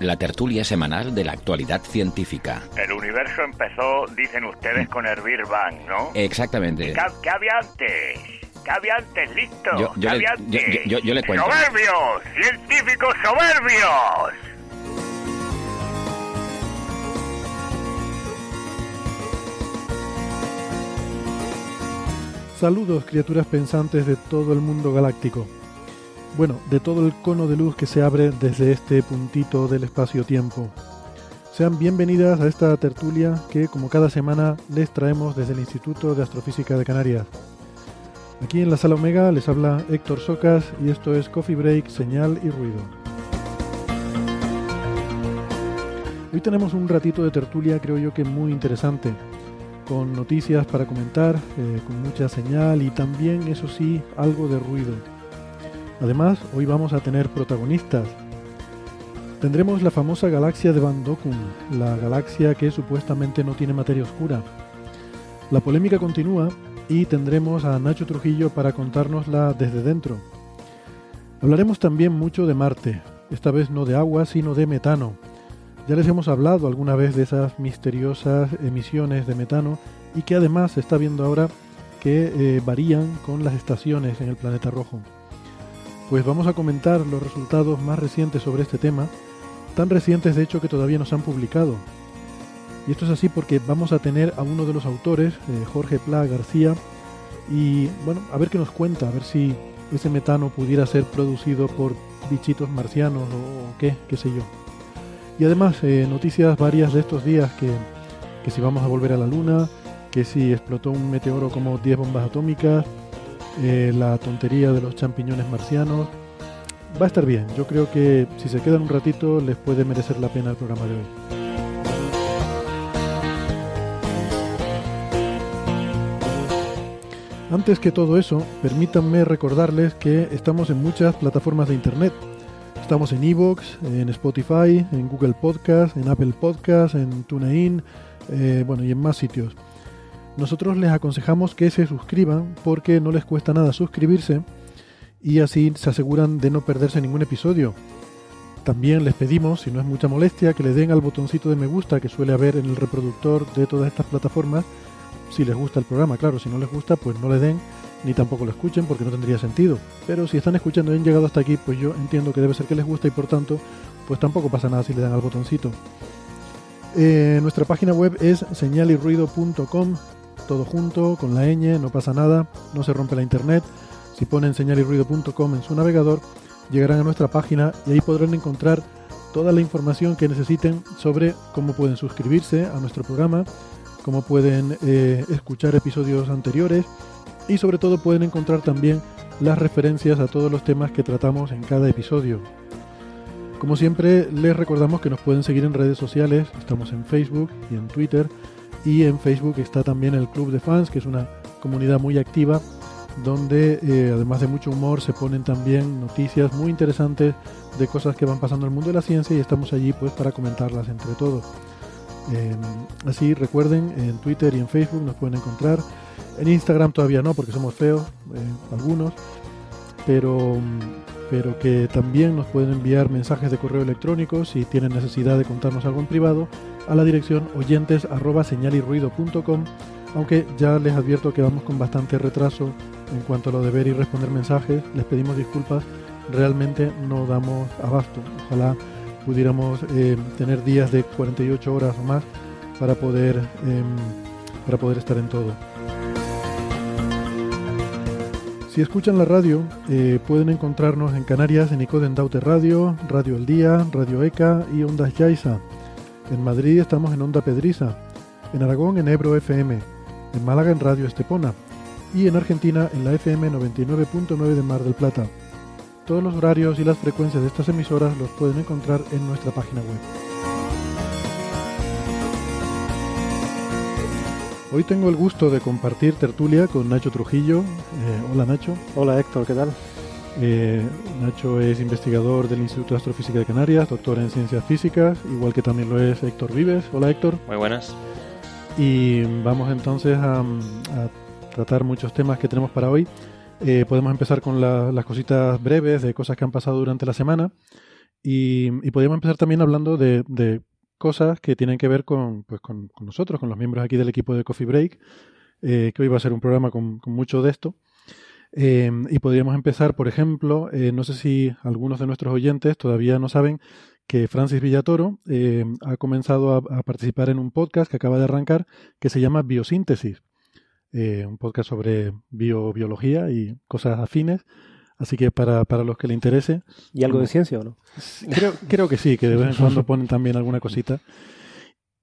la tertulia semanal de la actualidad científica. El universo empezó, dicen ustedes, con el Big Bang, ¿no? Exactamente. ¿Qué, qué había antes? ¿Qué había antes? ¿Listo? Yo- yo ¿Qué le- había yo- antes? yo- yo le cuento. ¡Soberbios! ¡Científicos soberbios! Saludos criaturas pensantes de todo el mundo galáctico. Bueno, de todo el cono de luz que se abre desde este puntito del espacio-tiempo. Sean bienvenidas a esta tertulia que, como cada semana, les traemos desde el Instituto de Astrofísica de Canarias. Aquí en la sala Omega les habla Héctor Socas y esto es Coffee Break, Señal y Ruido. Hoy tenemos un ratito de tertulia, creo yo que muy interesante con noticias para comentar, eh, con mucha señal y también, eso sí, algo de ruido. Además, hoy vamos a tener protagonistas. Tendremos la famosa galaxia de Van Dokkum, la galaxia que supuestamente no tiene materia oscura. La polémica continúa y tendremos a Nacho Trujillo para contárnosla desde dentro. Hablaremos también mucho de Marte, esta vez no de agua, sino de metano. Ya les hemos hablado alguna vez de esas misteriosas emisiones de metano y que además se está viendo ahora que eh, varían con las estaciones en el planeta rojo. Pues vamos a comentar los resultados más recientes sobre este tema, tan recientes de hecho que todavía no se han publicado. Y esto es así porque vamos a tener a uno de los autores, eh, Jorge Pla García, y bueno, a ver qué nos cuenta, a ver si ese metano pudiera ser producido por bichitos marcianos o, qué, qué sé yo. Y además, eh, noticias varias de estos días que, que si vamos a volver a la Luna, que si explotó un meteoro como 10 bombas atómicas, eh, la tontería de los champiñones marcianos. Va a estar bien, yo creo que si se quedan un ratito les puede merecer la pena el programa de hoy. Antes que todo eso, permítanme recordarles que estamos en muchas plataformas de internet. Estamos en Evox, en Spotify, en Google Podcast, en Apple Podcast, en TuneIn, eh, bueno, y en más sitios. Nosotros les aconsejamos que se suscriban porque no les cuesta nada suscribirse y así se aseguran de no perderse ningún episodio. También les pedimos, si no es mucha molestia, que le den al botoncito de me gusta que suele haber en el reproductor de todas estas plataformas si les gusta el programa. Claro, si no les gusta, pues no le den ni tampoco lo escuchen porque no tendría sentido. Pero si están escuchando y han llegado hasta aquí, pues yo entiendo que debe ser que les gusta y por tanto, pues tampoco pasa nada si le dan al botoncito. Eh, nuestra página web es señalirruido.com, todo junto, con la ñ, no pasa nada, no se rompe la internet. Si ponen señalirruido.com en su navegador, llegarán a nuestra página y ahí podrán encontrar toda la información que necesiten sobre cómo pueden suscribirse a nuestro programa, cómo pueden eh, escuchar episodios anteriores y sobre todo pueden encontrar también las referencias a todos los temas que tratamos en cada episodio. Como siempre, les recordamos que nos pueden seguir en redes sociales, estamos en Facebook y en Twitter, y en Facebook está también el Club de Fans, que es una comunidad muy activa, donde eh, además de mucho humor se ponen también noticias muy interesantes de cosas que van pasando en el mundo de la ciencia y estamos allí pues para comentarlas entre todos. Eh, así recuerden, en Twitter y en Facebook nos pueden encontrar. En Instagram todavía no, porque somos feos, eh, algunos, pero, pero que también nos pueden enviar mensajes de correo electrónico si tienen necesidad de contarnos algo en privado a la dirección oyentes arroba señalirruido.com, aunque ya les advierto que vamos con bastante retraso en cuanto a lo de ver y responder mensajes, les pedimos disculpas, realmente no damos abasto. Ojalá pudiéramos eh, tener días de 48 horas o más para poder, eh, para poder estar en todo. Si escuchan la radio, eh, pueden encontrarnos en Canarias en Icoden Daute Radio, Radio El Día, Radio ECA y Ondas Yaiza. En Madrid estamos en Onda Pedriza, en Aragón en Ebro FM, en Málaga en Radio Estepona y en Argentina en la FM 99.9 de Mar del Plata. Todos los horarios y las frecuencias de estas emisoras los pueden encontrar en nuestra página web. Hoy tengo el gusto de compartir tertulia con Nacho Trujillo. Eh, hola Nacho. Hola Héctor, ¿qué tal? Eh, Nacho es investigador del Instituto de Astrofísica de Canarias, doctor en ciencias físicas, igual que también lo es Héctor Vives. Hola Héctor. Muy buenas. Y vamos entonces a, a tratar muchos temas que tenemos para hoy. Eh, podemos empezar con la- las cositas breves de cosas que han pasado durante la semana. Y, y podríamos empezar también hablando de, de cosas que tienen que ver con, pues con, con nosotros, con los miembros aquí del equipo de Coffee Break, eh, que hoy va a ser un programa con, con mucho de esto. Eh, y podríamos empezar, por ejemplo, eh, no sé si algunos de nuestros oyentes todavía no saben que Francis Villatoro eh, ha comenzado a, a participar en un podcast que acaba de arrancar que se llama Biosíntesis, eh, un podcast sobre bio, biología y cosas afines. Así que para, para los que le interese, ¿Y algo de ciencia o no? Creo, creo que sí, que de vez en cuando ponen también alguna cosita.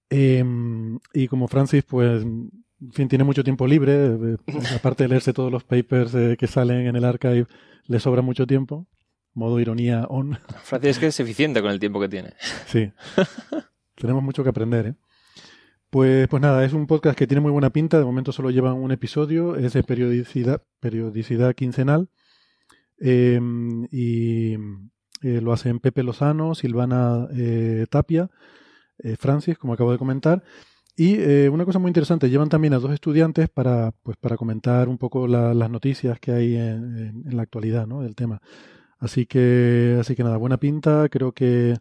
Eh, y como Francis, pues, en fin, tiene mucho tiempo libre, eh, aparte de leerse todos los papers eh, que salen en el archive, le sobra mucho tiempo. Modo ironía on. Francis es que es eficiente con el tiempo que tiene. Sí. Tenemos mucho que aprender, ¿eh? Pues, pues nada, es un podcast que tiene muy buena pinta. De momento solo llevan un episodio. Es de periodicidad, periodicidad quincenal. Eh, y eh, lo hacen Pepe Lozano, Silvana eh, Tapia, eh, Francis, como acabo de comentar. Y eh, una cosa muy interesante, llevan también a dos estudiantes para, pues, para comentar un poco la- las noticias que hay en, en- la actualidad ¿no? del tema. Así que, así que nada, buena pinta. Creo que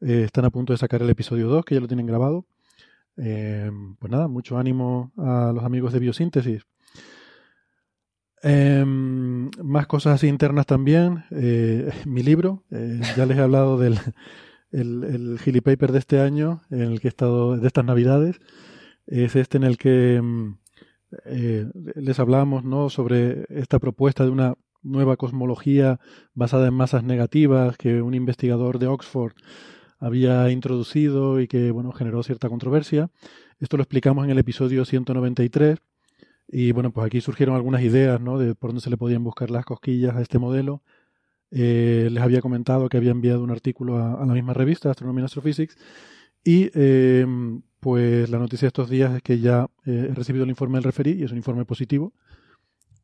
eh, están a punto de sacar el episodio 2, que ya lo tienen grabado. Eh, pues nada, mucho ánimo a los amigos de Biosíntesis. Em, más cosas así internas también. Eh, mi libro, ya les he hablado del el, el Gili Paper de este año, en el que he estado, de estas navidades. Es este en el que mm, eh, les hablábamos ¿no? sobre esta propuesta de una nueva cosmología basada en masas negativas que un investigador de Oxford había introducido y que bueno generó cierta controversia. Esto lo explicamos en el episodio 193 y bueno pues aquí surgieron algunas ideas ¿no? de por dónde se le podían buscar las cosquillas a este modelo. Eh, les había comentado que había enviado un artículo a, a la misma revista Astronomy and Astrophysics y eh, pues la noticia de estos días es que ya eh, he recibido el informe del referí y es un informe positivo,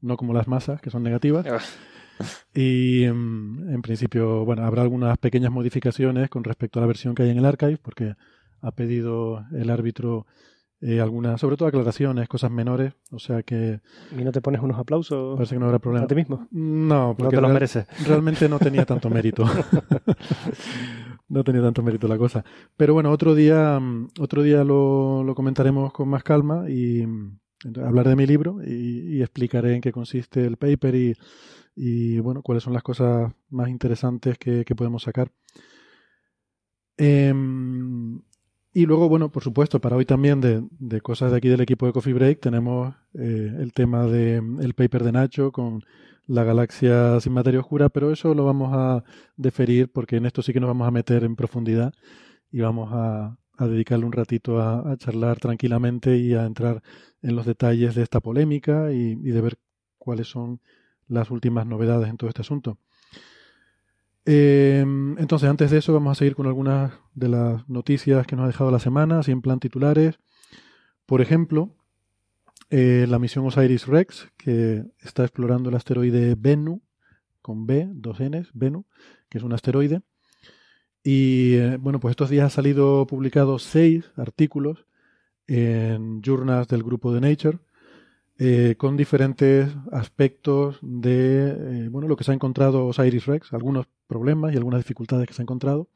no como las masas que son negativas. Y mm, en principio, bueno, habrá algunas pequeñas modificaciones con respecto a la versión que hay en el archive, porque ha pedido el árbitro eh, algunas, sobre todo aclaraciones, cosas menores, o sea que ¿Y no te pones unos aplausos parece que no habrá problema. a ti mismo? No, No porque te los real- mereces. realmente no tenía tanto mérito. no tenía tanto mérito la cosa. Pero bueno, otro día, mm, otro día lo, lo comentaremos con más calma y mm, entonces, hablaré de mi libro y, y explicaré en qué consiste el paper y, y, bueno, cuáles son las cosas más interesantes que, que podemos sacar. Em, y luego, bueno, por supuesto, para hoy también de, de cosas de aquí del equipo de Coffee Break tenemos eh, el tema de mm, paper de Nacho con la galaxia sin materia oscura, pero eso lo vamos a deferir porque en esto sí que nos vamos a meter en profundidad y vamos a, a dedicarle un ratito a, a charlar tranquilamente y a entrar en los detalles de esta polémica y de ver cuáles son las últimas novedades en todo este asunto. Eh, entonces, antes de eso, vamos a seguir con algunas de las noticias que nos ha dejado la semana, así en plan titulares. Por ejemplo, eh, la misión Osiris Rex, que está explorando el asteroide Bennu, con B, dos Ns, Bennu, que es un asteroide. Y eh, bueno, pues estos días ha salido publicados seis artículos en journals del grupo de Nature eh, con diferentes aspectos de eh, bueno lo que se ha encontrado Osiris Rex, algunos problemas y algunas dificultades que se ha encontrado.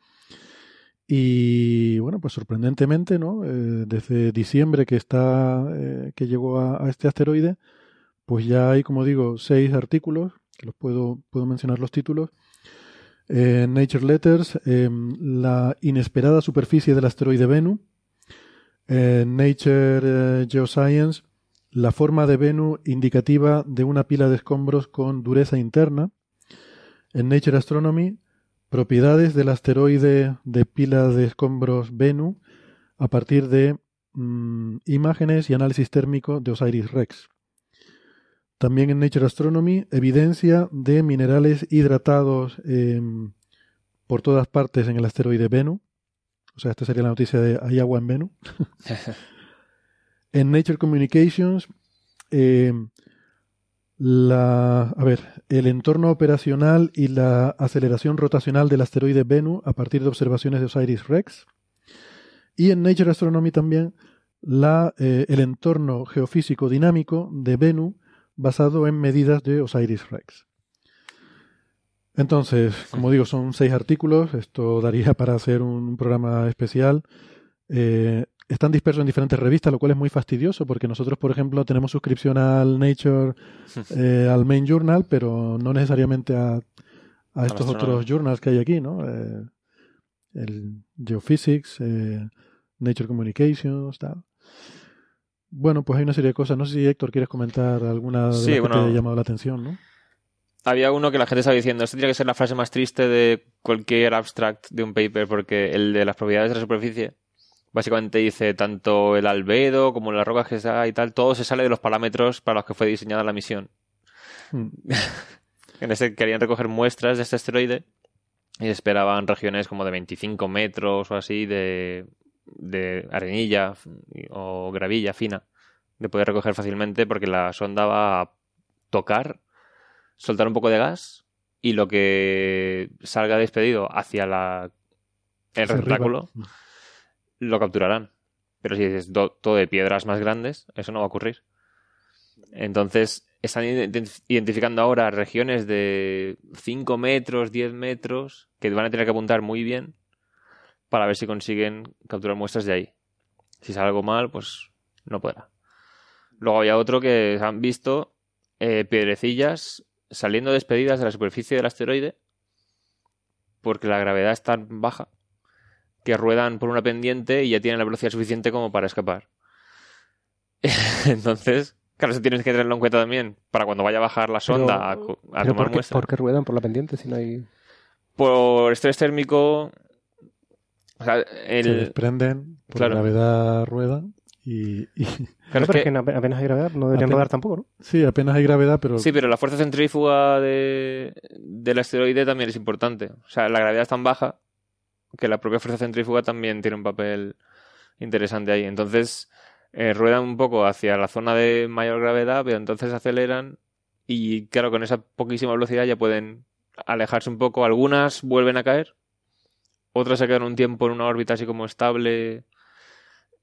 Y bueno, pues sorprendentemente, ¿no? Eh, desde diciembre que está que llegó a, este asteroide, pues ya hay, como digo, seis artículos que los puedo puedo mencionar los títulos. Nature Letters, la inesperada superficie del asteroide. Eh, Nature Geoscience, la forma de Venus indicativa de una pila de escombros con dureza interna. En Nature Astronomy, propiedades del asteroide de pila de escombros Venus a partir de mm, imágenes y análisis térmico de Osiris Rex. También en Nature Astronomy, evidencia de minerales hidratados em, por todas partes en el asteroide Venus. O sea, esta sería la noticia de hay agua en Venus. en Nature Communications, em, la, a ver, el entorno operacional y la aceleración rotacional del asteroide Venus a partir de observaciones de Osiris Rex. Y en Nature Astronomy también la, eh, el entorno geofísico dinámico de Venus basado en medidas de Osiris Rex. Entonces, como digo, son seis artículos. Esto daría para hacer un programa especial. Eh, están dispersos en diferentes revistas, lo cual es muy fastidioso porque nosotros, por ejemplo, tenemos suscripción al Nature, eh, al Main Journal, pero no necesariamente a, a estos otros journals que hay aquí, ¿no? Eh, el Geophysics, eh, Nature Communications, tal. Bueno, pues hay una serie de cosas. No sé si Héctor quieres comentar alguna de Sí, las que te haya llamado la atención, ¿no? Había uno que la gente estaba diciendo, esto tiene que ser la frase más triste de cualquier abstract de un paper, porque el de las propiedades de la superficie, básicamente dice tanto el albedo como las rocas que está y tal, todo se sale de los parámetros para los que fue diseñada la misión. Hmm. En este querían recoger muestras de este asteroide y esperaban regiones como de 25 metros o así de, de arenilla o gravilla fina de poder recoger fácilmente porque la sonda va a tocar, soltar un poco de gas y lo que salga despedido hacia la, el arriba. Lo capturarán. Pero si dices do- todo de piedras más grandes, eso no va a ocurrir. Entonces, están ident- identificando ahora regiones de 5 metros, 10 metros, que van a tener que apuntar muy bien para ver si consiguen capturar muestras de ahí. Si sale algo mal, pues no podrá. Luego había otro que han visto eh, piedrecillas saliendo despedidas de la superficie del asteroide porque la gravedad es tan baja que ruedan por una pendiente y ya tienen la velocidad suficiente como para escapar. Entonces, claro, eso tienes que tenerlo en cuenta también para cuando vaya a bajar la sonda a, co- a Pero tomar ¿por qué, por qué ruedan por la pendiente si no hay...? Por estrés térmico. O sea, Se el, desprenden, por claro. gravedad ruedan y, y- claro, no, es pero que- es que ape- apenas hay gravedad, no deberían Apenas- rodar tampoco, ¿no? sí, apenas hay gravedad, pero Sí, pero la fuerza centrífuga de, del asteroide también es importante. O sea, la gravedad es tan baja que la propia fuerza centrífuga también tiene un papel interesante ahí. Entonces, eh, ruedan un poco hacia la zona de mayor gravedad, pero entonces aceleran y, claro, con esa poquísima velocidad ya pueden alejarse un poco. Algunas vuelven a caer, otras se quedan un tiempo en una órbita así como estable,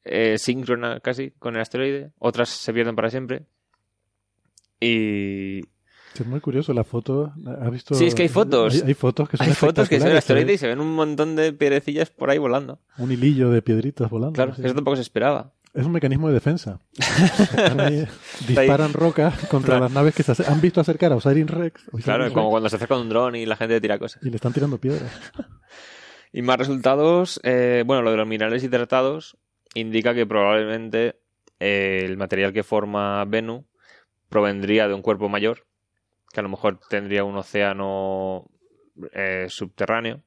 eh, síncrona casi con el asteroide, otras se pierden para siempre. Y, es muy curioso la foto. ¿Has visto? Sí, es que hay fotos. Hay, hay fotos que son Hay fotos que se ve el espectaculares, asteroide se y se ven un montón de piedrecillas por ahí volando. Un hilillo de piedritas volando. Claro, eso tampoco se esperaba. Es un mecanismo de defensa. Ahí, disparan rocas contra las naves que se han visto acercar a Osiris Rex. Osiris Claro, Rex, como cuando se acerca un dron y la gente tira cosas. Y le están tirando piedras. Y más resultados, eh, bueno, lo de los minerales hidratados indica que probablemente eh, el material que forma Venus provendría de un cuerpo mayor, que a lo mejor tendría un océano eh, subterráneo,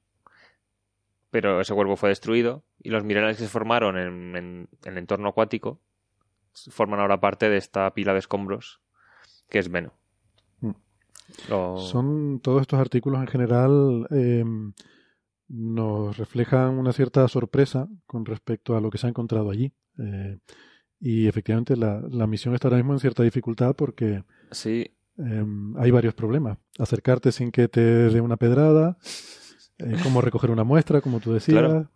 pero ese cuerpo fue destruido y los minerales que se formaron en, en- en el entorno acuático forman ahora parte de esta pila de escombros que es Venus. Mm. Lo- Son todos estos artículos en general eh, nos reflejan una cierta sorpresa con respecto a lo que se ha encontrado allí. Eh, y efectivamente la, la misión está ahora mismo en cierta dificultad porque Sí, eh, hay varios problemas. Acercarte sin que te dé una pedrada, eh, cómo recoger una muestra, como tú decías. Claro.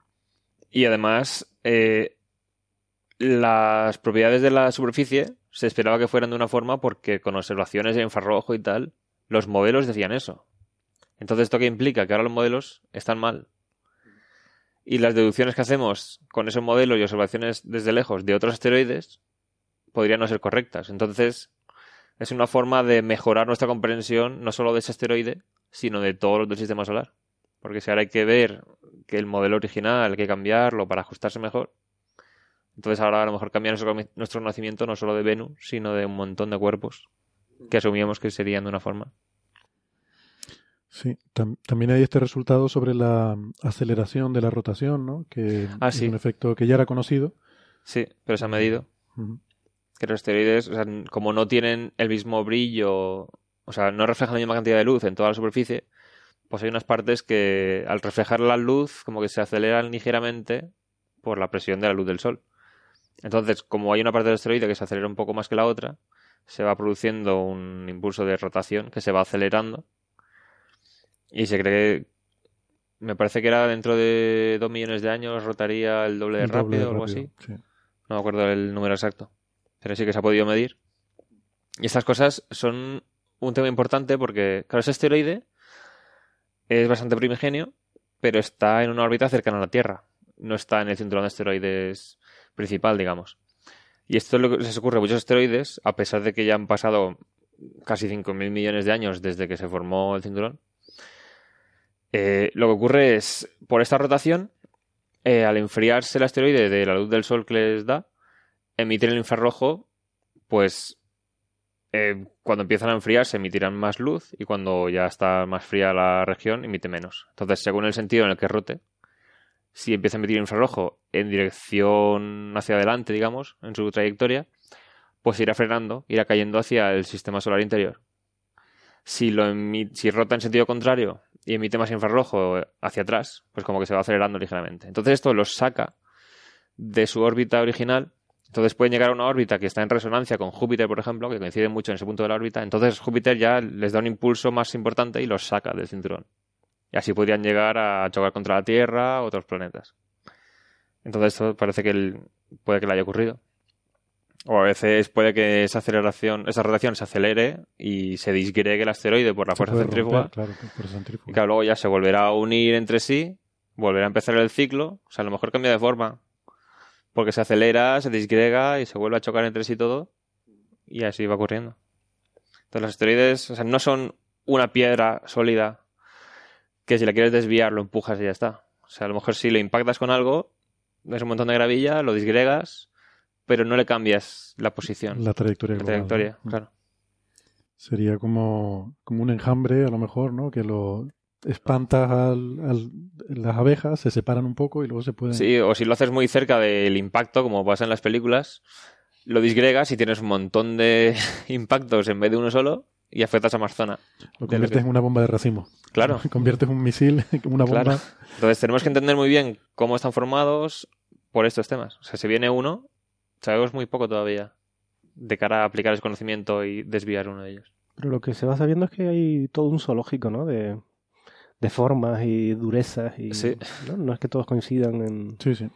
Y además, eh, las propiedades de la superficie se esperaba que fueran de una forma porque con observaciones de infrarrojo y tal, los modelos decían eso. Entonces, ¿esto qué implica? Que ahora los modelos están mal. Y las deducciones que hacemos con esos modelos y observaciones desde lejos de otros asteroides podrían no ser correctas. Entonces, es una forma de mejorar nuestra comprensión no solo de ese asteroide, sino de todos los del sistema solar. Porque si ahora hay que ver que el modelo original hay que cambiarlo para ajustarse mejor, Entonces ahora a lo mejor cambia nuestro, nuestro conocimiento no solo de Venus, sino de un montón de cuerpos que asumíamos que serían de una forma. Sí, tam- también hay este resultado sobre la aceleración de la rotación, ¿no? Que Ah, es un efecto que ya era conocido. Sí, pero se ha medido. Que los asteroides, o sea, como no tienen el mismo brillo, o sea, no reflejan la misma cantidad de luz en toda la superficie, pues hay unas partes que al reflejar la luz como que se aceleran ligeramente por la presión de la luz del Sol. Entonces, como hay una parte del asteroide que se acelera un poco más que la otra, se va produciendo un impulso de rotación que se va acelerando y se cree, me parece que era dentro de dos millones de años rotaría el doble de El doble rápido de o algo rápido, así. sí. No me acuerdo el número exacto. Pero sí que se ha podido medir. Y estas cosas son un tema importante porque, claro, ese asteroide es bastante primigenio, pero está en una órbita cercana a la Tierra. No está en el cinturón de asteroides principal, digamos. Y esto es lo que les ocurre a muchos asteroides, a pesar de que ya han pasado casi 5.000 millones de años desde que se formó el cinturón. Eh, lo que ocurre es, por esta rotación, eh, al enfriarse el asteroide de la luz del Sol que les da, emiten el infrarrojo, pues eh, cuando empiezan a enfriarse emitirán más luz y cuando ya está más fría la región emite menos. Entonces, según el sentido en el que rote, si empieza a emitir infrarrojo en dirección hacia adelante, digamos, en su trayectoria, pues irá frenando, irá cayendo hacia el sistema solar interior. Si, si rota en sentido contrario y emite más infrarrojo hacia atrás, pues como que se va acelerando ligeramente. Entonces esto los saca de su órbita original. Entonces pueden llegar a una órbita que está en resonancia con Júpiter, por ejemplo, que coincide mucho en ese punto de la órbita. Entonces Júpiter ya les da un impulso más importante y los saca del cinturón. Y así podrían llegar a chocar contra la Tierra o otros planetas. Entonces esto parece que el- puede que le haya ocurrido. O a veces puede que esa aceleración, esa rotación se acelere y se disgregue el asteroide por la Se fuerza centrífuga. romper, claro, por fuerza centrífuga. Y claro, luego ya se volverá a unir entre sí, volverá a empezar el ciclo, o sea, a lo mejor cambia de forma, porque se acelera, se disgrega y se vuelve a chocar entre sí todo, y así va ocurriendo. Entonces los asteroides, o sea, no son una piedra sólida que si la quieres desviar lo empujas y ya está. O sea, a lo mejor si le impactas con algo, es un montón de gravilla, lo disgregas, pero no le cambias la posición, La trayectoria. la global, trayectoria, ¿no? claro. Sería como, como un enjambre, a lo mejor, ¿no? Que lo espantas al, al- las abejas, se separan un poco y luego se pueden... Sí, o si lo haces muy cerca del impacto, como pasa en las películas, lo disgregas y tienes un montón de impactos en vez de uno solo y afectas a más zona. lo conviertes que- en una bomba de racimo. Claro, Conviertes un misil en una bomba. claro. Entonces tenemos que entender muy bien cómo están formados por estos temas. O sea, si viene uno, sabemos muy poco todavía de cara a aplicar ese conocimiento y desviar uno de ellos. Pero lo que se va sabiendo es que hay todo un zoológico, ¿no? De, de formas y durezas. Y, Sí. ¿no? no es que todos coincidan en... Sí, sí.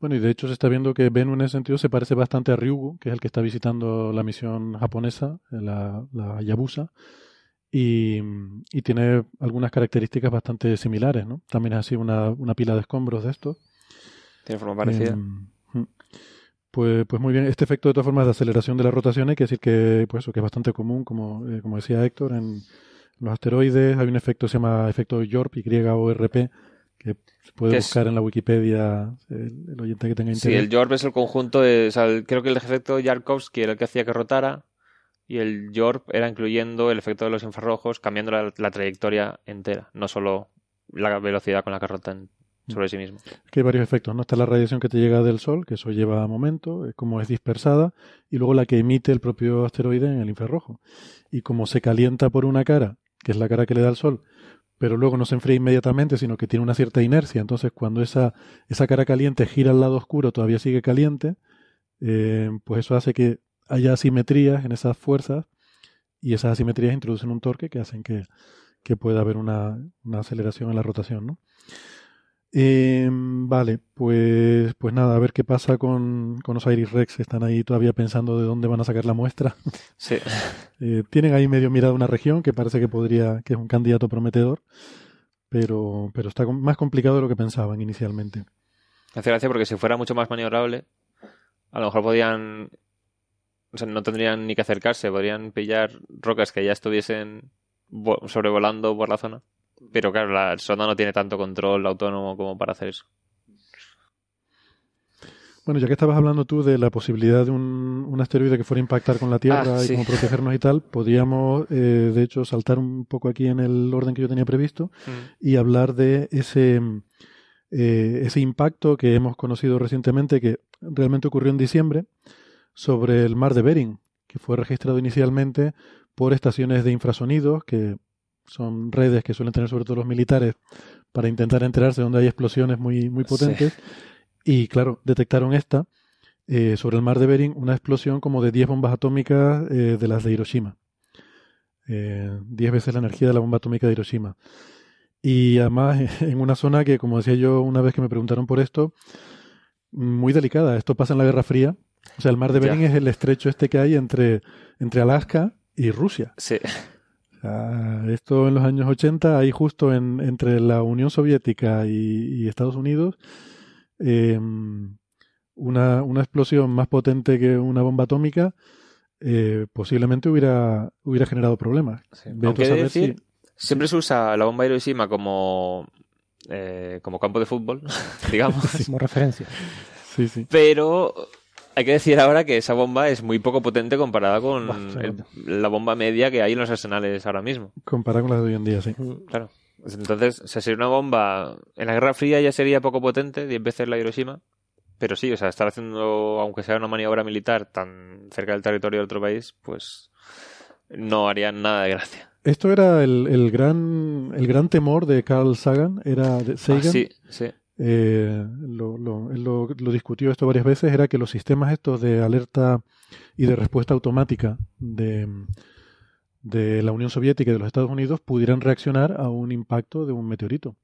Bueno, y de hecho se está viendo que Bennu en ese sentido se parece bastante a Ryugu, que es el que está visitando la misión japonesa, la, la Hayabusa, y, y tiene algunas características bastante similares, ¿no? También es así una, una pila de escombros de estos. Tiene forma parecida. Em, mm. pues, pues muy bien, este efecto de todas formas de aceleración de la rotación hay que decir que, pues, eso, que es bastante común, como, eh, como decía Héctor, en los asteroides hay un efecto que se llama efecto YORP, Y-O-R-P, que se puede es- buscar en la Wikipedia el, el oyente que tenga Sí, interés. el Yorp es el conjunto de. o sea, el- creo que el efecto Yarkovsky era el que hacía que rotara. Y el Yorp era incluyendo el efecto de los infrarrojos, cambiando la, la trayectoria entera, no solo la velocidad con la que rotan sobre sí mismo. que hay varios efectos, ¿no? Está la radiación que te llega del Sol, que eso lleva momento, es como es dispersada, y luego la que emite el propio asteroide en el infrarrojo. Y como se calienta por una cara, que es la cara que le da el Sol, pero luego no se enfría inmediatamente, sino que tiene una cierta inercia, entonces cuando esa, esa cara caliente gira al lado oscuro, todavía sigue caliente, eh, pues eso hace que haya asimetrías en esas fuerzas, y esas asimetrías introducen un torque que hacen que, que pueda haber una, una aceleración en la rotación, ¿no? Eh, vale, pues, pues nada, a ver qué pasa con, con Osiris Rex. Están ahí todavía pensando de dónde van a sacar la muestra. Sí. Eh, tienen ahí medio mirada una región que parece que podría, que es un candidato prometedor, pero, pero está más complicado de lo que pensaban inicialmente. Me hace gracia porque si fuera mucho más maniobrable, a lo mejor podían. O sea, no tendrían ni que acercarse, podrían pillar rocas que ya estuviesen vo- sobrevolando por la zona. Pero claro, la sonda no tiene tanto control autónomo como para hacer eso. Bueno, ya que estabas hablando tú de la posibilidad de un, un asteroide que fuera a impactar con la Tierra Ah, y sí. cómo protegernos y tal, podíamos, eh, de hecho, saltar un poco aquí en el orden que yo tenía previsto y hablar de ese, eh, ese impacto que hemos conocido recientemente, que realmente ocurrió en diciembre, sobre el mar de Bering, que fue registrado inicialmente por estaciones de infrasonidos, que son redes que suelen tener sobre todo los militares para intentar enterarse de dónde hay explosiones muy, muy potentes. Y claro, detectaron esta eh, sobre el mar de Bering, una explosión como de 10 bombas atómicas eh, de las de Hiroshima. Eh, 10 veces la energía de la bomba atómica de Hiroshima. Y además en una zona que, como decía yo una vez que me preguntaron por esto, muy delicada. Esto pasa en la Guerra Fría. O sea, el mar de Ya. Bering es el estrecho este que hay entre, entre Alaska y Rusia. Sí. Sea, esto en los años 80, ahí justo en, entre la Unión Soviética y, y Estados Unidos, eh, una, una explosión más potente que una bomba atómica eh, posiblemente hubiera, hubiera generado problemas. Sí. Aunque de decir, si- siempre se usa la bomba de Hiroshima como, eh, como campo de fútbol, digamos. Como referencia. Sí, sí. Pero hay que decir ahora que esa bomba es muy poco potente comparada con el- la bomba media que hay en los arsenales ahora mismo. Comparado con las de hoy en día, sí. Claro. Entonces, o sea, sería una bomba. En la Guerra Fría ya sería poco potente, 10 veces la Hiroshima. Pero sí, o sea, estar haciendo, aunque sea una maniobra militar tan cerca del territorio de otro país, pues no haría nada de gracia. Esto era el, el gran, el gran temor de Carl Sagan, era de Ah, sí, sí. Eh, lo, lo- lo discutió esto varias veces, era que los sistemas estos de alerta y de respuesta automática de, de la Unión Soviética y de los Estados Unidos pudieran reaccionar a un impacto de un meteorito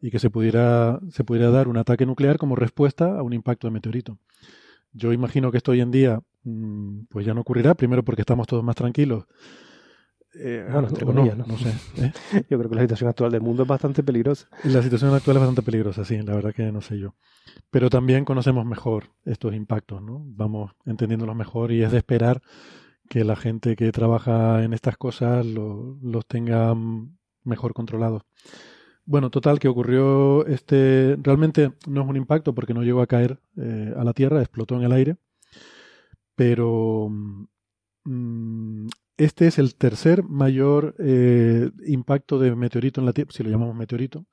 y que se pudiera, se pudiera dar un ataque nuclear como respuesta a un impacto de meteorito. Yo imagino que esto hoy en día mm, pues ya no ocurrirá, primero porque estamos todos más tranquilos. Eh, Bueno, entre o no, comillas, ¿no? no sé. ¿eh? Yo creo que la situación actual del mundo es bastante peligrosa. La situación actual es bastante peligrosa, sí, la verdad que no sé yo. Pero también conocemos mejor estos impactos, ¿no? Vamos entendiéndolos mejor y es de esperar que la gente que trabaja en estas cosas lo- los tenga mejor controlados. Bueno, total, que ocurrió este. Realmente no es un impacto porque no llegó a caer eh, a la Tierra, explotó en el aire. Pero mm, este es el tercer mayor eh, impacto de meteorito en la Tierra, si lo llamamos meteorito,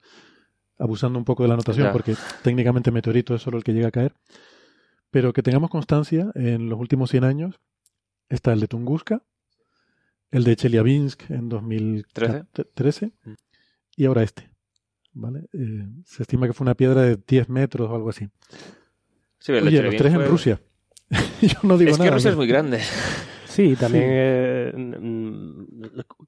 abusando un poco de la notación, Ya. porque técnicamente meteorito es solo el que llega a caer. Pero que tengamos constancia, en los últimos 100 años está el de Tunguska, el de Chelyabinsk en 2013 Mm. y ahora este. ¿vale? Eh, se estima que fue una piedra de 10 metros o algo así. Sí, Oye, los tres en Rusia. Yo no digo Es que nada. Rusia es pero- muy grande. Sí, también Sí. eh, mm,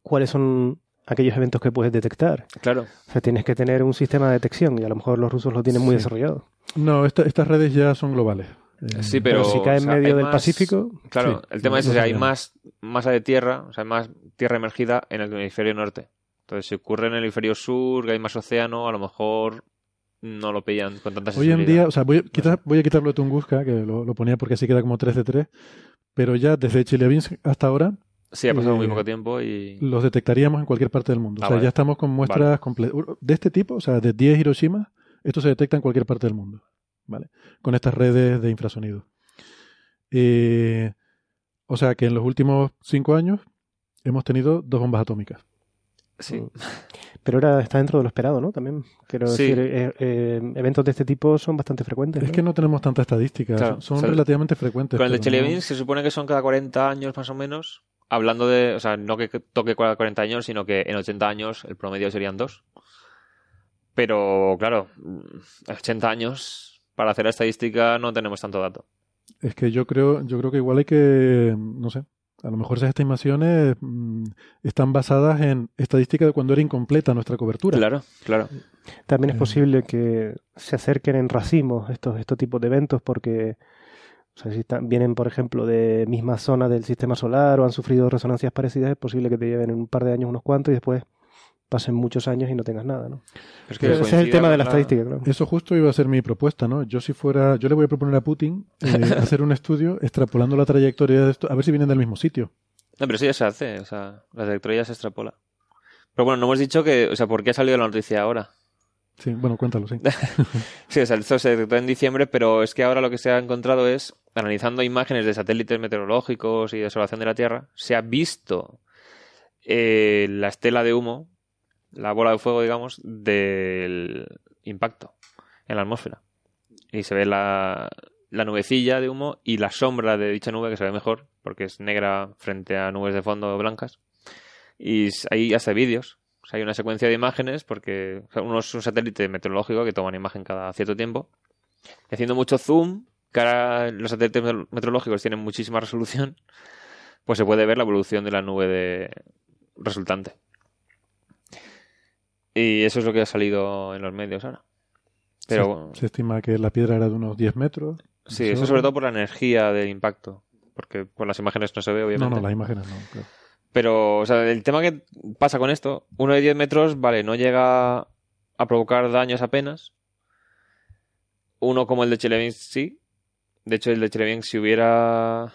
cuáles son aquellos eventos que puedes detectar. Claro. O sea, tienes que tener un sistema de detección y a lo mejor los rusos lo tienen muy desarrollado. No, esta- estas redes ya son globales. Eh, Sí, pero, si cae en o sea, medio del más- Pacífico, Claro, Sí, el tema es no que hay más masa de tierra, o sea, hay más tierra emergida en el hemisferio norte. Entonces, si ocurre en el hemisferio sur, que hay más océano, a lo mejor no lo pillan con tanta Hoy en día, o sea, voy a, quitar, voy a quitarlo de Tunguska, que lo, lo ponía porque así queda como 3 de 3, pero ya desde Chelyabinsk hasta ahora Sí, ha pasado muy eh, poco tiempo y... los detectaríamos en cualquier parte del mundo. Ah, o sea, vale. ya estamos con muestras comple- de este tipo, o sea, de 10 Hiroshima, esto se detecta en cualquier parte del mundo, ¿vale? Con estas redes de infrasonido. Eh, o sea que en los últimos 5 años hemos tenido dos bombas atómicas. Sí. Pero ahora está dentro de lo esperado, ¿no? También, quiero Sí. decir, eh, eh, eventos de este tipo son bastante frecuentes. Es ¿no? que no tenemos tanta estadística, Claro, son, son o sea, relativamente frecuentes. Con el de no- Chelyabinsk se supone que son cada 40 años más o menos. Hablando de, o sea, no que toque cada 40 años, sino que en 80 años el promedio serían dos. Pero, claro, mm, 80 años, para hacer la estadística no tenemos tanto dato. Es que yo creo, yo creo que igual hay que, no sé, a lo mejor esas estimaciones mm, están basadas en estadísticas de cuando era incompleta nuestra cobertura. Claro, claro. También es Eh. posible que se acerquen en racimos estos, estos tipos de eventos porque o sea, si están- vienen, por ejemplo, de misma zona del sistema solar o han sufrido resonancias parecidas, es posible que te lleven en un par de años unos cuantos y después pasen muchos años y no tengas nada, ¿no? Es Ese es el tema de la estadística, claro. Eso justo iba a ser mi propuesta, ¿no? Yo si fuera, yo le voy a proponer a Putin eh, hacer un estudio extrapolando la trayectoria de esto, a ver si vienen del mismo sitio. No, pero eso ya se hace, o sea, la trayectoria ya se extrapola. Pero bueno, no hemos dicho que, o sea, ¿por qué ha salido la noticia ahora? Sí, bueno, cuéntalo, sí. Sí, o sea, esto se detectó en diciembre, pero es que ahora lo que se ha encontrado es, analizando imágenes de satélites meteorológicos y de observación de la Tierra, se ha visto eh, la estela de humo, la bola de fuego, digamos, del impacto en la atmósfera. Y se ve la, la nubecilla de humo y la sombra de dicha nube que se ve mejor, porque es negra frente a nubes de fondo blancas. Y hay hasta vídeos. Hay una secuencia de imágenes, porque uno es un satélite meteorológico que toma una imagen cada cierto tiempo. Haciendo mucho zoom, ahora los satélites meteor- meteorológicos tienen muchísima resolución, pues se puede ver la evolución de la nube de resultante. Y eso es lo que ha salido en los medios ahora. Pero se, bueno, se estima que la piedra era de unos 10 metros. Sí, ¿Eso? sobre todo por la energía del impacto. Porque con las imágenes no se ve, No, obviamente. no, las imágenes no. claro. Pero, o sea, el tema que pasa con esto, uno de 10 metros, vale, no llega a provocar daños apenas. Uno como el de Chelyabinsk sí. De hecho, el de Chelyabinsk si hubiera...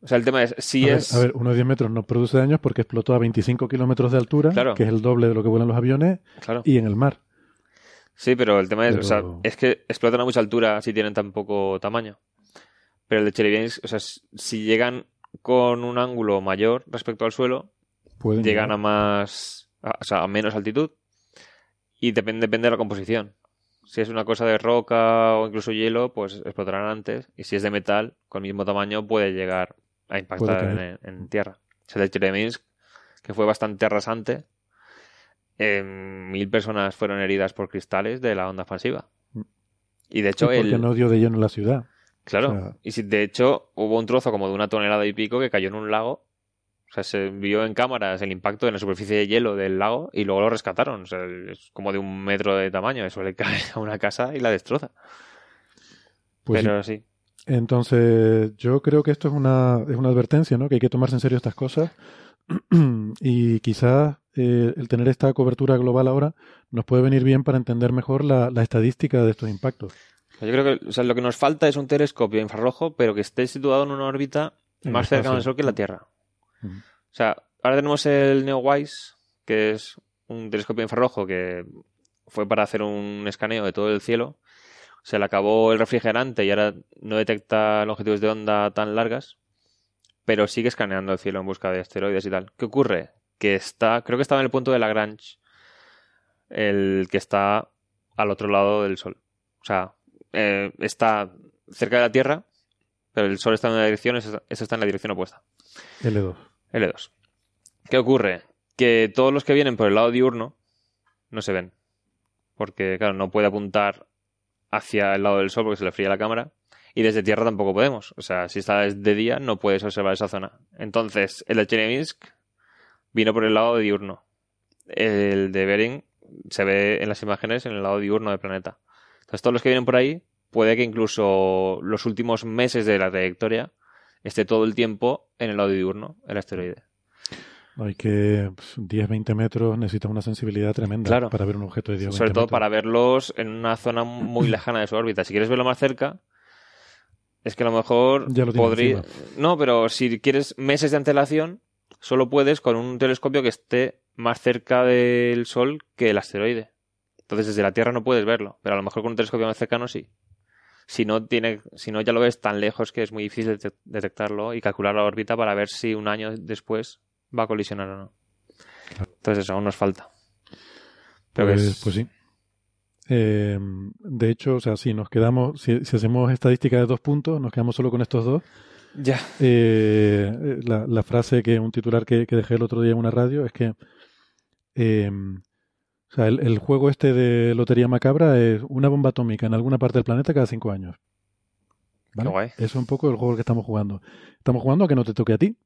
O sea, el tema es, si a, ver, es... a ver, unos 10 metros no produce daños porque explotó a 25 kilómetros de altura, Claro. que es el doble de lo que vuelan los aviones, Claro. y en el mar. Sí, pero el tema es, Pero- o sea, es que explotan a mucha altura si tienen tan poco tamaño. Pero el de Chelyabinsk, o sea, si llegan con un ángulo mayor respecto al suelo, Pueden llegan llegar. a más, a, o sea, a menos altitud y depende, depende de la composición. Si es una cosa de roca o incluso hielo, pues explotarán antes. Y si es de metal, con el mismo tamaño, puede llegar a impactar en, caer. en tierra. O sea, el de Chelyabinsk, que fue bastante arrasante, eh, mil personas fueron heridas por cristales de la onda expansiva. Mm. Y de Sí, hecho, porque el, no dio de lleno la ciudad. Claro. O sea- y si, de hecho, hubo un trozo como de una tonelada y pico que cayó en un lago. O sea, se vio en cámaras el impacto en la superficie de hielo del lago y luego lo rescataron. O sea, es como de un metro de tamaño. Eso le cae a una casa y la destroza. Pues sí. Pero sí. Entonces, yo creo que esto es una, es una advertencia, ¿no? Que hay que tomarse en serio estas cosas. y quizás eh, el tener esta cobertura global ahora nos puede venir bien para entender mejor la, la estadística de estos impactos. Yo creo que o sea, lo que nos falta es un telescopio infrarrojo, pero que esté situado en una órbita En más cercana espacio. Sol que la Tierra. O sea, ahora tenemos el NeoWise, que es un telescopio infrarrojo que fue para hacer un escaneo de todo el cielo. Se le acabó el refrigerante y ahora no detecta longitudes de onda tan largas, pero sigue escaneando el cielo en busca de asteroides y tal. ¿Qué ocurre? Que está, creo que estaba en el punto de Lagrange, el que está al otro lado del Sol. O sea, eh, está cerca de la Tierra, pero el Sol está en una dirección, eso está en la dirección opuesta. L2. L2. ¿Qué ocurre? Que todos los que vienen por el lado diurno no se ven. Porque, claro, no puede apuntar hacia el lado del sol porque se le fría la cámara. Y desde tierra tampoco podemos. O sea, si está de día no puedes observar esa zona. Entonces, el de Chelyabinsk vino por el lado diurno. El de Bering se ve en las imágenes en el lado diurno del planeta. Entonces, todos los que vienen por ahí, puede que incluso los últimos meses de la trayectoria esté todo el tiempo en el lado diurno, el asteroide. Hay que pues, 10, 20 metros, necesitas una sensibilidad tremenda Claro. para ver un objeto de 10 Sobre 20 todo metros. para verlos en una zona muy lejana de su órbita. Si quieres verlo más cerca, es que a lo mejor Ya lo podría. No, pero si quieres meses de antelación, solo puedes con un telescopio que esté más cerca del Sol que el asteroide. Entonces desde la Tierra no puedes verlo, pero a lo mejor con un telescopio más cercano sí. Si no, tiene, si no ya lo ves tan lejos que es muy difícil detec- detectarlo y calcular la órbita para ver si un año después va a colisionar o no. Entonces eso aún nos falta. Pero Pues, es- pues sí. Eh, de hecho, o sea, si nos quedamos, si, si hacemos estadística de dos puntos, nos quedamos solo con estos dos. Ya. Eh, la, la frase que un titular que, que dejé el otro día en una radio es que eh, o sea, el, el juego este de Lotería Macabra es una bomba atómica en alguna parte del planeta cada cinco años. ¿Vale? Eso es un poco el juego que estamos jugando. Estamos jugando a que no te toque a ti,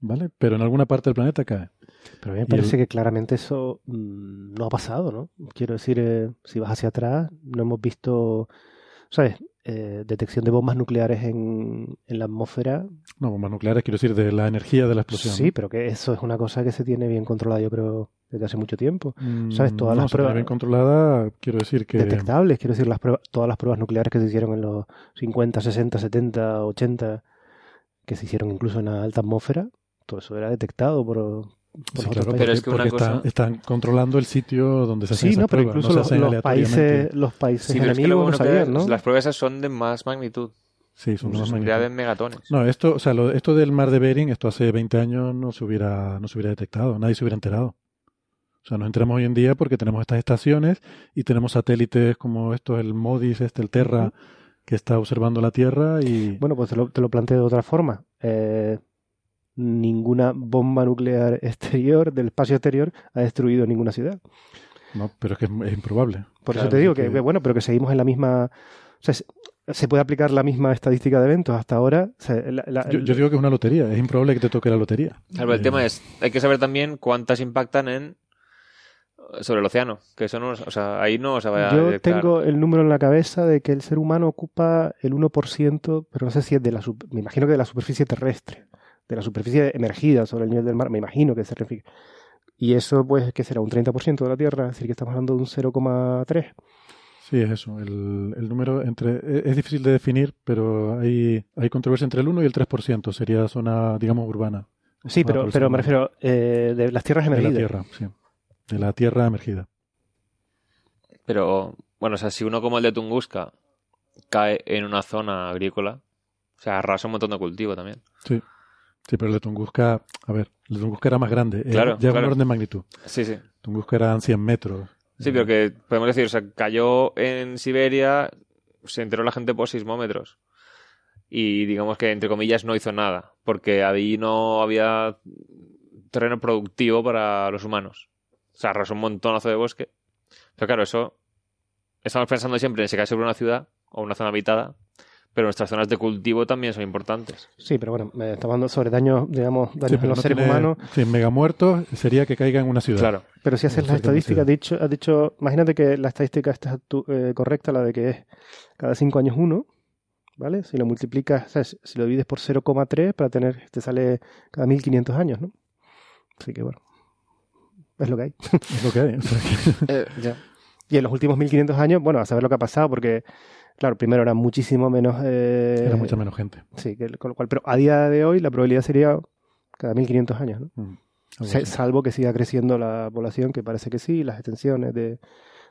¿vale? Pero en alguna parte del planeta cae. Pero a mí me parece el- que claramente eso mm, no ha pasado, ¿no? Quiero decir, eh, si vas hacia atrás, no hemos visto, ¿sabes? Eh, detección de bombas nucleares en, en la atmósfera. No, bombas nucleares, quiero decir, de la energía de la explosión. Sí, pero que eso es una cosa que se tiene bien controlada, yo creo, desde hace mucho tiempo. Mm, ¿Sabes? Todas no, las pruebas- bien controlada, quiero decir que... Detectables, quiero decir, las pruebas, todas las pruebas nucleares que se hicieron en los 50, 60, 70, 80, que se hicieron incluso en la alta atmósfera, todo eso era detectado por, por Sí, claro, pero es que una cosa- están, están controlando el sitio donde se hacen Sí, esas no, pero pruebas, incluso no se los, hacen los países, los países Sí, pero es que lo enemigos bueno no que sabían, ¿no? las pruebas esas son de más magnitud. Sí, son Son más magnitud. de megatones. No, esto, o sea, lo- esto del mar de Bering, esto hace 20 años no se hubiera, no se hubiera detectado, nadie se hubiera enterado. O sea, nos enteramos hoy en día porque tenemos estas estaciones y tenemos satélites como esto, el MODIS, este, el Terra, que está observando la Tierra y... Bueno, pues te lo, te lo planteo de otra forma. Eh, ninguna bomba nuclear exterior, del espacio exterior, ha destruido ninguna ciudad. No, pero es que es, improbable. Por Claro, eso te digo que, bueno, pero que seguimos en la misma... O sea, se, puede aplicar la misma estadística de eventos hasta ahora. O sea, la- la- Yo, yo digo que es una lotería, es improbable que te toque la lotería. Claro, el Eh, tema es, hay que saber también cuántas impactan en sobre el océano, que eso no, o sea, ahí no se va a Yo tengo el número en la cabeza de que el ser humano ocupa el 1%, pero no sé si es de la... Me imagino que de la superficie terrestre, de la superficie emergida sobre el nivel del mar, me imagino que se refiere. Y eso, pues, que será un 30% de la Tierra, es decir, que estamos hablando de un 0,3. Sí, es eso. El, el número entre es, es difícil de definir, pero hay, hay controversia entre el 1 y el 3%. Sería zona, digamos, urbana. Sí, pero, pero me refiero eh, de las tierras de la emergidas. Tierra, sí. De la Tierra emergida. Pero, bueno, o sea, si uno como el de Tunguska cae en una zona agrícola, o sea, arrasa un montón de cultivo también. Sí. Sí, pero el de Tunguska, a ver, el de Tunguska era más grande. eh, Claro, ya claro. un orden de magnitud. Sí, sí. Tunguska eran 100 metros. Sí, pero que podemos decir, o sea, cayó en Siberia, se enteró la gente por sismómetros. Y digamos que, entre comillas, no hizo nada, porque ahí no había terreno productivo para los humanos. O sea, arrasó un montonazo de bosque. Pero claro, eso. Estamos pensando siempre en si cae sobre una ciudad o una zona habitada, pero nuestras zonas de cultivo también son importantes. Sí, pero bueno, me estamos hablando sobre daños, digamos, daños Sí, en los no seres tiene- humanos. Sí, mega muertos sería que caiga en una ciudad. Claro. Pero si haces No la sé qué estadística, has dicho, has dicho, imagínate que la estadística está tu- eh, correcta, la de que es cada 5 años uno, ¿vale? Si lo multiplicas, o sea, si si lo divides por 0,3 para tener, te sale cada 1500 años, ¿no? Así que bueno, es lo que hay. Es lo que hay. o sea que- Y en los últimos 1500 años, bueno, a saber lo que ha pasado, porque, claro, primero era muchísimo menos... eh, era mucha menos gente. Sí, que, con lo cual, pero a día de hoy la probabilidad sería cada 1500 años, ¿no? Mm, Se- salvo que siga creciendo la población, que parece que sí, las extensiones de,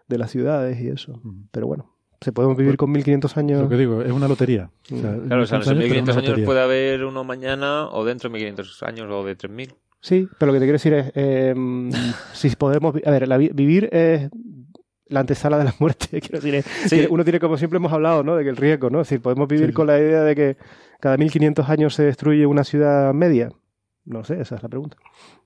de las ciudades y eso. Mm. Pero bueno, se podemos vivir con 1500 Es años. lo que digo, es una lotería. O sea. Claro, o sea, en 1500 esos pero es 1500 una años puede haber uno mañana o dentro de 1500 años o de 3000. Sí, pero lo que te quiero decir es, eh, si podemos... A ver, la vi- vivir es la antesala de la muerte. Quiero decir, es- Sí. uno tiene, como siempre hemos hablado, ¿no? De que el riesgo, ¿no? Es decir, podemos vivir Sí. con la idea de que cada 1500 años se destruye una ciudad media. No sé, esa es la pregunta.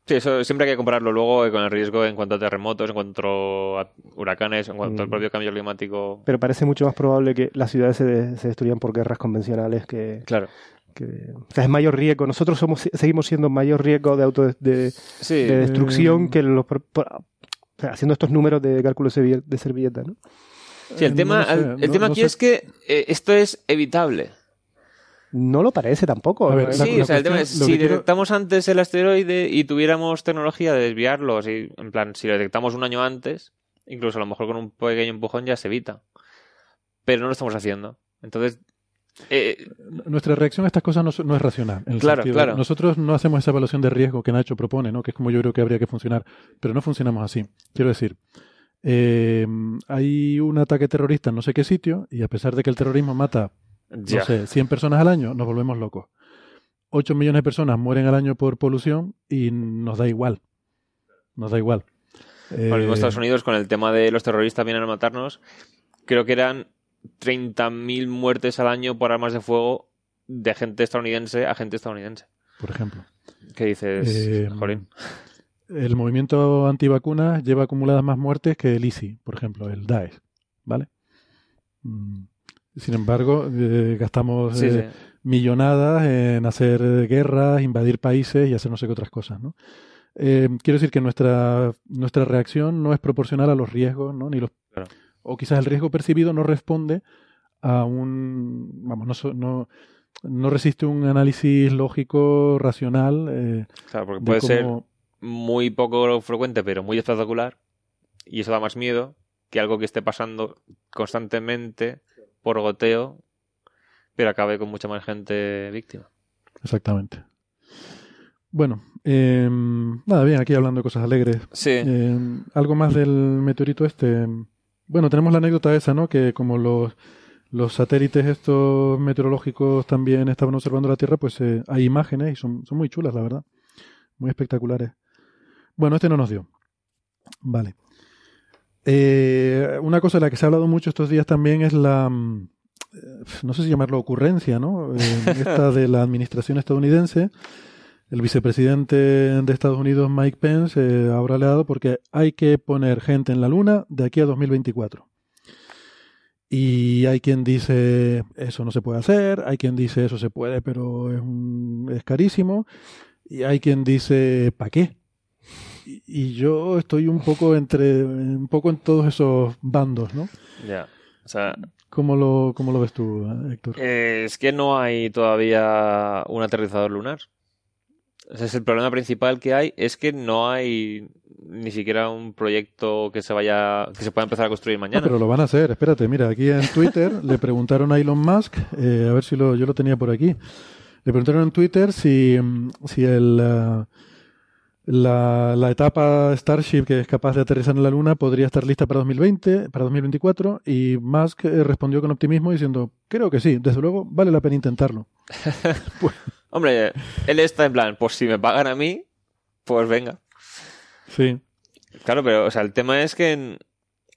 Sí, eso siempre hay que compararlo luego eh, con el riesgo en cuanto a terremotos, en cuanto a huracanes, en cuanto al Mm. propio cambio climático. Pero parece mucho más probable que las ciudades se, de- se destruyan por guerras convencionales que, Claro. que- o sea, es mayor riesgo. Nosotros somos seguimos siendo mayor riesgo de auto de, Sí, de destrucción Eh, que los por- por- o sea, haciendo estos números de cálculo de servi- de servilleta, ¿no? sí, el Eh, tema, no lo sé, el, el no- tema no aquí sé. es que eh, esto es evitable. No lo parece tampoco. A ver, ¿no? La- sí, la o sea, el tema es, si quiero- detectamos antes el asteroide y tuviéramos tecnología de desviarlo, si, en plan, si lo detectamos un año antes, incluso a lo mejor con un pequeño empujón ya se evita. Pero no lo estamos haciendo. Entonces, eh, Nuestra reacción a estas cosas no, no es racional. en el Claro, sentido- claro. Nosotros no hacemos esa evaluación de riesgo que Nacho propone, ¿no? que es como yo creo que habría que funcionar, pero no funcionamos así. Quiero decir, eh, hay un ataque terrorista en no sé qué sitio y a pesar de que el terrorismo mata, ya. no sé, 100 personas al año, nos volvemos locos. 8 millones de personas mueren al año por polución y nos da igual. Nos da igual. Lo mismo Eh, Estados Unidos con el tema de los terroristas vienen a matarnos. Creo que eran 30.000 muertes al año por armas de fuego de gente estadounidense a gente estadounidense. por ejemplo. ¿Qué dices, Eh, Jolín? el movimiento antivacunas lleva acumuladas más muertes que el ISI, por ejemplo, el Daesh, ¿vale? Mm, Sin embargo, eh, gastamos Sí, eh, sí. millonadas en hacer guerras, invadir países y hacer no sé qué otras cosas, ¿no? Eh, quiero decir que nuestra, nuestra reacción no es proporcional a los riesgos, ¿no? Ni los, Claro. O quizás el riesgo percibido no responde a un... Vamos, no, no, no resiste un análisis lógico, racional. eh, Claro, porque de puede ser muy poco frecuente, pero muy espectacular. Y eso da más miedo que algo que esté pasando constantemente por goteo, pero acabe con mucha más gente víctima. Exactamente. Bueno, eh, nada, bien, aquí hablando de cosas alegres. Sí. Eh, algo más del meteorito este. Bueno, tenemos la anécdota esa, ¿no? Que como los, los satélites estos meteorológicos también estaban observando la Tierra, pues eh, hay imágenes y son, son muy chulas, la verdad. Muy espectaculares. Bueno, este no nos dio. Vale. Eh, una cosa de la que se ha hablado mucho estos días también es la, mm, eh, no sé si llamarlo ocurrencia, ¿no? Eh, esta de la administración estadounidense. El vicepresidente de Estados Unidos, Mike Pence, eh, habrá leado porque hay que poner gente en la Luna de aquí a 2024. Y hay quien dice eso no se puede hacer, hay quien dice eso se puede, pero es, un- es carísimo, y hay quien dice ¿para qué? Y, y yo estoy un poco entre un poco en todos esos bandos, ¿no? Ya. O sea, ¿Cómo lo, cómo lo ves tú, Héctor? eh, es que no hay todavía un aterrizador lunar. Ese es el problema principal que hay, es que no hay ni siquiera un proyecto que se vaya, que se pueda empezar a construir Ah, mañana. pero lo van a hacer. Espérate, mira, aquí en Twitter le preguntaron a Elon Musk, eh, a ver si lo, yo lo tenía por aquí. Le preguntaron en Twitter si, si el, ah, la, la etapa Starship que es capaz de aterrizar en la Luna podría estar lista para 2020, para 2024, y Musk eh, respondió con optimismo diciendo, creo que sí, desde luego vale la pena intentarlo. Hombre, él está en plan, pues si me pagan a mí, pues venga. Sí, Claro, pero o sea, el tema es que en-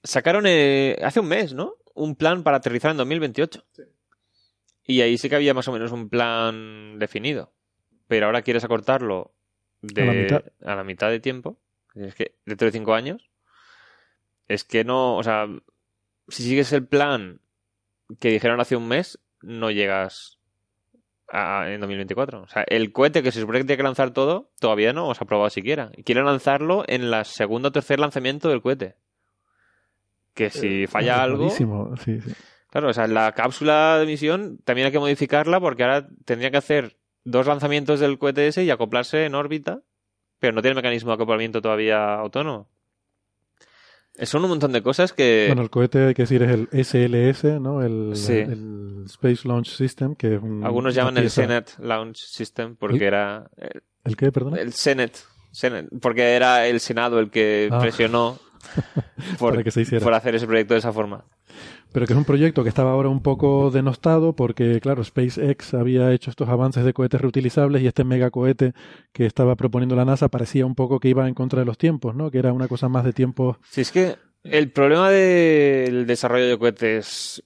sacaron eh, hace un mes, ¿no? Un plan para aterrizar en 2028. Y ahí sí que había más o menos un plan definido. Pero ahora quieres acortarlo de, A la mitad. a la mitad de tiempo. Es que dentro de cinco años. Es que no, o sea, si sigues el plan que dijeron hace un mes, no llegas a- en 2024. O sea, el cohete que se supone que tiene que lanzar todo, todavía no os ha probado siquiera. Y quieren lanzarlo en la segundo o tercer lanzamiento del cohete. Que si falla es algo. rarísimo, sí, sí. Claro, o sea, la cápsula de misión también hay que modificarla porque ahora tendría que hacer dos lanzamientos del cohete ese y acoplarse en órbita, pero no tiene mecanismo de acoplamiento todavía autónomo. Son un montón de cosas que... Bueno, el cohete, hay que decir, es el SLS, ¿no? El, Sí. el Space Launch System, que es un... algunos llaman el Senet Launch System porque ¿El? era... El, ¿El qué, perdón? el Senet, Senet, porque era el Senado el que Ah. presionó por, Para que se hiciera. por hacer ese proyecto de esa forma. Pero que es un proyecto que estaba ahora un poco denostado porque, claro, SpaceX había hecho estos avances de cohetes reutilizables y este megacohete que estaba proponiendo la NASA parecía un poco que iba en contra de los tiempos, ¿no? Que era una cosa más de tiempos... Si es que el problema del desarrollo de cohetes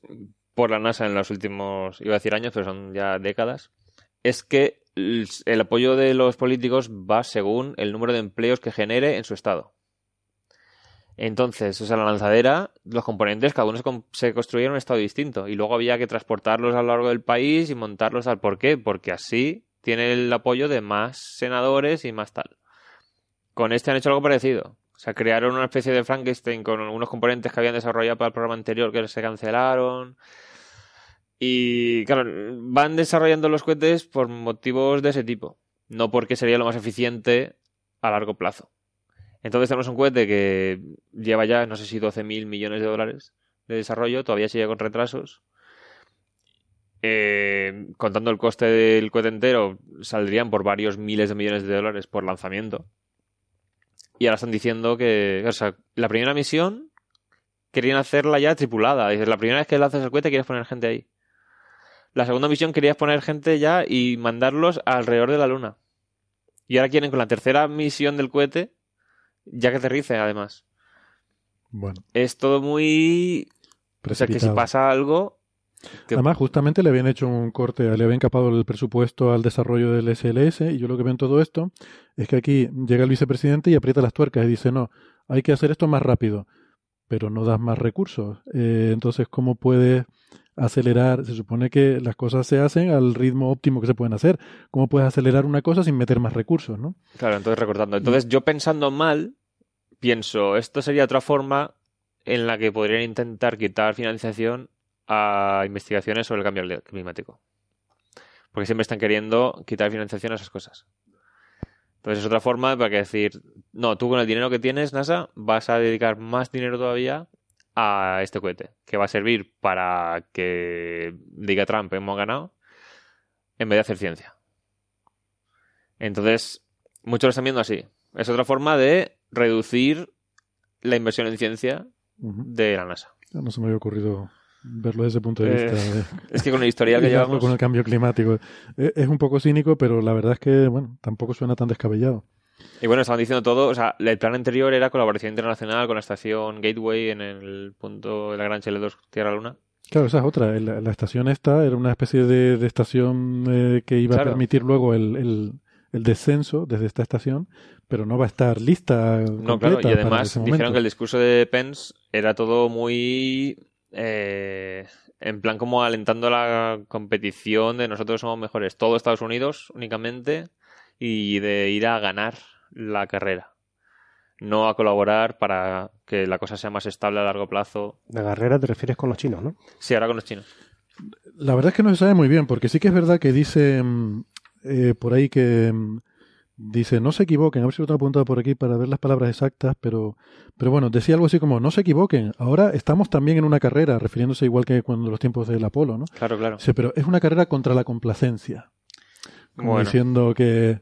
por la NASA en los últimos, iba a decir años, pero son ya décadas, es que el apoyo de los políticos va según el número de empleos que genere en su estado. Entonces, o sea, la lanzadera, los componentes, cada uno se, se en un estado distinto. Y luego había que transportarlos a lo largo del país y montarlos al por qué. Porque así tiene el apoyo de más senadores y más tal. Con este han hecho algo parecido. O sea, crearon una especie de Frankenstein con algunos componentes que habían desarrollado para el programa anterior que se cancelaron. Y claro, van desarrollando los cohetes por motivos de ese tipo. No porque sería lo más eficiente a largo plazo. Entonces tenemos un cohete que lleva ya, no sé si 12.000 millones de dólares de desarrollo, todavía sigue con retrasos. Eh, contando el coste del cohete entero, saldrían por varios miles de millones de dólares por lanzamiento. Y ahora están diciendo que, o sea, la primera misión querían hacerla ya tripulada. Dices, la primera vez que lanzas el cohete quieres poner gente ahí. La segunda misión querías poner gente ya y mandarlos alrededor de la luna. Y ahora quieren con la tercera misión del cohete ya que aterrice, además. Bueno, Es todo muy... O sea, que si pasa algo... que- Además, justamente le habían hecho un corte, le habían capado el presupuesto al desarrollo del SLS y yo lo que veo en todo esto es que aquí llega el vicepresidente y aprieta las tuercas y dice, no, hay que hacer esto más rápido, pero no das más recursos. Eh, entonces, ¿cómo puedes acelerar? Se supone que las cosas se hacen al ritmo óptimo que se pueden hacer. ¿Cómo puedes acelerar una cosa sin meter más recursos, no? Claro, entonces recortando. Entonces yo pensando mal, pienso, esto sería otra forma en la que podrían intentar quitar financiación a investigaciones sobre el cambio climático. Porque siempre están queriendo quitar financiación a esas cosas. Entonces es otra forma para que decir, no, tú con el dinero que tienes, NASA, vas a dedicar más dinero todavía a este cohete, que va a servir para que diga Trump, hemos ganado, en vez de hacer ciencia. Entonces, Muchos lo están viendo así. Es otra forma de reducir la inversión en ciencia de la NASA. No se me había ocurrido verlo desde ese punto de Eh, vista. de- Es que con el historial que llevamos... con el cambio climático. Eh, Es un poco cínico, pero la verdad es que, bueno, tampoco suena tan descabellado. Y bueno, estaban diciendo todo, o sea, el plan anterior era colaboración internacional con la estación Gateway en el punto de la Gran L2 Tierra-Luna. Claro, esa es otra. La, estación esta era una especie de, de estación eh, que iba Claro. a permitir luego el, el- el descenso desde esta estación, pero no va a estar lista. No, claro, y además dijeron que el discurso de Pence era todo muy... eh, en plan como alentando la competición de nosotros somos mejores, todo Estados Unidos únicamente, y de ir a ganar la carrera. No a colaborar para que la cosa sea más estable a largo plazo. La carrera te refieres con los chinos, ¿no? Sí, ahora con los chinos. La verdad es que no se sabe muy bien, porque sí que es verdad que dice mm, eh, por ahí que mm, dice no se equivoquen, a ver si lo tengo apuntado por aquí para ver las palabras exactas, pero, pero bueno, decía algo así como no se equivoquen, ahora estamos también en una carrera, refiriéndose igual que cuando los tiempos del Apolo, ¿no? Claro, claro. Dice, pero es una carrera contra la complacencia. Como Bueno. diciendo que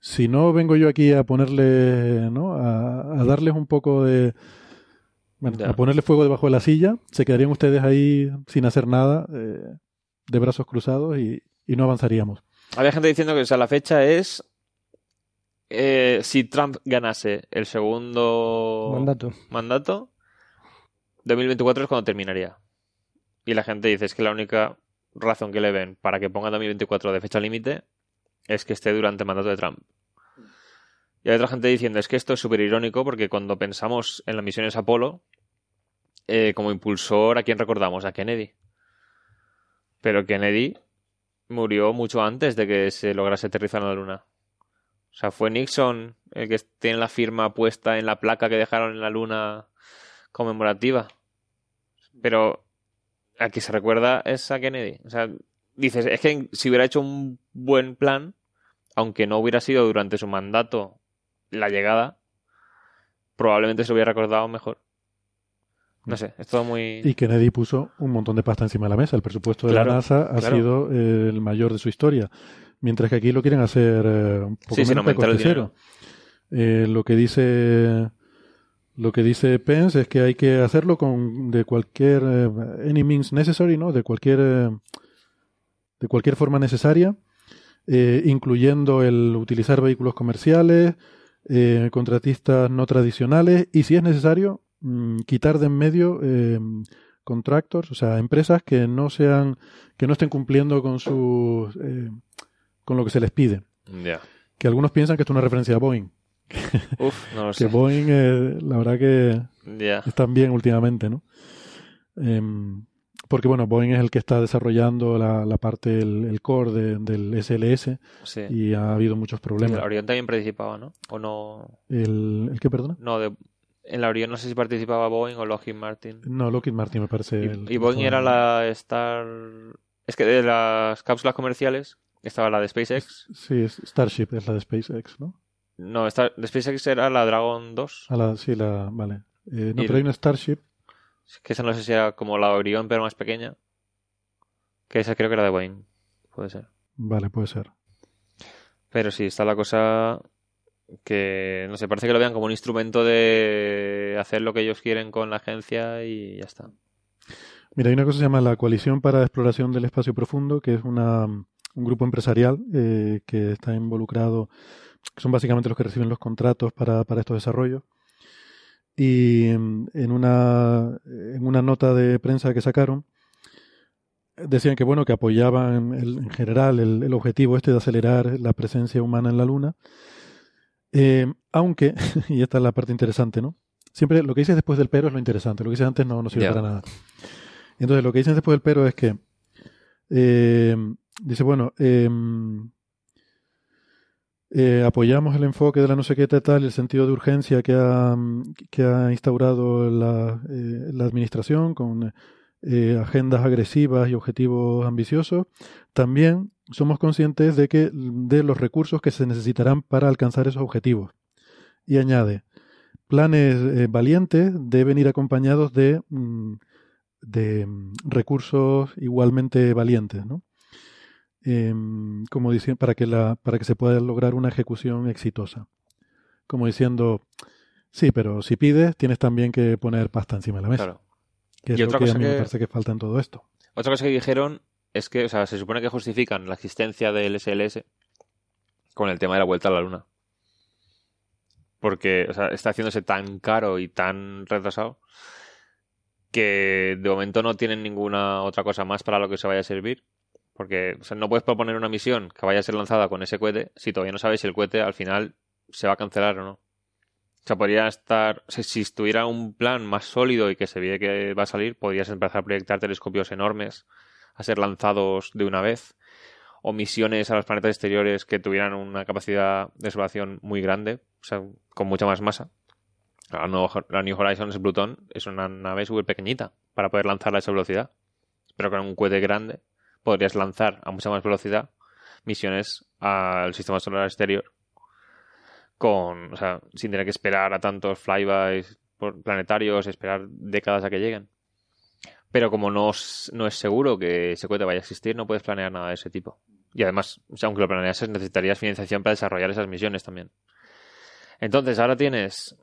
si no vengo yo aquí a ponerle, ¿no? A, a darles un poco de... Bueno, a ponerle fuego debajo de la silla, se quedarían ustedes ahí sin hacer nada, eh, de brazos cruzados y, y no avanzaríamos. Había gente diciendo que o sea, la fecha es eh, si Trump ganase el segundo Mandato. mandato, 2024 es cuando terminaría. Y la gente dice es que la única razón que le ven para que ponga 2024 de fecha límite es que esté durante el mandato de Trump. Y hay otra gente diciendo es que esto es súper irónico porque cuando pensamos en las misiones Apolo, eh, como impulsor, ¿a quién recordamos? A Kennedy. Pero Kennedy murió mucho antes de que se lograse aterrizar en la Luna. O sea, fue Nixon el que tiene la firma puesta en la placa que dejaron en la Luna conmemorativa. Pero a que se recuerda es a Kennedy. O sea, dices, es que si hubiera hecho un buen plan, aunque no hubiera sido durante su mandato la llegada, probablemente se hubiera recordado mejor. No sé, es todo muy... Y Kennedy puso un montón de pasta encima de la mesa. El presupuesto de Claro, la NASA ha claro. sido eh, el mayor de su historia. Mientras que aquí lo quieren hacer eh, un poco Sí, menos de coste cero. Eh, lo que dice lo que dice Pence es que hay que hacerlo con de cualquier any means necessary, ¿no? De cualquier de cualquier forma necesaria, eh, incluyendo el utilizar vehículos comerciales, eh, contratistas no tradicionales y si es necesario mm, quitar de en medio eh, contractors, o sea, empresas que no sean que no estén cumpliendo con sus eh, con lo que se les pide. Ya. Que algunos piensan que esto es una referencia a Boeing. Uf, no lo Que sé. Boeing, eh, la verdad que están bien últimamente, ¿no? Porque, bueno, Boeing es el que está desarrollando la, la parte, el, el core de- del SLS Sí. y ha habido muchos problemas. Orión también participaba, ¿no? O no... ¿El, el qué, perdona? No, de... en la Orión no sé si participaba Boeing o Lockheed Martin. No, Lockheed Martin me parece. Y, el y Boeing era la Star... Es que de las cápsulas comerciales estaba la de SpaceX. Sí, es Starship es la de SpaceX, ¿no? No, esta, de SpaceX era la Dragon 2. A la, sí, la, vale. Eh, no, Y pero hay una Starship. Que esa no sé si era como la Orión, pero más pequeña. Que esa creo que era de Boeing. Puede ser. Vale, puede ser. Pero sí, está la cosa que, no sé, parece que lo vean como un instrumento de hacer lo que ellos quieren con la agencia y ya está. Mira, hay una cosa que se llama la Coalición para la Exploración del Espacio Profundo, que es una, un grupo empresarial eh, que está involucrado, que son básicamente los que reciben los contratos para, para estos desarrollos. Y mm, en una, en una nota de prensa que sacaron, decían que bueno, que apoyaban el- en general el, el objetivo este de acelerar la presencia humana en la Luna. Eh, aunque, y esta es la parte interesante, ¿no? Siempre lo que dices después del pero es lo interesante, lo que dices antes no, no sirve para nada. Entonces, lo que dicen después del pero es que eh, dice, bueno, em, eh, apoyamos el enfoque de la no sé qué tal, el sentido de urgencia que ha, que ha instaurado la, eh, la administración con eh, agendas agresivas y objetivos ambiciosos. También somos conscientes de que de los recursos que se necesitarán para alcanzar esos objetivos. Y añade, planes eh, valientes deben ir acompañados de, mm, de mm, recursos igualmente valientes, ¿no? Em, como diciendo, para que la, para que se pueda lograr una ejecución exitosa. Como diciendo, sí, pero si pides, tienes también que poner pasta encima de la mesa. Claro. Que es Y lo que a mí me que- parece que falta en todo esto. Otra cosa que dijeron es que, o sea, se supone que justifican la existencia del SLS con el tema de la vuelta a la luna. Porque, o sea, está haciéndose tan caro y tan retrasado que de momento no tienen ninguna otra cosa más para lo que se vaya a servir. Porque, o sea, no puedes proponer una misión que vaya a ser lanzada con ese cohete si todavía no sabes si el cohete al final se va a cancelar o no. O sea, podría estar. o si estuviera un plan más sólido y que se ve que va a salir, podrías empezar a proyectar telescopios enormes a ser lanzados de una vez. O misiones a los planetas exteriores que tuvieran una capacidad de observación muy grande, o sea, con mucha más masa. La New Horizons Plutón es una nave súper pequeñita para poder lanzarla a esa velocidad. Pero con un cohete grande podrías lanzar a mucha más velocidad misiones al sistema solar exterior con, o sea, sin tener que esperar a tantos flybys planetarios, esperar décadas a que lleguen. Pero como no es, no es seguro que ese cohete vaya a existir, no puedes planear nada de ese tipo. Y además, aunque lo planeases, necesitarías financiación para desarrollar esas misiones también. Entonces, ahora tienes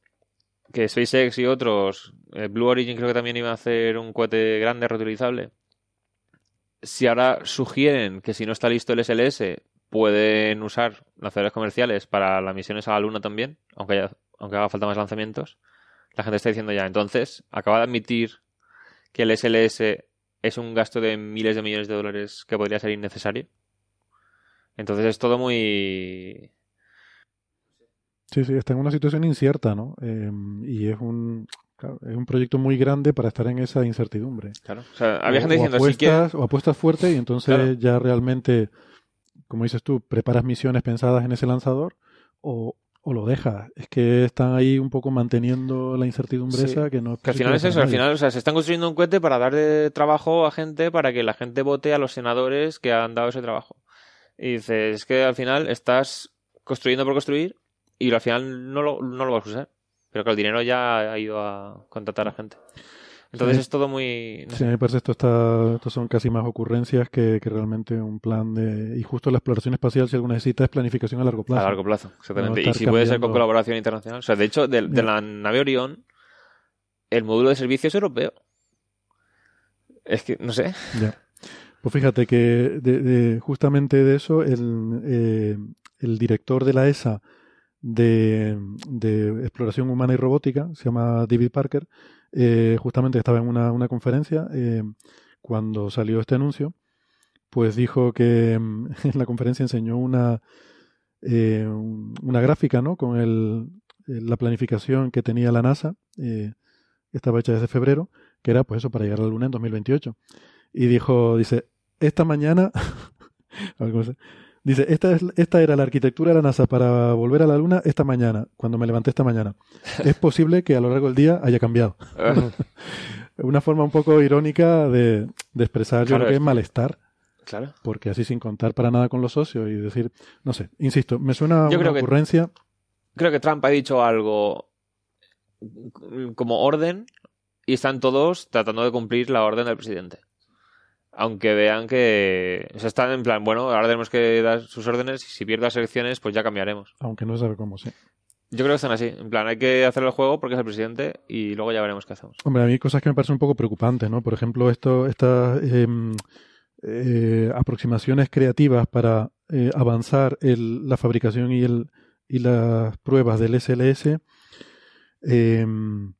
que SpaceX y otros, eh, Blue Origin creo que también iba a hacer un cohete grande reutilizable. Si ahora sugieren que si no está listo el SLS, pueden usar lanzadores comerciales para las misiones a la Luna también, aunque, aunque haga falta más lanzamientos, la gente está diciendo ya, entonces, acaba de admitir que el SLS es un gasto de miles de millones de dólares que podría ser innecesario. Entonces es todo muy... Sí, sí, está en una situación incierta, ¿no? Eh, y es un, claro, es un proyecto muy grande para estar en esa incertidumbre. Claro. O sea, había gente o diciendo, apuestas, o apuestas fuerte y entonces Claro. ya realmente, como dices tú, preparas misiones pensadas en ese lanzador o, o lo dejas. Es que están ahí un poco manteniendo la incertidumbre Sí. esa que no Que al final es eso, al final, o sea, se están construyendo un cohete para dar de trabajo a gente, para que la gente vote a los senadores que han dado ese trabajo. Y dices, es que al final estás construyendo por construir y al final no lo, no lo vas a usar. Pero que el dinero ya ha ido a contratar a gente. Entonces Sí. es todo muy... no Sí, sé. a mí me parece esto está, esto son casi más ocurrencias que, que realmente un plan de... Y justo la exploración espacial, si algo necesita, es planificación a largo plazo. A largo plazo, exactamente. No y si puede ser con colaboración internacional. O sea, de hecho, de, de la nave Orión, el módulo de servicio es europeo. Es que, no sé. Ya. Pues fíjate que de, de- justamente de eso el, eh, el director de la ESA de, Exploración Humana y Robótica, se llama David Parker, eh, justamente estaba en una, una conferencia eh, cuando salió este anuncio, pues dijo que mm, en la conferencia enseñó una, eh, un- una gráfica ¿no? con el, eh, la planificación que tenía la NASA, estaba hecha desde febrero, que era pues eso para llegar a la Luna en 2028. Y dijo, dice, esta mañana, dice, esta, es, esta era la arquitectura de la NASA para volver a la Luna esta mañana, cuando me levanté esta mañana. Es posible que a lo largo del día haya cambiado. Una forma un poco irónica de, de expresar, yo creo que es malestar, claro. porque así sin contar para nada con los socios y decir, no sé, insisto, me suena Yo una creo que- ocurrencia. creo que Trump ha dicho algo como orden y están todos tratando de cumplir la orden del presidente. Aunque vean que o sea, están en plan, bueno, ahora tenemos que dar sus órdenes y si pierdo las elecciones, pues ya cambiaremos. Aunque no se sabe cómo, sí. Yo creo que están así. En plan, hay que hacer el juego porque es el presidente y luego ya veremos qué hacemos. Hombre, a mí hay cosas que me parecen un poco preocupantes, ¿no? Por ejemplo, esto, estas em, eh, aproximaciones creativas para eh, avanzar el- la fabricación y, el, y las pruebas del SLS, em,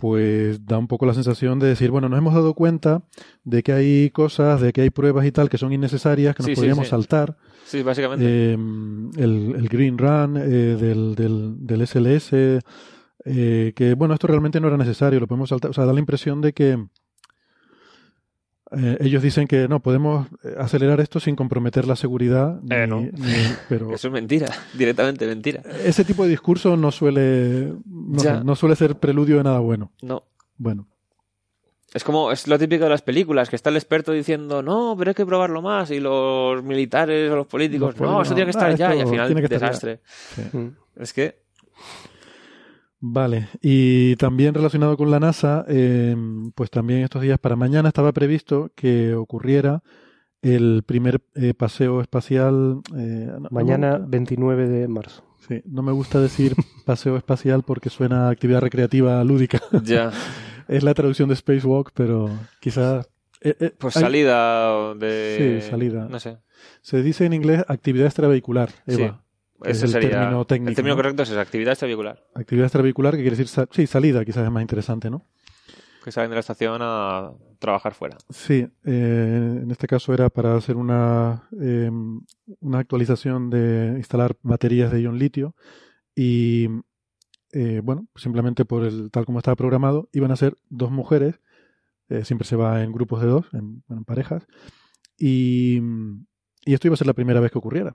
pues da un poco la sensación de decir, bueno, nos hemos dado cuenta de que hay cosas, de que hay pruebas y tal que son innecesarias, que nos Sí, sí, podríamos sí. saltar. Sí, básicamente. Eh, el, el Green Run eh, del, del, del SLS, eh, que bueno, esto realmente no era necesario, lo podemos saltar, o sea, da la impresión de que eh, ellos dicen que no, podemos eh, acelerar esto sin comprometer la seguridad, Eh, ni- no. ni- pero Eso es mentira, directamente mentira. ese tipo de discurso no suele, no, Ya. sé, no suele ser preludio de nada bueno. No. Bueno, Es como, es lo típico de las películas, que está el experto diciendo, no, pero hay que probarlo más, y los militares o los políticos, Los no, eso políticos, tiene que estar "Ah, ya, y al final, tiene que estar ya". desastre. sí. Mm. Es que, Vale, y también relacionado con la NASA, eh, pues también estos días para mañana estaba previsto que ocurriera el primer eh, paseo espacial. eh, no- no Mañana gusta- 29 de marzo. sí, no me gusta decir paseo espacial porque suena a actividad recreativa lúdica. Ya. es la traducción de Spacewalk, pero quizás. eh, eh, Pues hay- salida de... Sí, salida. No sé. Se dice en inglés actividad extravehicular, Sí. Eva. Que es Ese el sería... término técnico, el término ¿no? correcto es esa, actividad extravehicular. Actividad extravehicular, que quiere decir, sa- sí, salida, quizás es más interesante, ¿no? Que salen de la estación a trabajar fuera. Sí, eh, en este caso era para hacer una, eh, una actualización de instalar baterías de ion litio y, eh, bueno, simplemente por el tal como estaba programado, iban a ser dos mujeres, eh, siempre se va en grupos de dos, en, en parejas, y, y esto iba a ser la primera vez que ocurriera.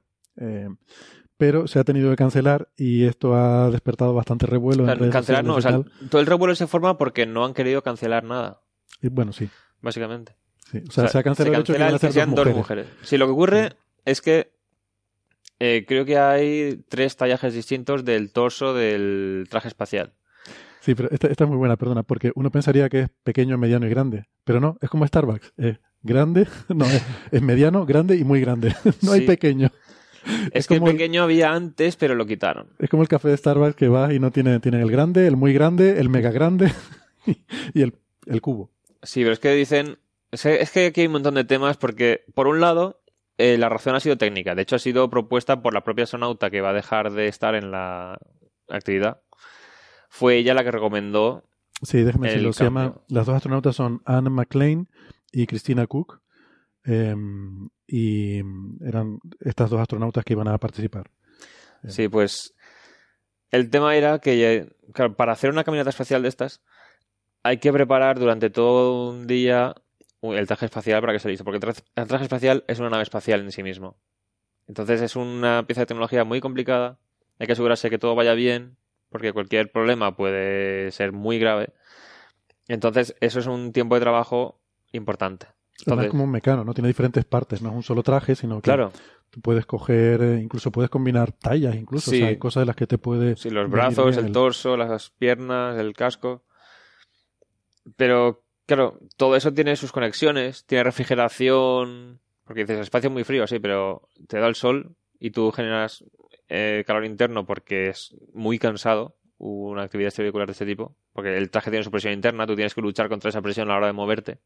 Pero se ha tenido que cancelar y esto ha despertado bastante revuelo en redes cancelar no, o sea, todo el revuelo se forma porque no han querido cancelar nada. Y bueno, sí. básicamente. sí. O sea, se ha cancelado el hecho de que cancela sean dos mujeres. Sí, lo que ocurre es que eh, creo que hay tres tallajes distintos del torso del traje espacial. Sí, pero esta, esta es muy buena, perdona, porque uno pensaría que es pequeño, mediano y grande, pero no, es como Starbucks, es grande, no, es, es mediano, grande y muy grande, no hay pequeño. Es, que como el el- pequeño había antes, pero lo quitaron. Es como el café de Starbucks que va y no tiene, tiene el grande, el muy grande, el mega grande y el, el cubo. Sí, pero es que dicen. Es que, aquí hay un montón de temas porque, por un lado, eh, la razón ha sido técnica. De hecho, ha sido propuesta por la propia astronauta que va a dejar de estar en la actividad. Fue ella la que recomendó. Sí, déjame decirlo, se llama, cambio. las dos astronautas son Anne McLean y Christina Cook, em, y eran estas dos astronautas que iban a participar. Sí, pues. El tema era que, para hacer una caminata espacial de estas, hay que preparar durante todo un día el traje espacial para que esté listo. Porque el traje espacial es una nave espacial en sí mismo. Entonces es una pieza de tecnología muy complicada. Hay que asegurarse que todo vaya bien, porque cualquier problema puede ser muy grave. Entonces, eso es un tiempo de trabajo importante. Entonces- es como un mecano, ¿no? Tiene diferentes partes, no es un solo traje, sino que Claro, tú puedes coger, eh, incluso puedes combinar tallas, incluso, Sí. o sea, hay cosas de las que te puede... sí, los brazos, el torso, las piernas, el casco. Pero, claro, todo eso tiene sus conexiones, tiene refrigeración. Porque dices, el espacio es muy frío, sí, pero te da el sol y tú generas eh, calor interno porque es muy cansado una actividad extravehicular de este tipo. Porque el traje tiene su presión interna, tú tienes que luchar contra esa presión a la hora de moverte.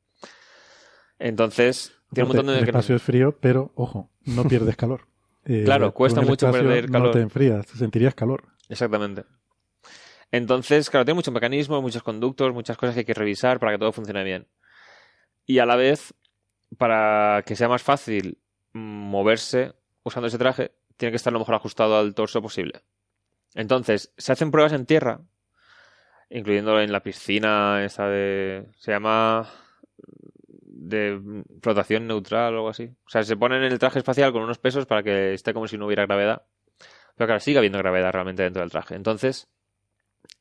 Entonces, tiene un montón de... el espacio es frío, pero, ojo, no pierdes calor. Eh, Claro, cuesta mucho espacio perder calor. No te enfrías, te sentirías calor. Exactamente. Entonces, claro, tiene muchos mecanismos, muchos conductos, muchas cosas que hay que revisar para que todo funcione bien. Y a la vez, para que sea más fácil moverse usando ese traje, tiene que estar lo mejor ajustado al torso posible. Entonces, se hacen pruebas en tierra, incluyendo en la piscina esa de... se llama de flotación neutral o algo así. O sea, se ponen en el traje espacial con unos pesos para que esté como si no hubiera gravedad. Pero claro, sigue habiendo gravedad realmente dentro del traje. Entonces,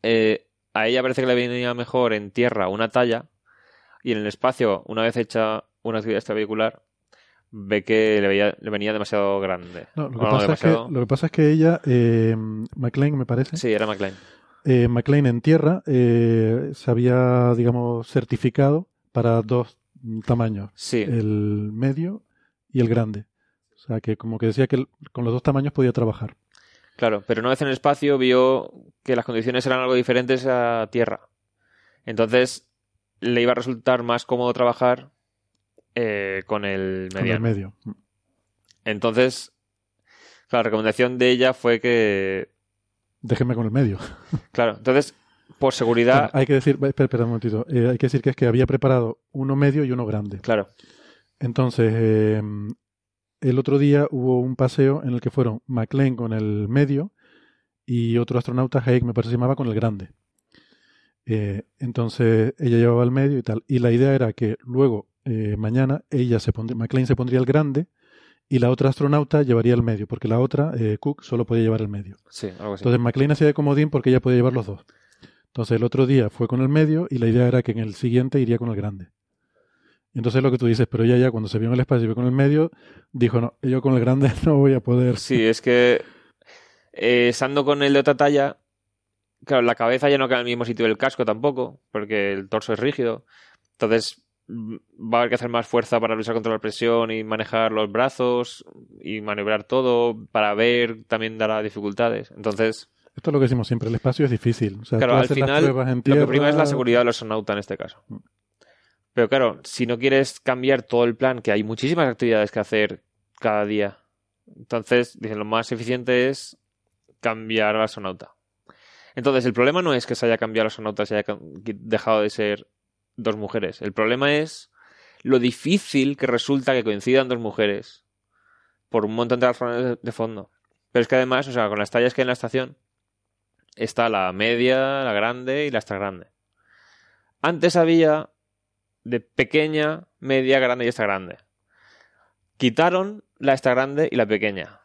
eh, a ella parece que le venía mejor en tierra una talla y en el espacio, una vez hecha una actividad extravehicular, ve que le, veía- le venía demasiado grande. No, lo, que Bueno, pasa es que, demasiado- lo que pasa es que ella, eh, McLean me parece, Sí, era McLean. eh, McLean en tierra eh, se había, digamos, certificado para dos tamaños, Sí, el medio y el grande. O sea, que como que decía que con los dos tamaños podía trabajar. claro. Pero una vez en el espacio vio que las condiciones eran algo diferentes a tierra. Entonces, le iba a resultar más cómodo trabajar eh, con el Con el medio. Entonces, la recomendación de ella fue que, Déjeme con el medio. claro, entonces, por seguridad, hay que decir, espera, espera un momentito, Eh, hay que decir que es que había preparado uno medio y uno grande. claro, Entonces, eh, el otro día hubo un paseo en el que fueron McLean con el medio y otro astronauta, Haig, me parece que se llamaba, con el grande. Eh, entonces, ella llevaba el medio y tal. Y la idea era que luego, eh, mañana, ella se pondría, McLean se pondría el grande y la otra astronauta llevaría el medio, porque la otra, eh, Cook, solo podía llevar el medio. sí, algo así. Entonces, McLean hacía de comodín porque ella podía llevar los dos. Entonces, el otro día fue con el medio y la idea era que en el siguiente iría con el grande. Entonces lo que tú dices, pero ella ya cuando se vio en el espacio y vio con el medio, dijo, no, yo con el grande no voy a poder. Sí, es que eh, estando con el de otra talla, claro, la cabeza ya no queda en el mismo sitio del casco tampoco, porque el torso es rígido. Entonces, va a haber que hacer más fuerza para luchar contra la presión y manejar los brazos y maniobrar todo, para ver también dará dificultades. Entonces, Esto es lo que decimos siempre, el espacio es difícil. O sea, claro, al final lo que prima es la seguridad del astronauta en este caso. Mm. Pero claro, si no quieres cambiar todo el plan, que hay muchísimas actividades que hacer cada día, entonces, dicen, lo más eficiente es cambiar al astronauta. Entonces, el problema no es que se haya cambiado al astronauta, se haya dejado de ser dos mujeres. El problema es lo difícil que resulta que coincidan dos mujeres por un montón de razones de fondo. Pero es que además, o sea, con las tallas que hay en la estación, está la media, la grande y la extra grande. Antes había de pequeña, media, grande y extra grande. Quitaron la extra grande y la pequeña.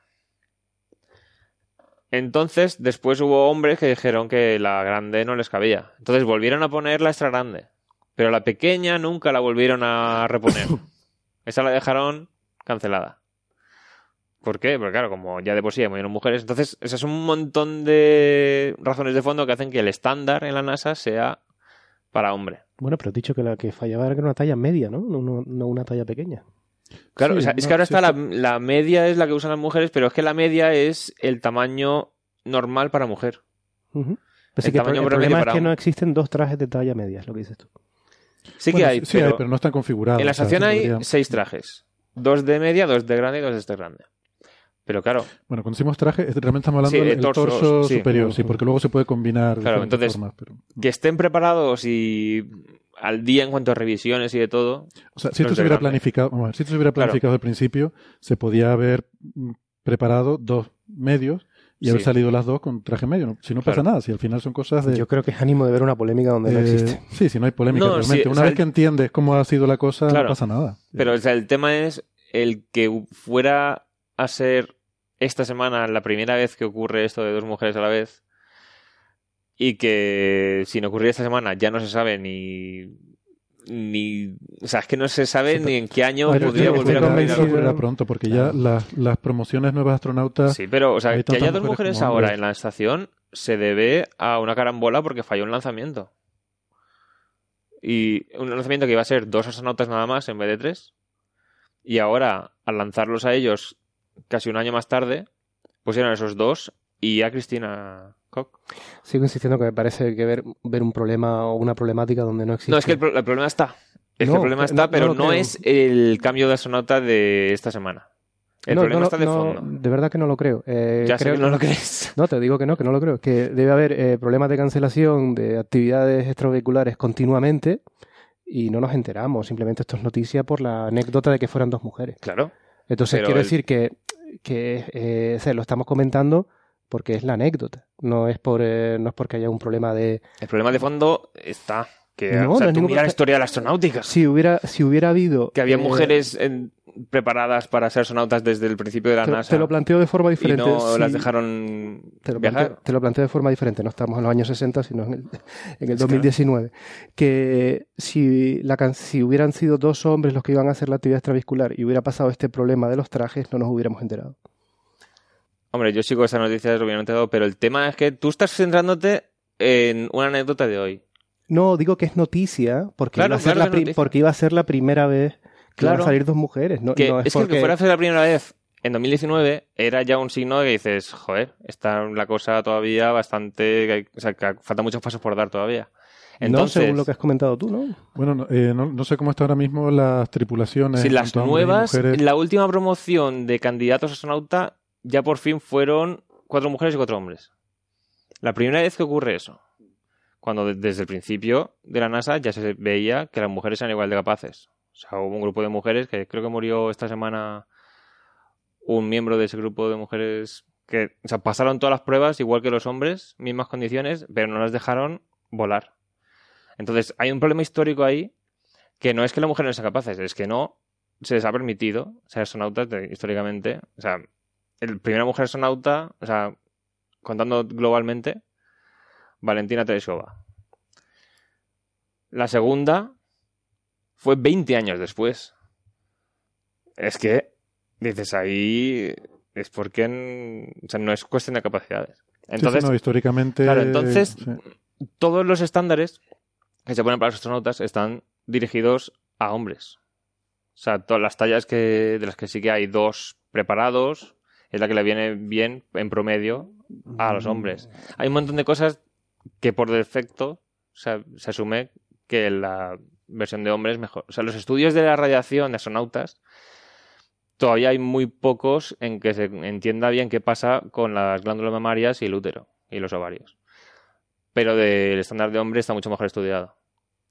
Entonces, después hubo hombres que dijeron que la grande no les cabía. Entonces volvieron a poner la extra grande. Pero la pequeña nunca la volvieron a reponer. Esa la dejaron cancelada. ¿Por qué? Porque claro, como ya de por sí hay menos mujeres, entonces esas son un montón de razones de fondo que hacen que el estándar en la NASA sea para hombre. Bueno, pero he dicho que la que fallaba era que era una talla media, ¿no? No, no- no una talla pequeña. Claro, Sí, o sea, es que ahora sí, está sí. la, la media es la que usan las mujeres, pero es que la media es el tamaño normal para mujer. Así El que el, tamaño el problema es que un- no existen dos trajes de talla media, es lo que dices tú. Sí Bueno, que hay, sí pero, no están configurados. en la o sea, estación hay podría- seis trajes. Dos de media, dos de grande y dos de este grande. Pero claro, Bueno, cuando decimos traje, realmente estamos hablando Sí, del torso sí. superior, sí, porque luego se puede combinar Claro, entonces- formas, pero- que estén preparados y al día en cuanto a revisiones y de todo. O sea, si esto se hubiera grande. planificado, vamos a ver, si esto se hubiera Claro. planificado al principio, se podía haber mm, preparado dos medios y haber salido las dos con traje medio. No- Si no pasa Claro. nada, si al final son cosas de... Yo creo que es ánimo de ver una polémica donde no eh, existe. Sí, si no hay polémica No, realmente. sí, o Una sea, vez el- que entiendes cómo ha sido la cosa, Claro. no pasa nada. Pero o sea, el tema es el que fuera a ser esta semana la primera vez que ocurre esto de dos mujeres a la vez y que si no ocurría esta semana ya no se sabe ni ni o sea es que no se sabe Sí, ni en qué año Pero podría volver a ocurrir pronto, porque ya las, las promociones nuevas astronautas... Sí, pero o sea, Hay que haya dos mujeres mujeres ahora en la estación se debe a una carambola porque falló un lanzamiento. Y un lanzamiento que iba a ser dos astronautas nada más en vez de tres. Y ahora, al lanzarlos a ellos casi un año más tarde, pusieron esos dos y a Cristina Koch. Sigo insistiendo que me parece que ver, ver un problema o una problemática donde no existe. No, es que el, pro- el problema está. Es que el problema está, no pero no, es el cambio de astronauta de esta semana. El problema está de no, fondo. De verdad que no lo creo. Eh, ya sé creo que no lo crees. No, te digo que no, que no lo creo. Que debe haber eh, problemas de cancelación de actividades extravehiculares continuamente y no nos enteramos. Simplemente esto es noticia por la anécdota de que fueran dos mujeres. Claro. Entonces, Pero quiero el- decir que, que eh, o sea, lo estamos comentando porque es la anécdota. No es, por, eh, no es porque haya un problema de... El problema de fondo está. Que, No, o sea, no tú mira la historia de la astronáutica. Si hubiera, si hubiera habido... que había eh, mujeres en- preparadas para ser astronautas desde el principio de la Te, NASA te lo planteo de forma y diferente. no Si- las dejaron Te lo, viajar. planteo, te lo planteo de forma diferente, no estamos en los años 60, sino en el, en el 2019. Que si, la, can- si hubieran sido dos hombres los que iban a hacer la actividad extravehicular y hubiera pasado este problema de los trajes, no nos hubiéramos enterado. Hombre, yo sigo esas noticias, obviamente, pero el tema es que tú estás centrándote en una anécdota de hoy. No, digo que es noticia porque, Claro, iba, a ser claro la que es pri- noticia. porque iba a ser la primera vez iban Claro. a salir dos mujeres. No, Que no es, es, que el porque... que fuera a hacer la primera vez en 2019 era ya un signo de que dices, joder, está la cosa todavía bastante. o sea, que faltan muchos pasos por dar todavía. no, Entonces, según lo que has comentado tú, ¿no? Bueno, no, eh, no, no sé cómo están ahora mismo las tripulaciones. en las nuevas, la última promoción de candidatos a astronauta ya por fin fueron cuatro mujeres y cuatro hombres. La primera vez que ocurre eso, cuando de- desde el principio de la NASA ya se veía que las mujeres eran igual de capaces. O sea, hubo un grupo de mujeres que creo que murió esta semana un miembro de ese grupo de mujeres que pasaron todas las pruebas igual que los hombres, mismas condiciones, pero no las dejaron volar. Entonces, hay un problema histórico ahí que no es que las mujeres no sean capaces, es que no se les ha permitido ser astronautas históricamente. O sea, el primera mujer astronauta, o sea, contando globalmente, Valentina Tereshova. La segunda fue 20 años después. Es que, dices, ahí es porque en- o sea, no es cuestión de capacidades. Sí, sí, Entonces, no, históricamente. claro, entonces- sí. todos los estándares que se ponen para los astronautas están dirigidos a hombres. O sea, todas las tallas que, de las que sí que hay dos preparados, es la que le viene bien en promedio a los hombres. Hay un montón de cosas que por defecto se, se asume que la versión de hombres es mejor. O sea, los estudios de la radiación de astronautas todavía hay muy pocos en que se entienda bien qué pasa con las glándulas mamarias y el útero y los ovarios. Pero del estándar de hombre está mucho mejor estudiado.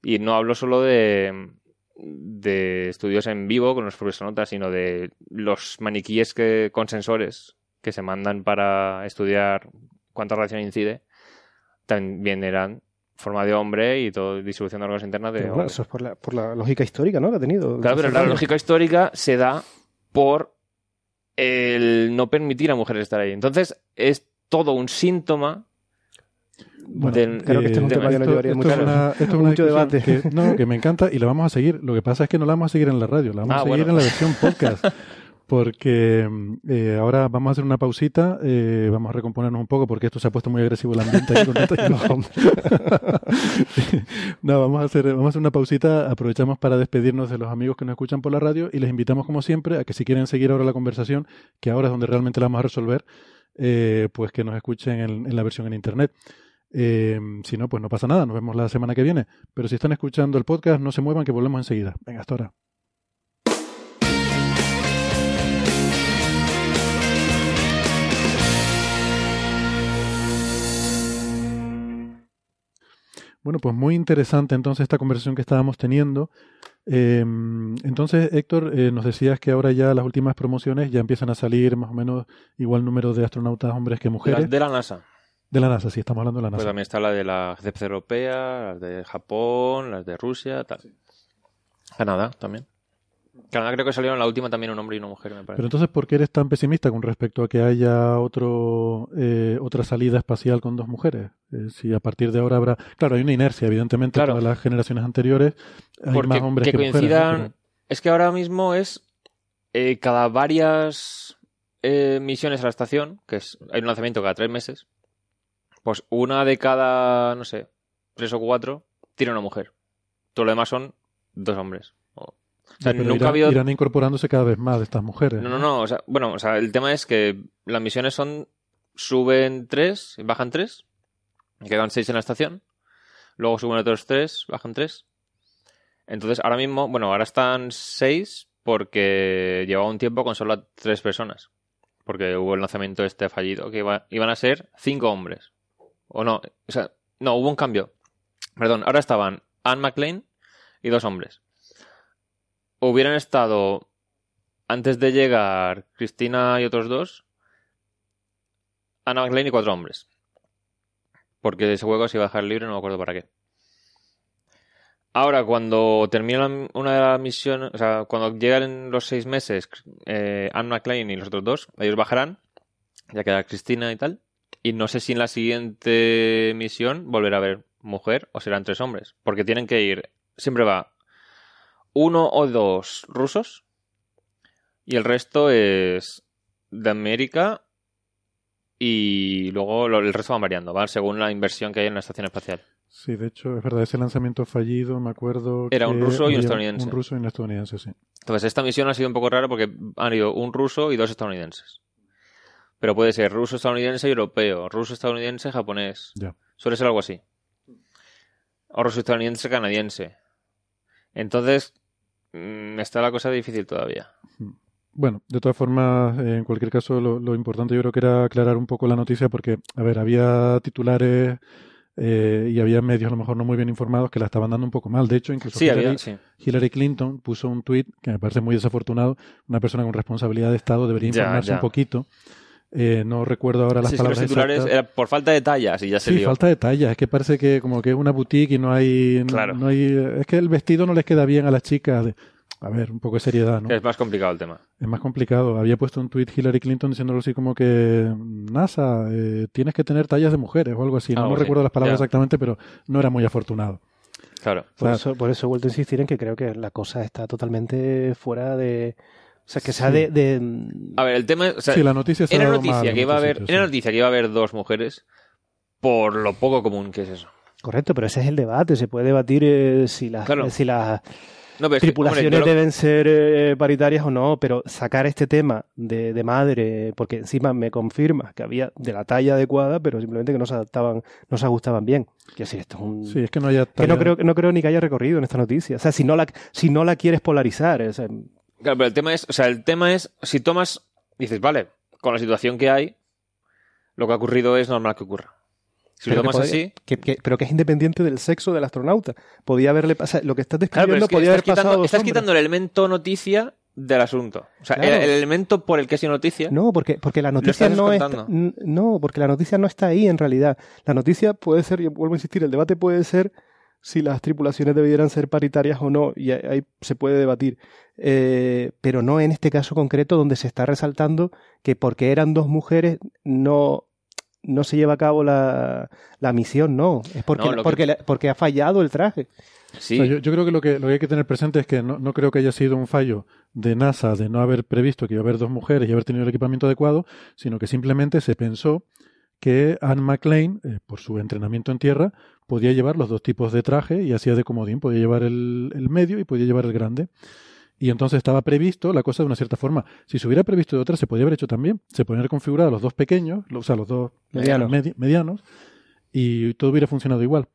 Y no hablo solo de, de estudios en vivo con los propios astronautas, sino de los maniquíes con sensores que se mandan para estudiar cuánta radiación incide, también eran forma de hombre y todo distribución de órganos internos de Pero bueno, hombre. eso es por la, por la lógica histórica, ¿no? Que ha tenido. Claro, pero la lógica histórica se da por el no permitir a mujeres estar ahí. Entonces, es todo un síntoma Bueno, del- creo que este es un de- tema que no esto, llevaría esto mucho- es una, esto es mucho debate. Que, no, que me encanta y la vamos a seguir. Lo que pasa es que no la vamos a seguir en la radio, la vamos Ah, a seguir bueno. en la versión podcast. Porque eh, ahora vamos a hacer una pausita, eh, vamos a recomponernos un poco porque esto se ha puesto muy agresivo el ambiente. aquí no, vamos a, hacer, vamos a hacer una pausita, aprovechamos para despedirnos de los amigos que nos escuchan por la radio y les invitamos como siempre a que si quieren seguir ahora la conversación, que ahora es donde realmente la vamos a resolver, eh, pues que nos escuchen en, la versión en internet. Si no, pues no pasa nada, nos vemos la semana que viene. Pero si están escuchando el podcast, no se muevan, que volvemos enseguida. Venga, hasta ahora. Bueno, pues muy interesante entonces esta conversación que estábamos teniendo. Eh, entonces, Héctor, eh, nos decías que ahora ya las últimas promociones ya empiezan a salir más o menos igual número de astronautas hombres que mujeres. Las de la NASA. De la NASA, sí, estamos hablando de la Pues NASA. también está la de la CEPC europea, las de Japón, las de Rusia, tal. Canadá también. Canadá creo que salieron la última también un hombre y una mujer, me parece. Pero entonces, ¿por qué eres tan pesimista con respecto a que haya otro eh, otra salida espacial con dos mujeres? Eh, si a partir de ahora habrá... Claro, hay una inercia, evidentemente, Claro. todas las generaciones anteriores hay Porque más hombres que que, mujeres. ¿no? coincidan. Pero- Es que ahora mismo es eh, cada varias misiones a la estación, que es hay un lanzamiento cada tres meses, pues una de cada, no sé, tres o cuatro, tiene una mujer. Todo lo demás son dos hombres. O, sea, nunca irán, ha habido... irán incorporándose cada vez más estas mujeres. No, no, no. O sea, bueno, o sea, el tema es que las misiones son. Suben tres, bajan tres. Quedan seis en la estación. Luego suben otros tres, bajan tres. Entonces, ahora mismo, bueno, ahora están seis porque llevaba un tiempo con solo tres personas. Porque hubo el lanzamiento este fallido, que iba- iban a ser cinco hombres. O no, o sea, no, hubo un cambio. Perdón, ahora estaban Anne McLean y dos hombres. Hubieran estado antes de llegar Cristina y otros dos, Anna McLean y cuatro hombres. Porque ese juego se iba a dejar libre, no me acuerdo para qué. Ahora, cuando termina una misiones, o sea, cuando llegan los seis meses, eh, Anne McLean y los otros dos, ellos bajarán, ya queda Cristina y tal. Y no sé si en la siguiente misión volverá a haber mujer o serán tres hombres. Porque tienen que ir, siempre va uno o dos rusos y el resto es de América y luego lo- el resto van variando, ¿vale? Según la inversión que hay en la estación espacial. Sí, de hecho, es verdad, ese lanzamiento fallido, me acuerdo. Era un ruso y un estadounidense. Un ruso y un estadounidense, sí. Entonces, esta misión ha sido un poco rara porque han ido un ruso y dos estadounidenses. Pero puede ser ruso, estadounidense y europeo, ruso, estadounidense, japonés. Ya. Suele ser algo así. O ruso, estadounidense, canadiense. Entonces, está la cosa difícil todavía. Bueno, de todas formas, eh, en cualquier caso, lo, lo importante yo creo que era aclarar un poco la noticia porque, a ver, había titulares eh, y había medios a lo mejor no muy bien informados que la estaban dando un poco mal. De hecho, incluso Sí, Hillary, había, sí. Hillary Clinton puso un tuit que me parece muy desafortunado. Una persona con responsabilidad de Estado debería Ya, informarse ya. un poquito. Eh, no recuerdo ahora las Sí, es que los palabras titulares era por falta de tallas y ya se Sí, lió. falta de tallas. Es que parece que como que es una boutique y no hay, Claro. no hay, es que el vestido no les queda bien a las chicas. De- a ver, un poco de seriedad, ¿no? Es más complicado el tema. Es más complicado. Había puesto un tweet Hillary Clinton diciéndolo así como que NASA, eh, tienes que tener tallas de mujeres o algo así. No, así. recuerdo las palabras Ya. exactamente, pero no era muy afortunado. Claro. O Por, sea, eso, por eso he vuelto a insistir en que creo que la cosa está totalmente fuera de. O sea, que sea Sí. de. de- A ver, el tema es... o sea, sí, la noticia era noticia que iba a haber... sitios, Era sí. noticia que iba a haber dos mujeres por lo poco común que es eso. Correcto, pero ese es el debate. Se puede debatir eh, si las. Claro. Si las No, que, tripulaciones hombre, yo lo- deben ser eh, paritarias o no, pero sacar este tema de, de madre, porque encima me confirma que había de la talla adecuada, pero simplemente que no se adaptaban, no se ajustaban bien. Quiero decir, esto es un... Sí, es que no haya que no talla- creo, no creo ni que haya recorrido en esta noticia. O sea, si no la, si no la quieres polarizar, o sea, Claro, pero el tema es, o sea, el tema es, si tomas, dices, vale, con la situación que hay, lo que ha ocurrido es normal que ocurra. Si lo que tomas podría- así, que- que- pero que es independiente del sexo del astronauta. Podía haberle pasado, lo que estás claro, describiendo es que podía haber pasado quitando, dos estás hombres. quitando el elemento noticia del asunto. O sea, Claro. el, el elemento por el que ha sido noticia. No, porque, porque la noticia no está, no, porque la noticia no está ahí en realidad. La noticia puede ser, y vuelvo a insistir, el debate puede ser si las tripulaciones debieran ser paritarias o no, y ahí, se puede debatir. Eh, pero no en este caso concreto donde se está resaltando que porque eran dos mujeres no, no se lleva a cabo la, la misión, no. Es porque, No, lo que- porque, la- porque ha fallado el traje. Sí. O sea, yo, yo creo que lo, que lo que hay que tener presente es que no, no creo que haya sido un fallo de NASA de no haber previsto que iba a haber dos mujeres y haber tenido el equipamiento adecuado, sino que simplemente se pensó que Anne McLean, eh, por su entrenamiento en tierra, podía llevar los dos tipos de traje y hacía de comodín, podía llevar el, el medio y podía llevar el grande. Y entonces estaba previsto la cosa de una cierta forma. Si se hubiera previsto de otra, se podía haber hecho también. Se podían haber configurado los dos pequeños, o sea, los dos Medianos. medi- medianos, y todo hubiera funcionado igual.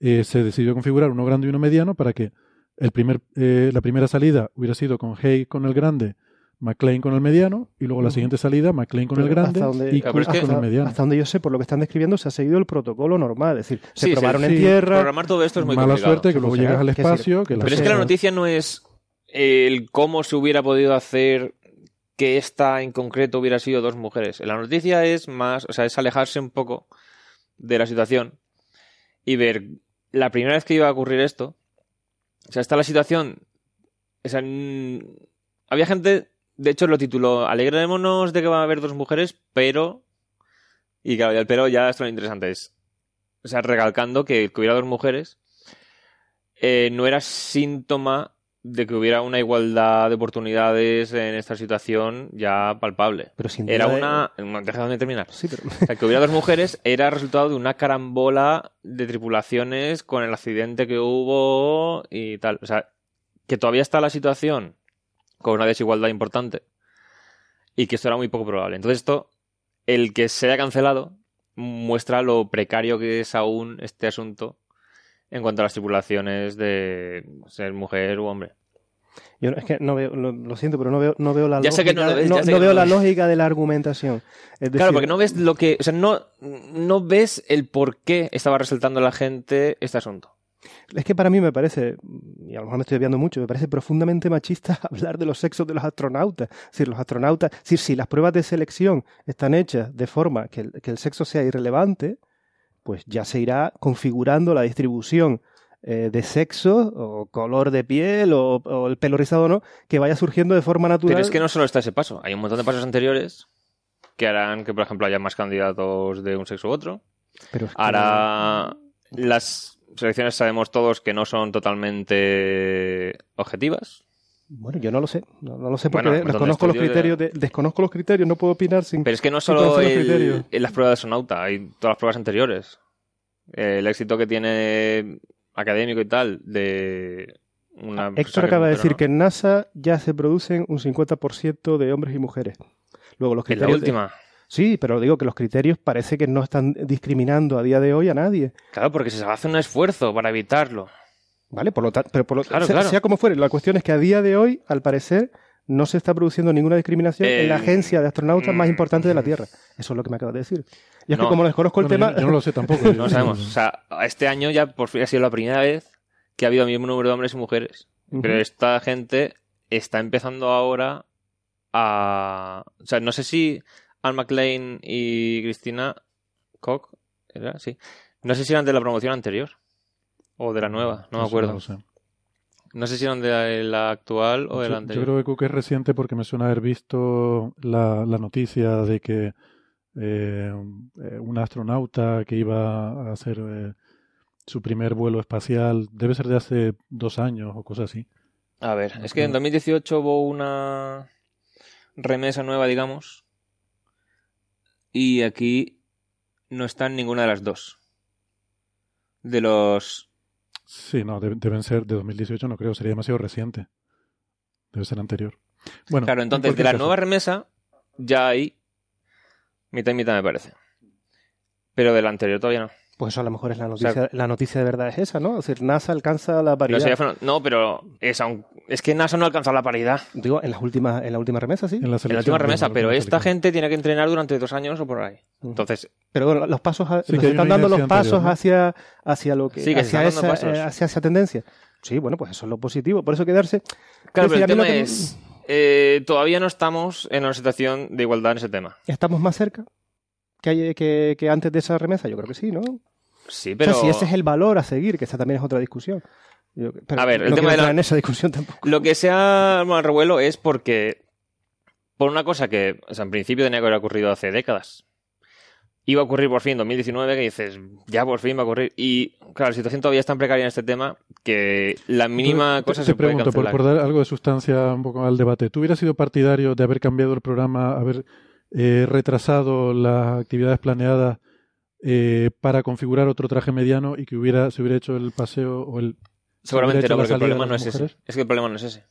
Eh, se decidió configurar uno grande y uno mediano para que el primer, eh, la primera salida hubiera sido con Hay con el grande, McLean con el mediano, y luego la siguiente salida, McLean con el grande hasta donde- y es que- con el mediano. Hasta donde yo sé, por lo que están describiendo, se ha seguido el protocolo normal. Es decir, se Sí, sí, probaron en sí. tierra. Programar todo esto es muy Mala complicado. suerte que luego llegas al espacio. que Pero es que la noticia no es el cómo se hubiera podido hacer que esta en concreto hubiera sido dos mujeres. La noticia es más, o sea, es alejarse un poco de la situación y ver la primera vez que iba a ocurrir esto. O sea, está la situación. O sea, había gente, de hecho lo tituló Alegrémonos de que va a haber dos mujeres, pero. Y claro, el pero ya esto lo interesante es. O sea, recalcando que que hubiera dos mujeres eh, no era síntoma de que hubiera una igualdad de oportunidades en esta situación ya palpable. Pero sin Era duda de- una... Déjame terminar. Sí, pero... O sea, que hubiera dos mujeres era resultado de una carambola de tripulaciones con el accidente que hubo y tal. O sea, que todavía está la situación con una desigualdad importante y que esto era muy poco probable. Entonces esto, el que se haya cancelado, muestra lo precario que es aún este asunto en cuanto a las tripulaciones de ser mujer u hombre. Yo es que no veo, lo, lo siento, pero no veo, no veo la Ya lógica. no ves, veo la lógica de la argumentación. Es Claro, porque no ves lo que, o sea, no, no ves el por qué estaba resaltando la gente este asunto. Es que para mí me parece, y a lo mejor me estoy desviando mucho, me parece profundamente machista hablar de los sexos de los astronautas. Es decir, los astronautas, es decir, si las pruebas de selección están hechas de forma que el, que el sexo sea irrelevante, pues ya se irá configurando la distribución eh, de sexo o color de piel o, o el pelo rizado o no, que vaya surgiendo de forma natural. Pero es que no solo está ese paso, hay un montón de pasos anteriores que harán que, por ejemplo, haya más candidatos de un sexo u otro. Pero es que- Ahora, las selecciones sabemos todos que no son totalmente objetivas. Bueno, yo no lo sé, no, no lo sé porque Bueno, de desconozco los criterios, de- desconozco los criterios, no puedo opinar sin... Pero es que no solo el- criterios. en las pruebas de sonauta, hay todas las pruebas anteriores. El éxito que tiene académico y tal de una... Héctor persona acaba de decir que en NASA ya se producen un 50% de hombres y mujeres. Luego los ¿no? En la criterios... última. Sí, pero digo que los criterios parece que no están discriminando a día de hoy a nadie. Claro, porque se hace un esfuerzo para evitarlo. ¿Vale? Por lo tanto, pero por lo, Claro, sea, claro. sea como fuere, la cuestión es que a día de hoy, al parecer, no se está produciendo ninguna discriminación en la Eh, agencia de astronautas más mm, importante de la Tierra. Eso es lo que me acabas de decir. Y es No. que como desconozco el Bueno, tema... yo, yo no lo sé tampoco. No sabemos. O sea, este año ya por fin ha sido la primera vez que ha habido el mismo número de hombres y mujeres. Pero esta gente está empezando ahora a... O sea, no sé si Anne McLean y Cristina Koch, ¿era? Sí. No sé si eran de la promoción anterior o de la nueva, no me sé, acuerdo. sé. No sé si eran de la actual o de la anterior. yo creo que Cook es reciente porque me suena haber visto la, la noticia de que eh, eh, un astronauta que iba a hacer eh, su primer vuelo espacial debe ser de hace dos años o cosas así. A ver, es que en 2018 hubo una remesa nueva, digamos, y aquí no están ninguna de las dos. De los Sí, no, deben, ser de 2018, no creo, sería demasiado reciente. Debe ser anterior. Bueno, claro, en entonces de la caso, nueva remesa ya hay mitad y mitad me parece. Pero de la anterior todavía no. Pues eso a lo mejor es la sea, noticia, la noticia de verdad es esa, ¿no? Es decir, NASA alcanza la paridad. no, pero es, que NASA no ha alcanzado la paridad Digo, en las últimas, en la última remesa, sí. en la, en la selección, última remesa, pero esta selección. gente tiene que entrenar durante dos años o por ahí. Entonces, Pero bueno, los pasos, a- Sí, nos que hay están dando los pasos anterior, ¿no? hacia, hacia lo que, Sí, que hacia, están dando esa, pasos. eh, hacia esa tendencia. Sí, bueno, pues eso es lo positivo. Por eso quedarse. claro, pero el tema que- es, eh, todavía no estamos en una situación de igualdad en ese tema. ¿Estamos más cerca que, hay- que, que antes de esa remesa? Yo creo que sí, ¿no? Sí, O pero sea, si ese es el valor a seguir, que esa también es otra discusión. Yo- pero A ver, el no tema de la- en esa discusión tampoco. lo que se ha armado el revuelo es porque, por una cosa que, o sea, en principio tenía que haber ocurrido hace décadas. Iba a ocurrir por fin en 2019, que dices, ya por fin va a ocurrir. Y, claro, la situación todavía es tan precaria en este tema que la mínima Te- cosa te, se puede pregunto, por, cancelar. por dar algo de sustancia un poco al debate, ¿tú hubieras sido partidario de haber cambiado el programa, haber eh, retrasado las actividades planeadas eh, para configurar otro traje mediano y que hubiera se hubiera hecho el paseo o el Seguramente no, porque el problema no es ese. Es que el problema no es ese.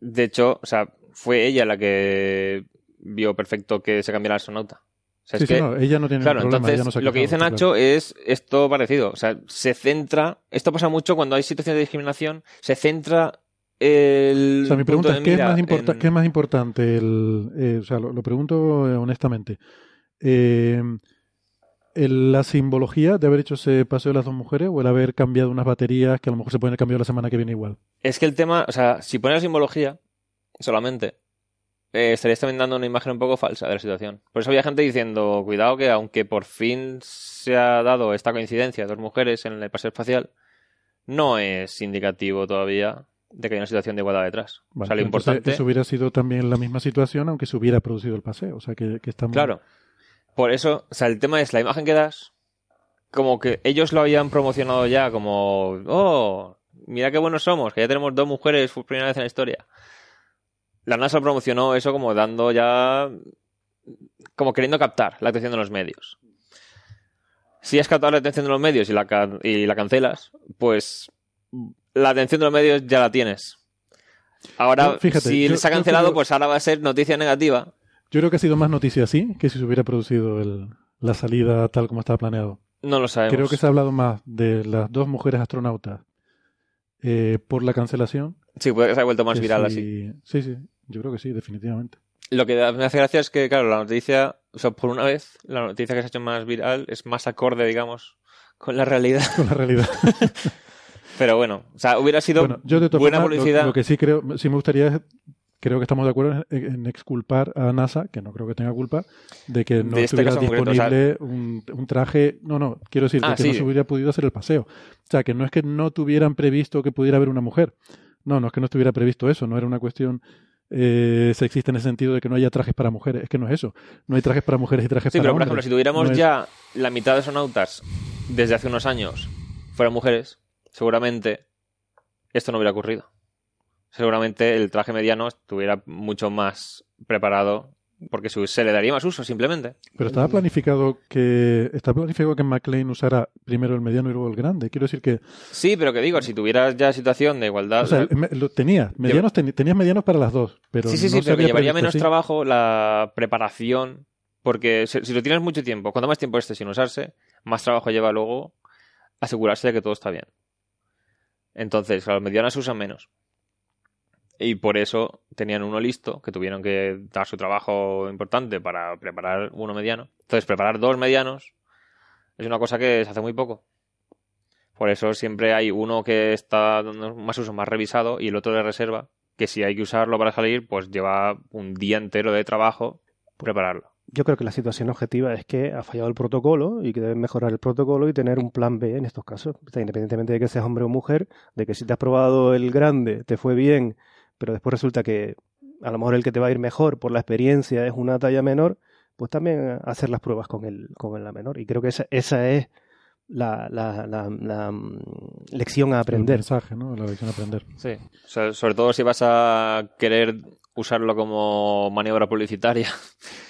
De hecho, o sea, fue ella la que vio perfecto que se cambiara el sonauta. O sea, sí, es sí, que, no, ella no tiene claro, problema, entonces no lo que dice Nacho claro. es esto parecido. O sea, se centra. Esto pasa mucho cuando hay situaciones de discriminación. Se centra el. O sea, mi pregunta es, ¿qué es, más en- qué es más importante? El, eh, o sea, lo, lo pregunto eh, honestamente. Eh, el- ¿La simbología de haber hecho ese paseo de las dos mujeres o el haber cambiado unas baterías que a lo mejor se pueden cambiar la semana que viene igual? Es que el tema, o sea, si pones la simbología solamente, eh, estarías también dando una imagen un poco falsa de la situación. Por eso había gente diciendo, cuidado que aunque por fin se ha dado esta coincidencia de dos mujeres en el paseo espacial, no es indicativo todavía de que hay una situación de igualdad detrás. Vale, o sea, lo importante... Eso hubiera sido también la misma situación aunque se hubiera producido el paseo. O sea, que, que estamos... Claro. Por eso, o sea, el tema es la imagen que das, como que ellos lo habían promocionado ya como, oh, mira qué buenos somos, que ya tenemos dos mujeres por primera vez en la historia. La NASA promocionó eso como dando ya, como queriendo captar la atención de los medios. Si has captado la atención de los medios y la, y la cancelas, pues la atención de los medios ya la tienes. Ahora, No, fíjate, si yo- se ha cancelado, creo- pues ahora va a ser noticia negativa. Yo creo que ha sido más noticia así que si se hubiera producido el- la salida tal como estaba planeado. No lo sabemos. Creo que se ha hablado más de las dos mujeres astronautas eh, por la cancelación. Sí, puede que se haya vuelto más viral así. Sí, sí, yo creo que sí, definitivamente. Lo que me hace gracia es que, claro, la noticia, o sea, por una vez, la noticia que se ha hecho más viral es más acorde, digamos, con la realidad. Con la realidad. Pero bueno, o sea, hubiera sido bueno, yo de todas buena formas, publicidad. Lo, que sí creo, sí me gustaría es, creo que estamos de acuerdo en, en exculpar a NASA, que no creo que tenga culpa, de que no De este estuviera concreto, disponible un, un traje, no, no, quiero decir, de Ah, que no sí. se hubiera podido hacer el paseo. O sea, que no es que no tuvieran previsto que pudiera haber una mujer. No, no es que no estuviera previsto eso, no era una cuestión eh, sexista en el sentido de que no haya trajes para mujeres, es que no es eso. No hay trajes para mujeres y trajes Sí, para pero por hombres. ejemplo, si tuviéramos No es- ya la mitad de astronautas desde hace unos años fueran mujeres, seguramente esto no hubiera ocurrido. Seguramente el traje mediano estuviera mucho más preparado porque se le daría más uso simplemente. Pero estaba planificado que está planificado que McLean usara primero el mediano y luego el grande. Quiero decir que Sí, pero que digo, si tuvieras ya situación de igualdad... o sea, me- lo tenía, medianos tenías medianos para las dos, pero sí, sí, sí, pero que llevaría menos así. trabajo la preparación, porque si, si lo tienes mucho tiempo, cuanto más tiempo esté sin usarse, más trabajo lleva luego asegurarse de que todo está bien. Entonces, a los medianos se usan menos. Y por eso tenían uno listo, que tuvieron que dar su trabajo importante para preparar uno mediano. Entonces, preparar dos medianos es una cosa que se hace muy poco. Por eso siempre hay uno que está dando más uso, más revisado, y el otro de reserva, que si hay que usarlo para salir, pues lleva un día entero de trabajo prepararlo. Yo creo que la situación objetiva es que ha fallado el protocolo y que deben mejorar el protocolo y tener un plan B en estos casos. O sea, independientemente de que seas hombre o mujer, de que si te has probado el grande te fue bien, pero después resulta que a lo mejor el que te va a ir mejor por la experiencia es una talla menor, pues también hacer las pruebas con el, con la menor. Y creo que esa, esa es la, la, la, la, mm, lección a El aprender. mensaje, ¿no? La lección a aprender. Sí. O sea, sobre todo si vas a querer usarlo como maniobra publicitaria.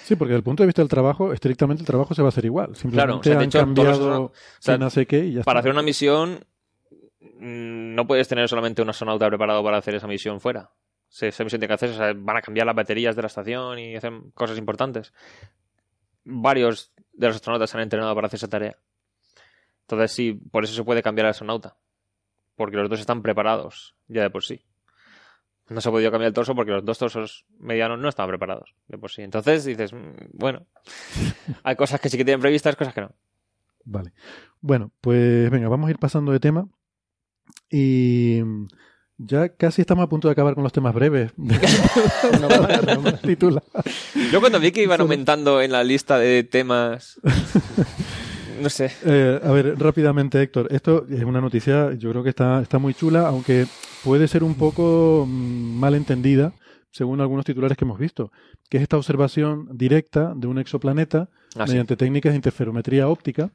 Sí, porque desde el punto de vista del trabajo, estrictamente el trabajo se va a hacer igual. Simplemente de han hecho, cambiado o sea, hace qué y ya Para está. hacer una misión, mm, no puedes tener solamente un astronauta preparado para hacer esa misión fuera. Se- Esa misión tiene que hacer, o sea, van a cambiar las baterías de la estación y hacer cosas importantes. Varios de los astronautas se han entrenado para hacer esa tarea. Entonces, sí, por eso se puede cambiar al astronauta. Porque los dos están preparados, ya de por sí. No se ha podido cambiar el torso porque los dos torsos medianos no estaban preparados, de por sí. Entonces dices, mm, bueno, hay cosas que sí que tienen previstas, cosas que no. Vale. Bueno, pues venga, vamos a ir pasando de tema. Y ya casi estamos a punto de acabar con los temas breves. Yo cuando vi que iban aumentando en la lista de temas, no sé. Eh, a ver, rápidamente, Héctor. Esto es una noticia, yo creo que está, está muy chula, aunque puede ser un poco mm, mal entendida, según algunos titulares que hemos visto, que es esta observación directa de un exoplaneta Ah, sí. mediante técnicas de interferometría óptica,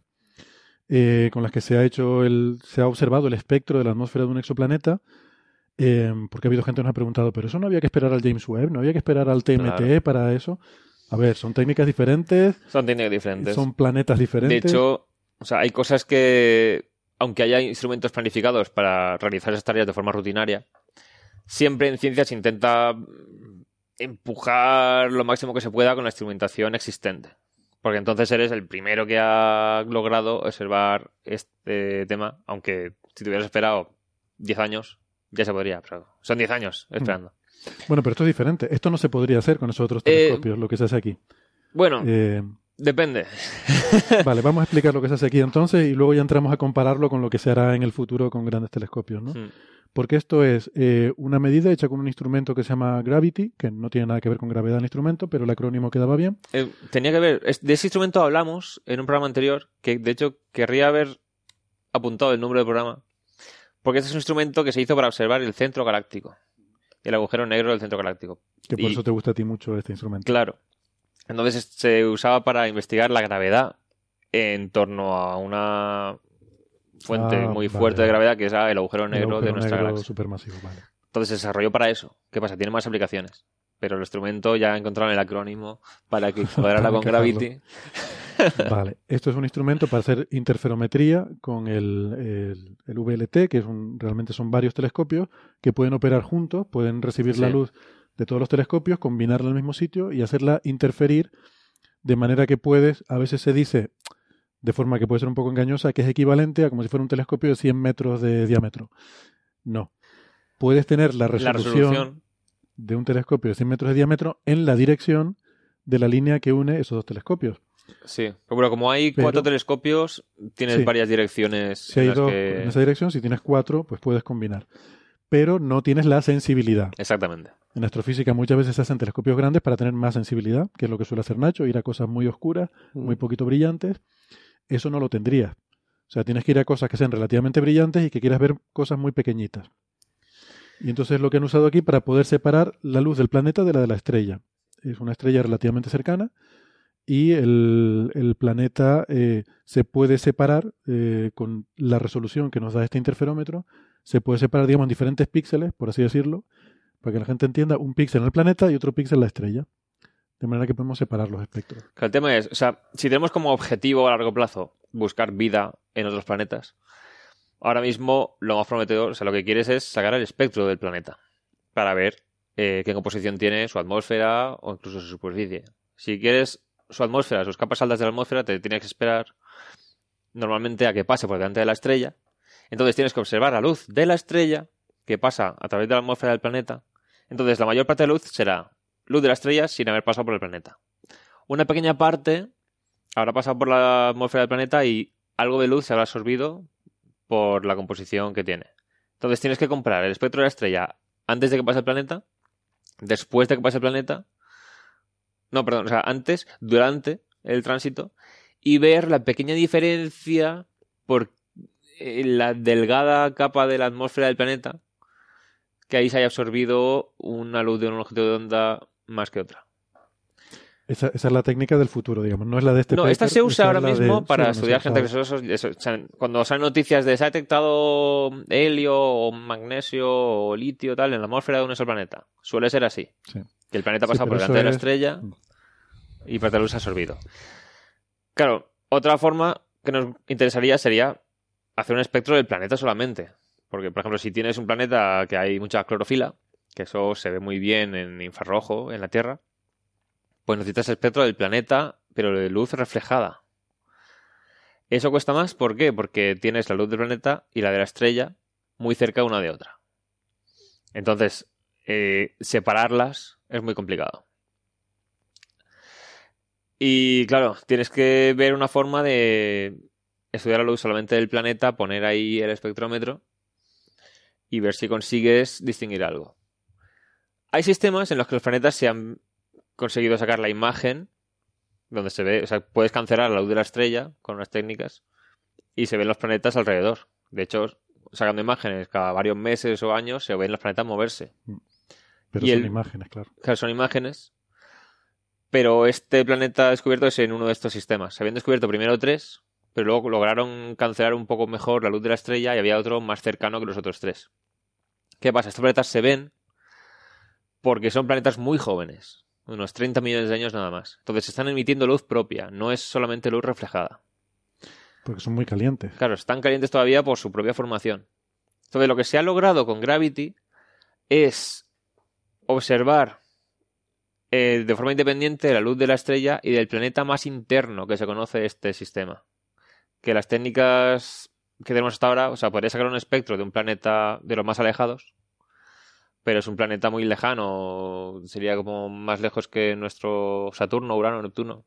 eh, con las que se ha hecho el, se ha observado el espectro de la atmósfera de un exoplaneta. eh, porque ha habido gente que nos ha preguntado, pero eso no había que esperar al James Webb, no había que esperar al TMT Claro. para eso. A ver, son técnicas diferentes, Son técnicas diferentes. son planetas de diferentes. hecho, o sea, hay cosas que, aunque haya instrumentos planificados para realizar esas tareas de forma rutinaria, siempre en ciencia se intenta empujar lo máximo que se pueda con la instrumentación existente. Porque entonces eres el primero que ha logrado observar este tema, aunque si te hubieras esperado 10 años, ya se podría. pero son 10 años esperando. Bueno, pero esto es diferente. Esto no se podría hacer con esos otros Eh, telescopios, lo que se hace aquí. Bueno, Eh, depende. vale, vamos a explicar lo que se hace aquí entonces y luego ya entramos a compararlo con lo que se hará en el futuro con grandes telescopios, ¿no? Mm. Porque esto es eh, una medida hecha con un instrumento que se llama Gravity, que no tiene nada que ver con gravedad el instrumento, pero el acrónimo quedaba bien. Tenía que ver, de ese instrumento hablamos en un programa anterior, que de hecho querría haber apuntado el número del programa, porque este es un instrumento que se hizo para observar el centro galáctico, el agujero negro del centro galáctico. Que por Y- eso te gusta a ti mucho este instrumento. Claro. Entonces es- se usaba para investigar la gravedad en torno a una fuente Ah, muy vale, fuerte de gravedad que es el agujero El negro de nuestra negro galaxia. supermasivo, vale. Entonces se desarrolló para eso. ¿Qué pasa? Tiene más aplicaciones. Pero el instrumento ya encontraron el acrónimo para que cuadrara con. Gravity. Vale, esto es un instrumento para hacer interferometría con el, el- el VLT, que es un, realmente son varios telescopios que pueden operar juntos, pueden recibir la luz de todos los telescopios, combinarla al mismo sitio y hacerla interferir de manera que puedes, a veces se dice, de forma que puede ser un poco engañosa, que es equivalente a como si fuera un telescopio de 100 metros de diámetro. No. Puedes tener la resolución. De un telescopio de 100 metros de diámetro en la dirección de la línea que une esos dos telescopios. Sí. Pero bueno, como hay Pero- cuatro telescopios, tienes Sí. varias direcciones. Si hay en las dos que- en esa dirección, si tienes cuatro, pues puedes combinar. Pero no tienes la sensibilidad. Exactamente. En astrofísica muchas veces se hacen telescopios grandes para tener más sensibilidad, que es lo que suele hacer Nacho, ir a cosas muy oscuras, muy poquito brillantes. Eso no lo tendrías. O sea, tienes que ir a cosas que sean relativamente brillantes y que quieras ver cosas muy pequeñitas. Y entonces es lo que han usado aquí para poder separar la luz del planeta de la de la estrella. Es una estrella relativamente cercana y el, el planeta eh, se puede separar eh, con la resolución que nos da este interferómetro. Se puede separar, digamos, en diferentes píxeles, por así decirlo, para que la gente entienda, un píxel en el planeta y otro píxel en la estrella. De manera que podemos separar los espectros. El tema es, o sea, si tenemos como objetivo a largo plazo buscar vida en otros planetas, ahora mismo lo más prometedor, o sea, lo que quieres es sacar el espectro del planeta para ver eh, qué composición tiene su atmósfera o incluso su superficie. Si quieres su atmósfera, sus capas altas de la atmósfera, te tienes que esperar normalmente a que pase por delante de la estrella. Entonces tienes que observar la luz de la estrella que pasa a través de la atmósfera del planeta. Entonces la mayor parte de la luz será luz de la estrella sin haber pasado por el planeta. Una pequeña parte habrá pasado por la atmósfera del planeta y algo de luz se habrá absorbido por la composición que tiene. Entonces tienes que comprar el espectro de la estrella antes de que pase el planeta, después de que pase el planeta, no, perdón, o sea, antes, durante el tránsito, y ver la pequeña diferencia por eh, la delgada capa de la atmósfera del planeta que ahí se haya absorbido una luz de un objeto de onda más que otra. Esa, esa es la técnica del futuro, digamos. No es la de este No, esta se usa ahora de- mismo sí, para se estudiar usa gente que o sea, cuando salen noticias de se ha detectado helio o magnesio o litio tal en la atmósfera de un exoplaneta. Suele ser así. Sí. Que el planeta Sí, pasa por pero delante de la es- estrella Mm. y parte de la luz absorbido. Claro, otra forma que nos interesaría sería hacer un espectro del planeta solamente. Porque, por ejemplo, si tienes un planeta que hay mucha clorofila, que eso se ve muy bien en infrarrojo en la Tierra, pues necesitas espectro del planeta, pero de luz reflejada. Eso cuesta más, ¿por qué? Porque tienes la luz del planeta y la de la estrella muy cerca una de otra. Entonces, eh, separarlas es muy complicado. Y claro, tienes que ver una forma de estudiar la luz solamente del planeta, poner ahí el espectrómetro y ver si consigues distinguir algo. Hay sistemas en los que los planetas se han conseguido sacar la imagen donde se ve, o sea, puedes cancelar la luz de la estrella con unas técnicas y se ven los planetas alrededor. De hecho, sacando imágenes cada varios meses o años se ven los planetas moverse. Pero Y son el- imágenes, claro. Claro, son imágenes. Pero este planeta descubierto es en uno de estos sistemas. Se habían descubierto primero tres, pero luego lograron cancelar un poco mejor la luz de la estrella y había otro más cercano que los otros tres. ¿Qué pasa? Estos planetas se ven porque son planetas muy jóvenes, unos 30 millones de años nada más. Entonces están emitiendo luz propia, no es solamente luz reflejada. Porque son muy calientes. Claro, están calientes todavía por su propia formación. Entonces, lo que se ha logrado con Gravity es observar eh, de forma independiente la luz de la estrella y del planeta más interno que se conoce de este sistema. Que las técnicas que tenemos hasta ahora, o sea, podría sacar un espectro de un planeta de los más alejados, pero es un planeta muy lejano, sería como más lejos que nuestro Saturno, Urano, Neptuno.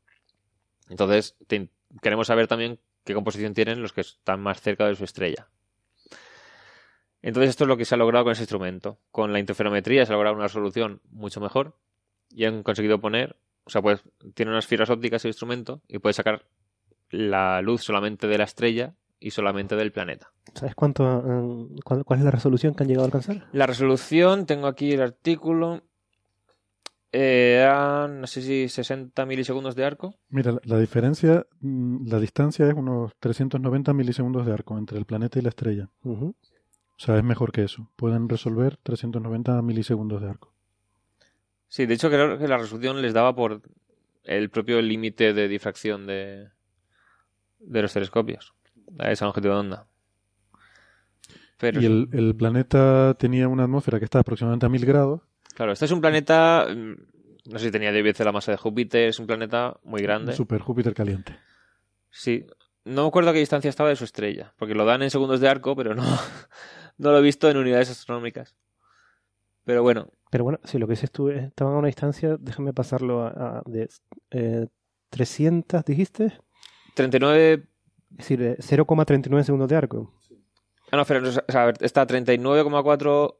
Entonces, queremos saber también qué composición tienen los que están más cerca de su estrella. Entonces esto es lo que se ha logrado con ese instrumento. Con la interferometría se ha logrado una resolución mucho mejor y han conseguido poner, o sea, pues tiene unas fibras ópticas el instrumento y puede sacar la luz solamente de la estrella y solamente del planeta. ¿Sabes cuánto, eh, cuál, cuál es la resolución que han llegado a alcanzar? La resolución, tengo aquí el artículo, eh, eran, no sé si 60 milisegundos de arco. Mira, la, la diferencia, mm, la distancia es unos 390 milisegundos de arco entre el planeta y la estrella. Ujú. O sea, es mejor que eso. Pueden resolver 390 milisegundos de arco. Sí, de hecho creo que la resolución les daba por el propio límite de difracción de, de los telescopios. A esa longitud de onda. Pero, Y el, el planeta tenía una atmósfera que está aproximadamente a 1000 grados. claro, este es un planeta, mm, no sé si tenía 10 veces la masa de Júpiter, es un planeta muy grande. Un super Júpiter caliente. Sí, no me acuerdo a qué distancia estaba de su estrella, porque lo dan en segundos de arco, pero no, no lo he visto en unidades astronómicas. Pero bueno, Pero bueno, si lo que dices tú es- estaban a una distancia, déjame pasarlo a, a- de eh, 300, dijiste. 39... Es decir, eh, 0,39 segundos de arco. Ah, no, espera, o sea, a ver, está a 39,4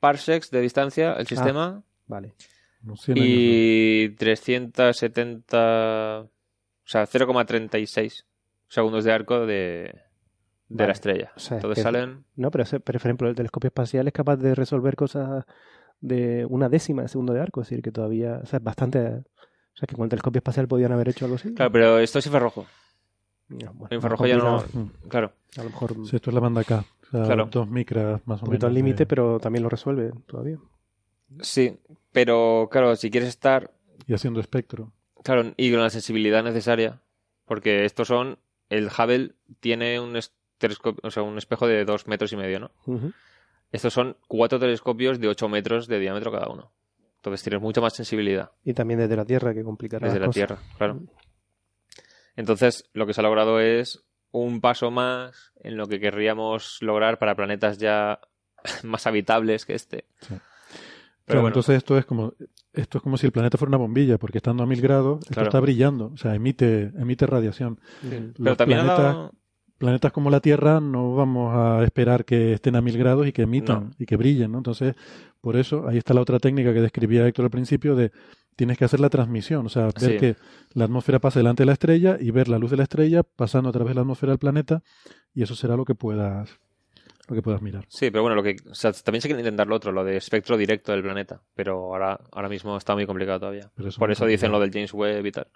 parsecs de distancia el sistema. Vale. Unos 100 años, Y 370, o sea, 0,36 segundos de arco de, de Vale. la estrella. O sea, es Entonces que- salen... No, pero, pero, por ejemplo, el telescopio espacial es capaz de resolver cosas de una décima de segundo de arco. Es decir, que todavía. O sea, es bastante. O sea, que con el telescopio espacial podían haber hecho algo así. Claro, pero esto es infrarrojo. No, bueno, El infrarrojo ya no... Claro, A lo mejor Sí, esto es la banda K. O sea, Claro. dos micras más o un poquito menos. al límite, pero también lo resuelve todavía. sí. Pero claro, si quieres estar Y haciendo espectro. Claro, y con la sensibilidad necesaria. Porque estos son. El Hubble tiene un, o sea, un espejo de dos metros y medio, ¿no? Estos son cuatro telescopios de 8 metros de diámetro cada uno. Entonces tienes mucha más sensibilidad Y también desde la Tierra, que complicará desde las la cosas. Tierra, claro. Entonces, lo que se ha logrado es un paso más en lo que querríamos lograr para planetas ya más habitables que este. Sí. Pero Claro, bueno, entonces esto es como esto es como si el planeta fuera una bombilla, porque estando a 1000 grados, esto Claro. está brillando, o sea, emite emite radiación. Pero también ha planetas, dado... planetas como la Tierra no vamos a esperar que estén a 1000 grados y que emitan No. y que brillen, ¿no? Entonces, por eso ahí está la otra técnica que describía Héctor al principio de tienes que hacer la transmisión, o sea, ver Sí. que la atmósfera pase delante de la estrella y ver la luz de la estrella pasando a través de la atmósfera del planeta y eso será lo que puedas lo que puedas mirar. Sí, pero bueno, lo que, o sea, también se quiere intentar lo otro, lo de espectro directo del planeta, pero ahora, ahora mismo está muy complicado todavía. Pero eso es Por eso dicen lo del James Webb y tal.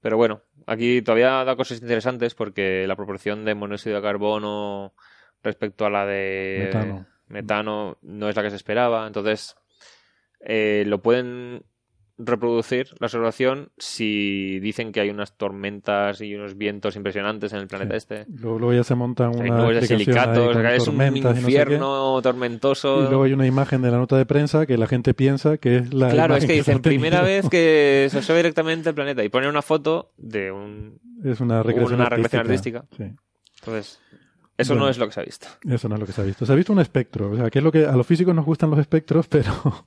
Pero bueno, aquí todavía da cosas interesantes porque la proporción de monóxido de carbono respecto a la de Metano. metano no es la que se esperaba. Entonces, eh, lo pueden reproducir la observación si dicen que hay unas tormentas y unos vientos impresionantes en el planeta este. Luego, luego ya se monta una ahí silicatos, es un no sé infierno tormentoso. Y luego hay una imagen de la nota de prensa que la gente piensa que es la Claro, es que dicen primera vez que se observa directamente el planeta y ponen una foto de un... es una recreación una recreación artística. artística. Sí. Entonces, eso Bueno. no es lo que se ha visto. Eso no es lo que se ha visto. Se ha visto un espectro. O sea, que es lo que a los físicos nos gustan los espectros, pero, Claro.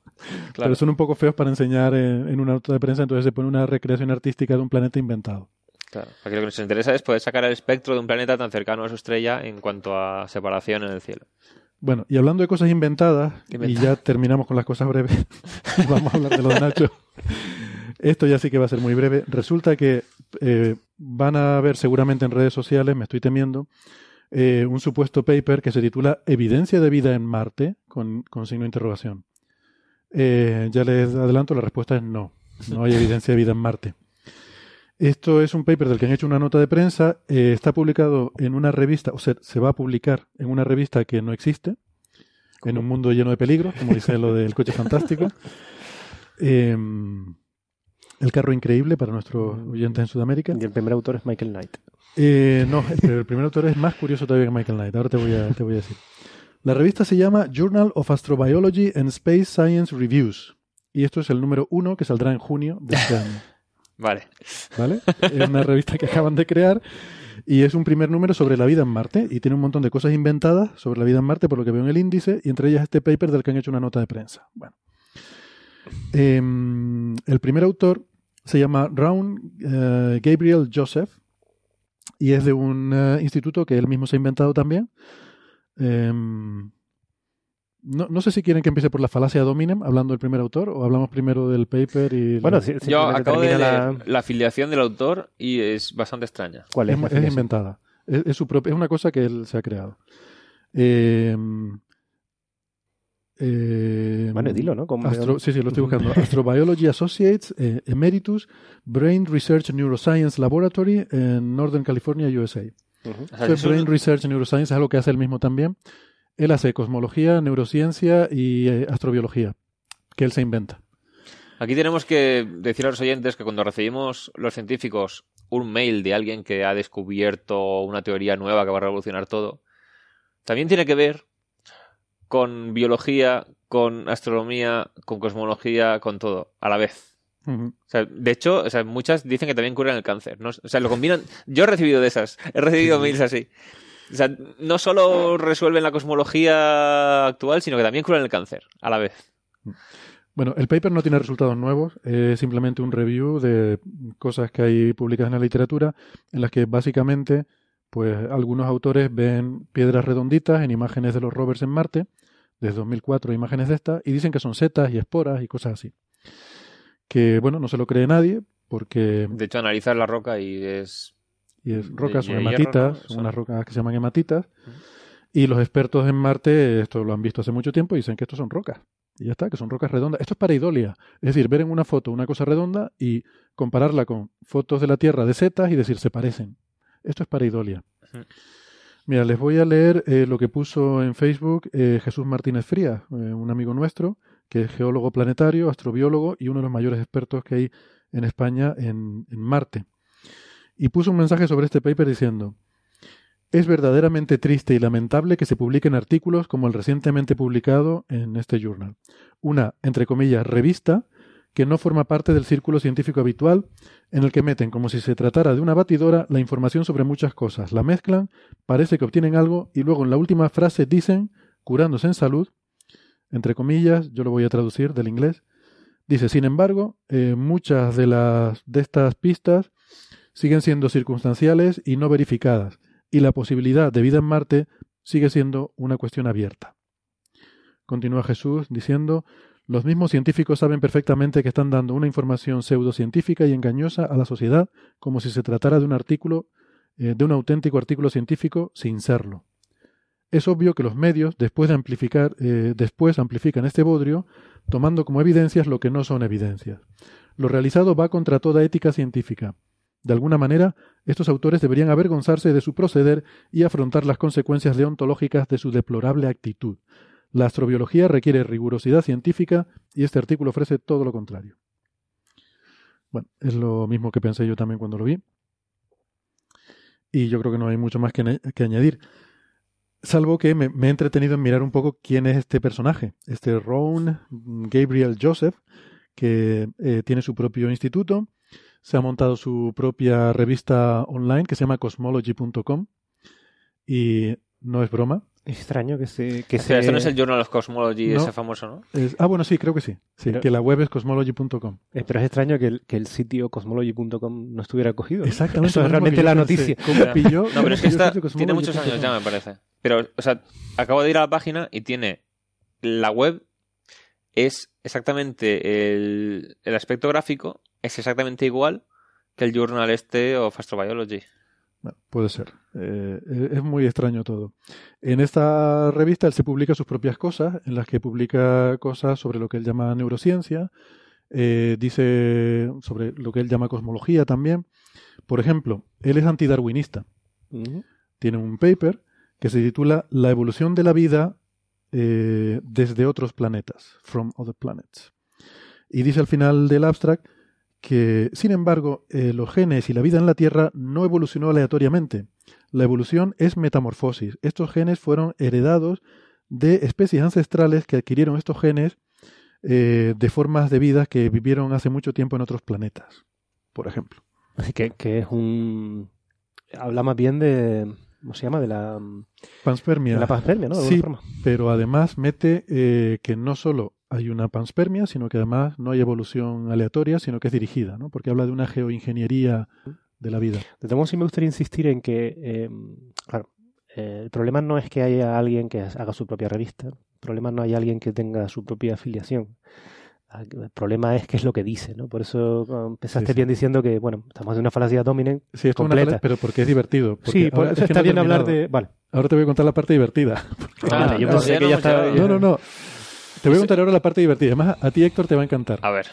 pero son un poco feos para enseñar en, en una nota de prensa. Entonces se pone una recreación artística de un planeta inventado. Claro, porque lo que nos interesa es poder sacar el espectro de un planeta tan cercano a su estrella en cuanto a separación en el cielo. Bueno, y hablando de cosas inventadas, y ya terminamos con las cosas breves, vamos a hablar de lo de Nacho. Esto ya sí que va a ser muy breve. Resulta que eh, van a ver seguramente en redes sociales, me estoy temiendo, eh, un supuesto paper que se titula Evidencia de vida en Marte, con, con signo de interrogación. Eh, ya les adelanto, la respuesta es no. No hay evidencia de vida en Marte. Esto es un paper del que han hecho una nota de prensa. eh, está publicado en una revista, o sea, se va a publicar en una revista que no existe, en un mundo lleno de peligros, como dice lo del coche fantástico. Eh, el carro increíble para nuestros oyentes en Sudamérica. Y el primer autor es Michael Knight. Eh, no, el, el primer autor es más curioso todavía que Michael Knight. Ahora te voy a, te voy a decir. La revista se llama Journal of Astrobiology and Space Science Reviews. Y esto es el número uno que saldrá en junio de este año. Vale. ¿Vale? Es una revista que acaban de crear y es un primer número sobre la vida en Marte y tiene un montón de cosas inventadas sobre la vida en Marte por lo que veo en el índice y entre ellas este paper del que han hecho una nota de prensa. Bueno. Em, el primer autor se llama Raun eh, Gabriel Joseph y es de un eh, instituto que él mismo se ha inventado también. Em, no, no sé si quieren que empiece por la falacia dominem, hablando del primer autor, o hablamos primero del paper y... Bueno, la- Yo acabo de leer la... la... afiliación del autor y es bastante extraña. ¿Cuál es, es, inventada. Es, es su propia, es una cosa que él se ha creado. Eh, eh, Bueno, dilo, ¿no? Astro- sí, sí, lo estoy buscando. Astrobiology Associates, eh, Emeritus, Brain Research Neuroscience Laboratory en Northern California, USA. O sea, es un- Brain Research Neuroscience, es algo que hace él mismo también. Él hace cosmología, neurociencia y eh, astrobiología, que él se inventa. Aquí tenemos que decir a los oyentes que cuando recibimos los científicos un mail de alguien que ha descubierto una teoría nueva que va a revolucionar todo, también tiene que ver con biología, con astronomía, con cosmología, con todo, a la vez. Ujú. O sea, de hecho, o sea, muchas dicen que también curan el cáncer. ¿no? O sea, lo combinan. Yo he recibido de esas. He recibido mails así. O sea, no solo resuelven la cosmología actual, sino que también curan el cáncer a la vez. Bueno, el paper no tiene resultados nuevos, es simplemente un review de cosas que hay publicadas en la literatura, en las que básicamente, pues algunos autores ven piedras redonditas en imágenes de los rovers en Marte, desde 2004 hay imágenes de estas, y dicen que son setas y esporas y cosas así. Que, bueno, no se lo cree nadie, porque De hecho, analizar la roca y es. y es rocas, son hematitas, Son- unas rocas que se llaman hematitas, y los expertos en Marte, esto lo han visto hace mucho tiempo, y dicen que estos son rocas. Y ya está, que son rocas redondas. Esto es pareidolia. Es decir, ver en una foto una cosa redonda y compararla con fotos de la Tierra de setas y decir, se parecen. Esto es pareidolia. Ujú. Mira, les voy a leer eh, lo que puso en Facebook eh, Jesús Martínez Frías, eh, un amigo nuestro, que es geólogo planetario, astrobiólogo y uno de los mayores expertos que hay en España en, en Marte. Y puso un mensaje sobre este paper diciendo, es verdaderamente triste y lamentable que se publiquen artículos como el recientemente publicado en este journal. Una, entre comillas, revista que no forma parte del círculo científico habitual, en el que meten como si se tratara de una batidora la información sobre muchas cosas, la mezclan, parece que obtienen algo y luego en la última frase dicen, curándose en salud, entre comillas, yo lo voy a traducir del inglés, dice, sin embargo, eh, muchas de, las, de estas pistas siguen siendo circunstanciales y no verificadas, y la posibilidad de vida en Marte sigue siendo una cuestión abierta. Continúa Jesús diciendo, los mismos científicos saben perfectamente que están dando una información pseudocientífica y engañosa a la sociedad como si se tratara de un artículo, eh, de un auténtico artículo científico sin serlo. Es obvio que los medios, después de amplificar, eh, después amplifican este bodrio, tomando como evidencias lo que no son evidencias. Lo realizado va contra toda ética científica. De alguna manera, estos autores deberían avergonzarse de su proceder y afrontar las consecuencias deontológicas de su deplorable actitud. La astrobiología requiere rigurosidad científica y este artículo ofrece todo lo contrario. Bueno, es lo mismo que pensé yo también cuando lo vi. Y yo creo que no hay mucho más que, añ- que añadir. Salvo que me, me he entretenido en mirar un poco quién es este personaje, este Ron Gabriel Joseph, que eh, tiene su propio instituto, se ha montado su propia revista online que se llama cosmology.com y no es broma. Es extraño que se... Que Espera, se... esto no es el Journal of Cosmology No. ese famoso, ¿no? Es- ah, bueno, sí, creo que sí. Sí, Pero- que la web es cosmology.com. eh, pero es extraño que el, que el sitio cosmology.com no estuviera cogido. ¿no? Exactamente. Eso es realmente la pensé. noticia. ¿Cómo Ya. pilló? No, pero es que sitio tiene muchos años ya, me parece. Pero, o sea, acabo de ir a la página y tiene la web es exactamente el, el aspecto gráfico es exactamente igual que el journal este of Astrobiology. Bueno, puede ser. Eh, es muy extraño todo. En esta revista él se publica sus propias cosas, en las que publica cosas sobre lo que él llama neurociencia, eh, dice sobre lo que él llama cosmología también. Por ejemplo, él es antidarwinista. Tiene un paper que se titula La evolución de la vida eh, desde otros planetas, from other planets. Y dice al final del abstract que, sin embargo, eh, los genes y la vida en la Tierra no evolucionó aleatoriamente. La evolución es metamorfosis. Estos genes fueron heredados de especies ancestrales que adquirieron estos genes eh, de formas de vida que vivieron hace mucho tiempo en otros planetas, por ejemplo. Así que, que es un... Habla más bien de... ¿Cómo se llama? De la, Panspermia. de la panspermia, ¿no? De Sí. forma. pero además mete eh, que no solo hay una panspermia, sino que además no hay evolución aleatoria, sino que es dirigida, ¿no? Porque habla de una geoingeniería de la vida. De todos modos, sí me gustaría insistir en que, eh, claro, eh, el problema no es que haya alguien que haga su propia revista, el problema no hay alguien que tenga su propia afiliación. Ah, El problema es qué es lo que dice, ¿no? Por eso ah, empezaste Sí, sí. bien diciendo que, bueno, estamos en una falacia dominant. Sí, esto es una Completa. fala- pero porque es divertido. porque Sí, por ahora- es que está no he bien hablar de... Vale. Ahora te voy a contar la parte divertida. Ah, vale, yo no, pensé ya que no ya hemos estaba... No, no, no. Te voy a contar ahora la parte divertida. Además, a ti, Héctor, te va a encantar. A ver.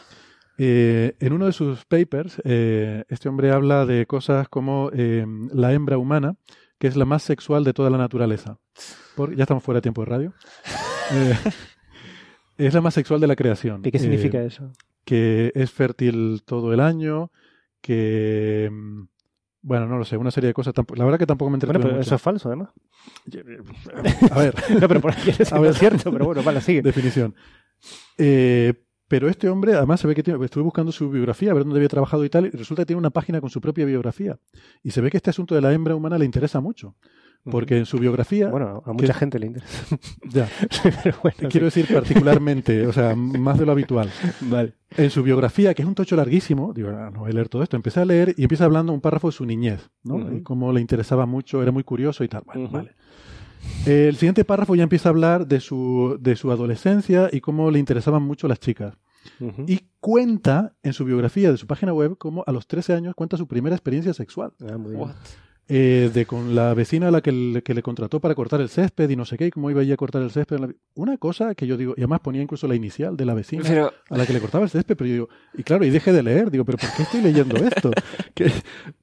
Eh, en uno de sus papers, eh, este hombre habla de cosas como eh, la hembra humana, que es la más sexual de toda la naturaleza. Por- ya estamos fuera de tiempo de radio. Eh, es la más sexual de la creación. ¿Y qué Eh, significa eso? que es fértil todo el año, que... Bueno, no lo sé, una serie de cosas. La verdad que tampoco me Bueno, entretuve pero mucho. eso es falso, además. A ver, No, pero por aquí es cierto, pero bueno, vale, sigue. definición. Eh, pero este hombre, además, se ve que tiene, estuve buscando su biografía, a ver dónde había trabajado y tal, y resulta que tiene una página con su propia biografía. Y se ve que este asunto de la hembra humana le interesa mucho, porque en su biografía, Bueno, a mucha gente le interesa. ya, pero bueno, quiero decir particularmente, o sea, más de lo habitual. vale. En su biografía, que es un tocho larguísimo, digo, ah, no voy a leer todo esto, empecé a leer y empieza hablando un párrafo de su niñez, ¿no? Ujú. Y cómo le interesaba mucho, era muy curioso y tal. Bueno, Ujú. vale. Eh, el siguiente párrafo ya empieza a hablar de su, de su adolescencia y cómo le interesaban mucho las chicas. Ujú. Y cuenta en su biografía de su página web cómo a los 13 años cuenta su primera experiencia sexual. Ah, muy bien. Eh, de con la vecina a la que le, que le contrató para cortar el césped y no sé qué, y cómo iba ella a cortar el césped. Una cosa que yo digo, y además ponía incluso la inicial de la vecina Pero, a la que le cortaba el césped, pero yo digo, y claro, y dejé de leer, digo, pero ¿por qué estoy leyendo esto? Que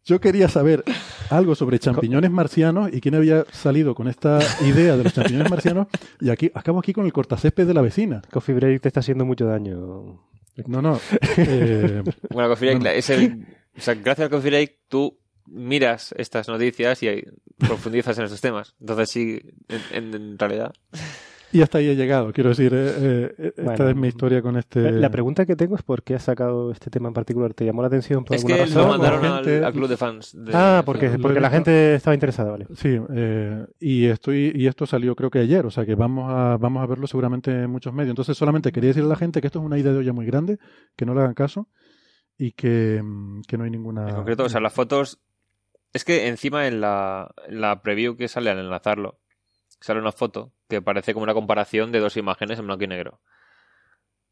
yo quería saber algo sobre champiñones marcianos y quién había salido con esta idea de los champiñones marcianos y aquí acabo aquí con el cortacésped de la vecina. Coffee Break te está haciendo mucho daño. No, no. eh, bueno, Coffee Break No, no. es el... O sea, gracias al Coffee Break tú miras estas noticias y profundizas en estos temas. Entonces sí, en, en- en realidad... y hasta ahí he llegado, quiero decir, eh, eh, esta es mi historia con este... La pregunta que tengo es por qué has sacado este tema en particular. ¿Te llamó la atención por Es alguna que lo razón? mandaron al, gente- al club de fans. de- Ah, porque, porque la gente estaba interesada, vale. Sí, eh, y estoy y esto salió creo que ayer, o sea que vamos a vamos a verlo seguramente en muchos medios. Entonces solamente quería decirle a la gente que esto es una idea de olla muy grande, que no le hagan caso y que, mm, que no hay ninguna. En concreto, o sea, las fotos. Es que encima en la, en la preview que sale al enlazarlo, sale una foto que parece como una comparación de dos imágenes en blanco y negro.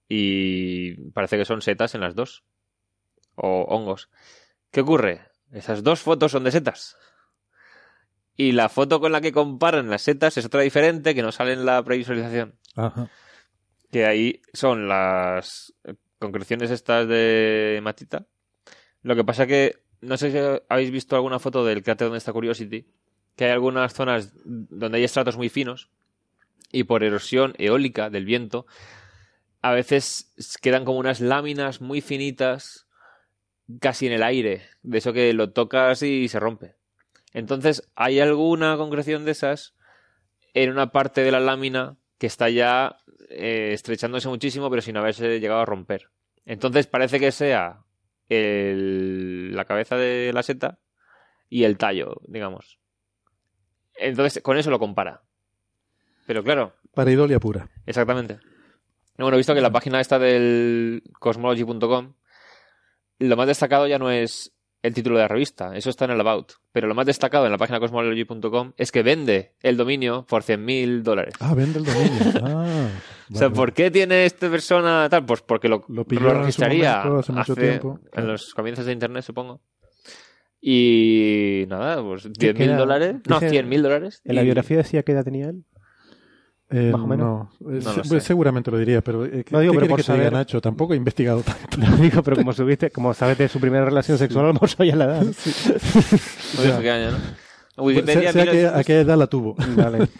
Y parece que son setas en las dos. O hongos. ¿Qué ocurre? Esas dos fotos son de setas. Y la foto con la que comparan las setas es otra diferente que no sale en la previsualización. Ajá. Que ahí son las concreciones estas de Matita. Lo que pasa que no sé si habéis visto alguna foto del cráter donde está Curiosity, que hay algunas zonas donde hay estratos muy finos y por erosión eólica del viento, a veces quedan como unas láminas muy finitas casi en el aire, de eso que lo tocas y se rompe. Entonces, hay alguna concreción de esas en una parte de la lámina que está ya eh, estrechándose muchísimo, pero sin haberse llegado a romper. Entonces, parece que sea el- la cabeza de la seta y el tallo, digamos. Entonces, con eso lo compara. Pero claro, Pareidolia pura. Exactamente. Bueno, he visto que la página esta del cosmology.com lo más destacado ya no es el título de la revista, eso está en el About, pero lo más destacado en la página cosmology.com es que vende el dominio por 100.000 dólares. Ah, vende el dominio. Ah, o sea, vale. ¿por qué tiene esta persona tal? Pues porque lo, Lo lo en registraría momento, hace mucho tiempo. en Claro. los comienzos de internet, supongo. Y nada, pues ¿Qué 10.000 queda? dólares. No, Dice- 100.000 dólares. En la biografía decía qué edad tenía él. Eh, más o menos. No, Eh, No se- lo sé. pues seguramente lo diría, pero eh, ¿qué, No digo, qué pero quiere por que te diga saber. Nacho? Tampoco he investigado tanto. Lo digo, pero como subiste, como sabes de su primera relación sexual, a lo mejor sabías la edad. no a, qué, 1900. a qué edad la tuvo. Vale.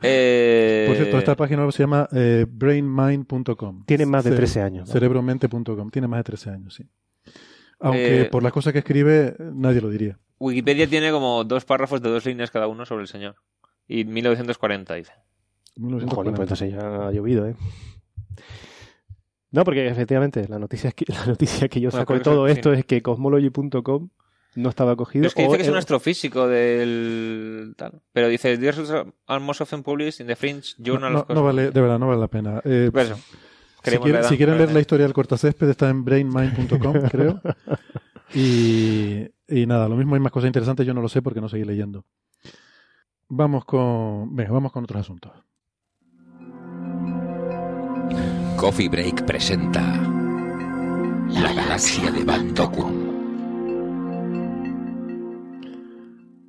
Eh, Por cierto, esta página web se llama eh, brainmind.com. Tiene más de Cere- 13 años. Cerebromente.com. Tiene más de 13 años, sí. Aunque Eh, por las cosas que escribe, nadie lo diría. Wikipedia tiene como dos párrafos de dos líneas cada uno sobre el señor. Y 1940 dice. Jolín, 1940. pues entonces ya ha llovido, ¿eh? No, porque efectivamente la noticia, es que, la noticia que yo Bueno, saco de que todo sí. esto es que cosmology.com no estaba cogido. Pero es que dice que es un astrofísico del tal. Pero dice, "The most often published in the Fringe Journal No, of no, no vale, de verdad, no vale la pena. Eh, Por eso. si, quieren, edad, si quieren leer la historia del cortacésped, está en brainmind.com, creo. Y, y nada, lo mismo hay más cosas interesantes, yo no lo sé porque no seguí leyendo. Vamos con, venga, vamos con otros asuntos. Coffee Break presenta La galaxia de Van Dokum.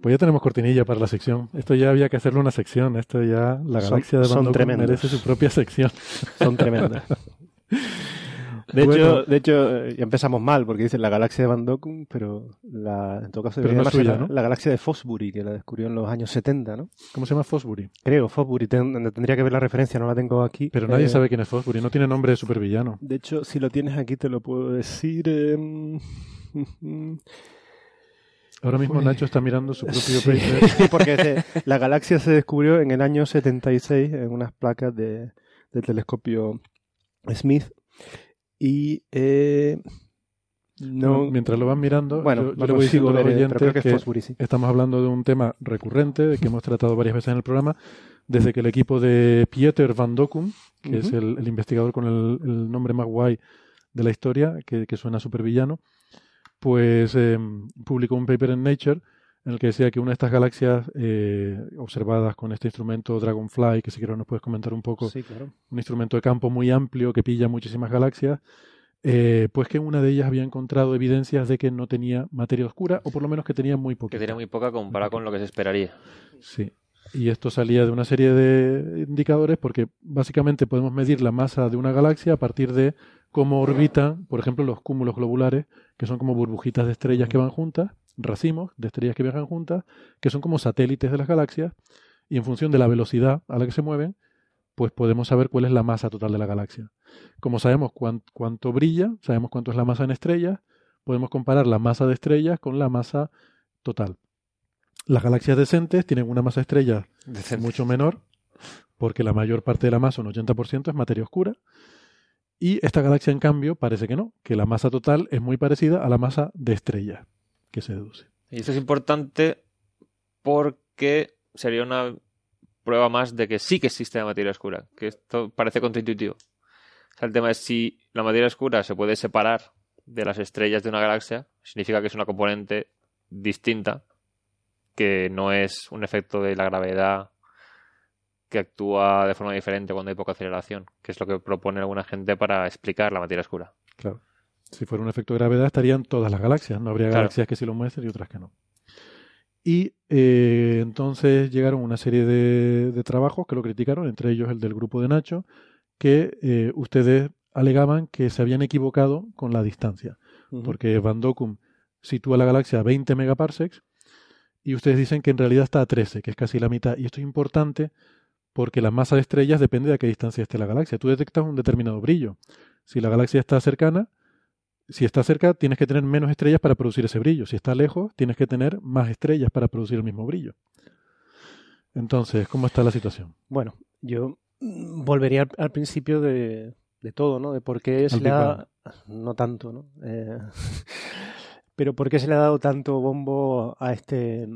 Pues ya tenemos cortinilla para la sección. Esto ya había que hacerle una sección. Esto ya, la Son- galaxia de son Van Dokum merece su propia sección. son tremendas. De Bueno. hecho, de hecho, eh, ya empezamos mal porque dicen la galaxia de Van pero la, en todo caso Pero no suya, la, ¿no? la galaxia de Fosbury, que la descubrió en los años 70, ¿no? ¿Cómo se llama Fosbury? Creo, Fosbury, ten- tendría que ver la referencia, no la tengo aquí. Pero nadie Eh, sabe quién es Fosbury. No tiene nombre de supervillano. De hecho, si lo tienes aquí te lo puedo decir. em, Ahora mismo Nacho está mirando su propio Sí, paper. sí, porque se- la galaxia se descubrió en el año 76 en unas placas de, del telescopio Smith. Y eh, no. Mientras lo van mirando, Bueno, yo, yo le voy diciendo a los oyentes que, es estamos hablando de un tema recurrente de que hemos tratado varias veces en el programa, desde que el equipo de Pieter van Dokum, que es el, el investigador con el, el nombre más guay de la historia, que, que suena supervillano, pues eh, publicó un paper en Nature en el que decía que una de estas galaxias eh, observadas con este instrumento Dragonfly, que si quieres nos puedes comentar un poco, Sí, claro. un instrumento de campo muy amplio que pilla muchísimas galaxias, eh, pues que en una de ellas había encontrado evidencias de que no tenía materia oscura, o por lo menos que tenía muy Que poquita. tiene muy poca comparada con lo que se esperaría. Sí. Y esto salía de una serie de indicadores porque básicamente podemos medir la masa de una galaxia a partir de cómo orbitan, por ejemplo, los cúmulos globulares, que son como burbujitas de estrellas que van juntas, racimos de estrellas que viajan juntas, que son como satélites de las galaxias, y en función de la velocidad a la que se mueven, pues podemos saber cuál es la masa total de la galaxia. Como sabemos cuán- cuánto brilla, sabemos cuánto es la masa en estrellas, podemos comparar la masa de estrellas con la masa total. Las galaxias decentes tienen una masa estrella mucho menor, porque la mayor parte de la masa, un 80%, es materia oscura. Y esta galaxia, en cambio, parece que no, que la masa total es muy parecida a la masa de estrella que se deduce. Y esto es importante porque sería una prueba más de que sí que existe la materia oscura, que esto parece contraintuitivo. O sea, el tema es si la materia oscura se puede separar de las estrellas de una galaxia, significa que es una componente distinta, que no es un efecto de la gravedad que actúa de forma diferente cuando hay poca aceleración, que es lo que propone alguna gente para explicar la materia oscura. Claro. Si fuera un efecto de gravedad, estarían todas las galaxias. No habría Claro. galaxias que sí lo muestren y otras que no. Y eh, entonces llegaron una serie de, de trabajos que lo criticaron, entre ellos el del grupo de Nacho, que eh, ustedes alegaban que se habían equivocado con la distancia. Porque Van Dokum sitúa la galaxia a 20 megaparsecs y ustedes dicen que en realidad está a 13, que es casi la mitad. Y esto es importante porque la masa de estrellas depende de a qué distancia esté la galaxia. Tú detectas un determinado brillo. Si la galaxia está cercana, si está cerca, tienes que tener menos estrellas para producir ese brillo. Si está lejos, tienes que tener más estrellas para producir el mismo brillo. Entonces, ¿cómo está la situación? Bueno, yo mm, volvería al, al principio de, de todo, ¿no? De por qué se le ha... No tanto, ¿no? Eh, pero por qué se le ha dado tanto bombo a este,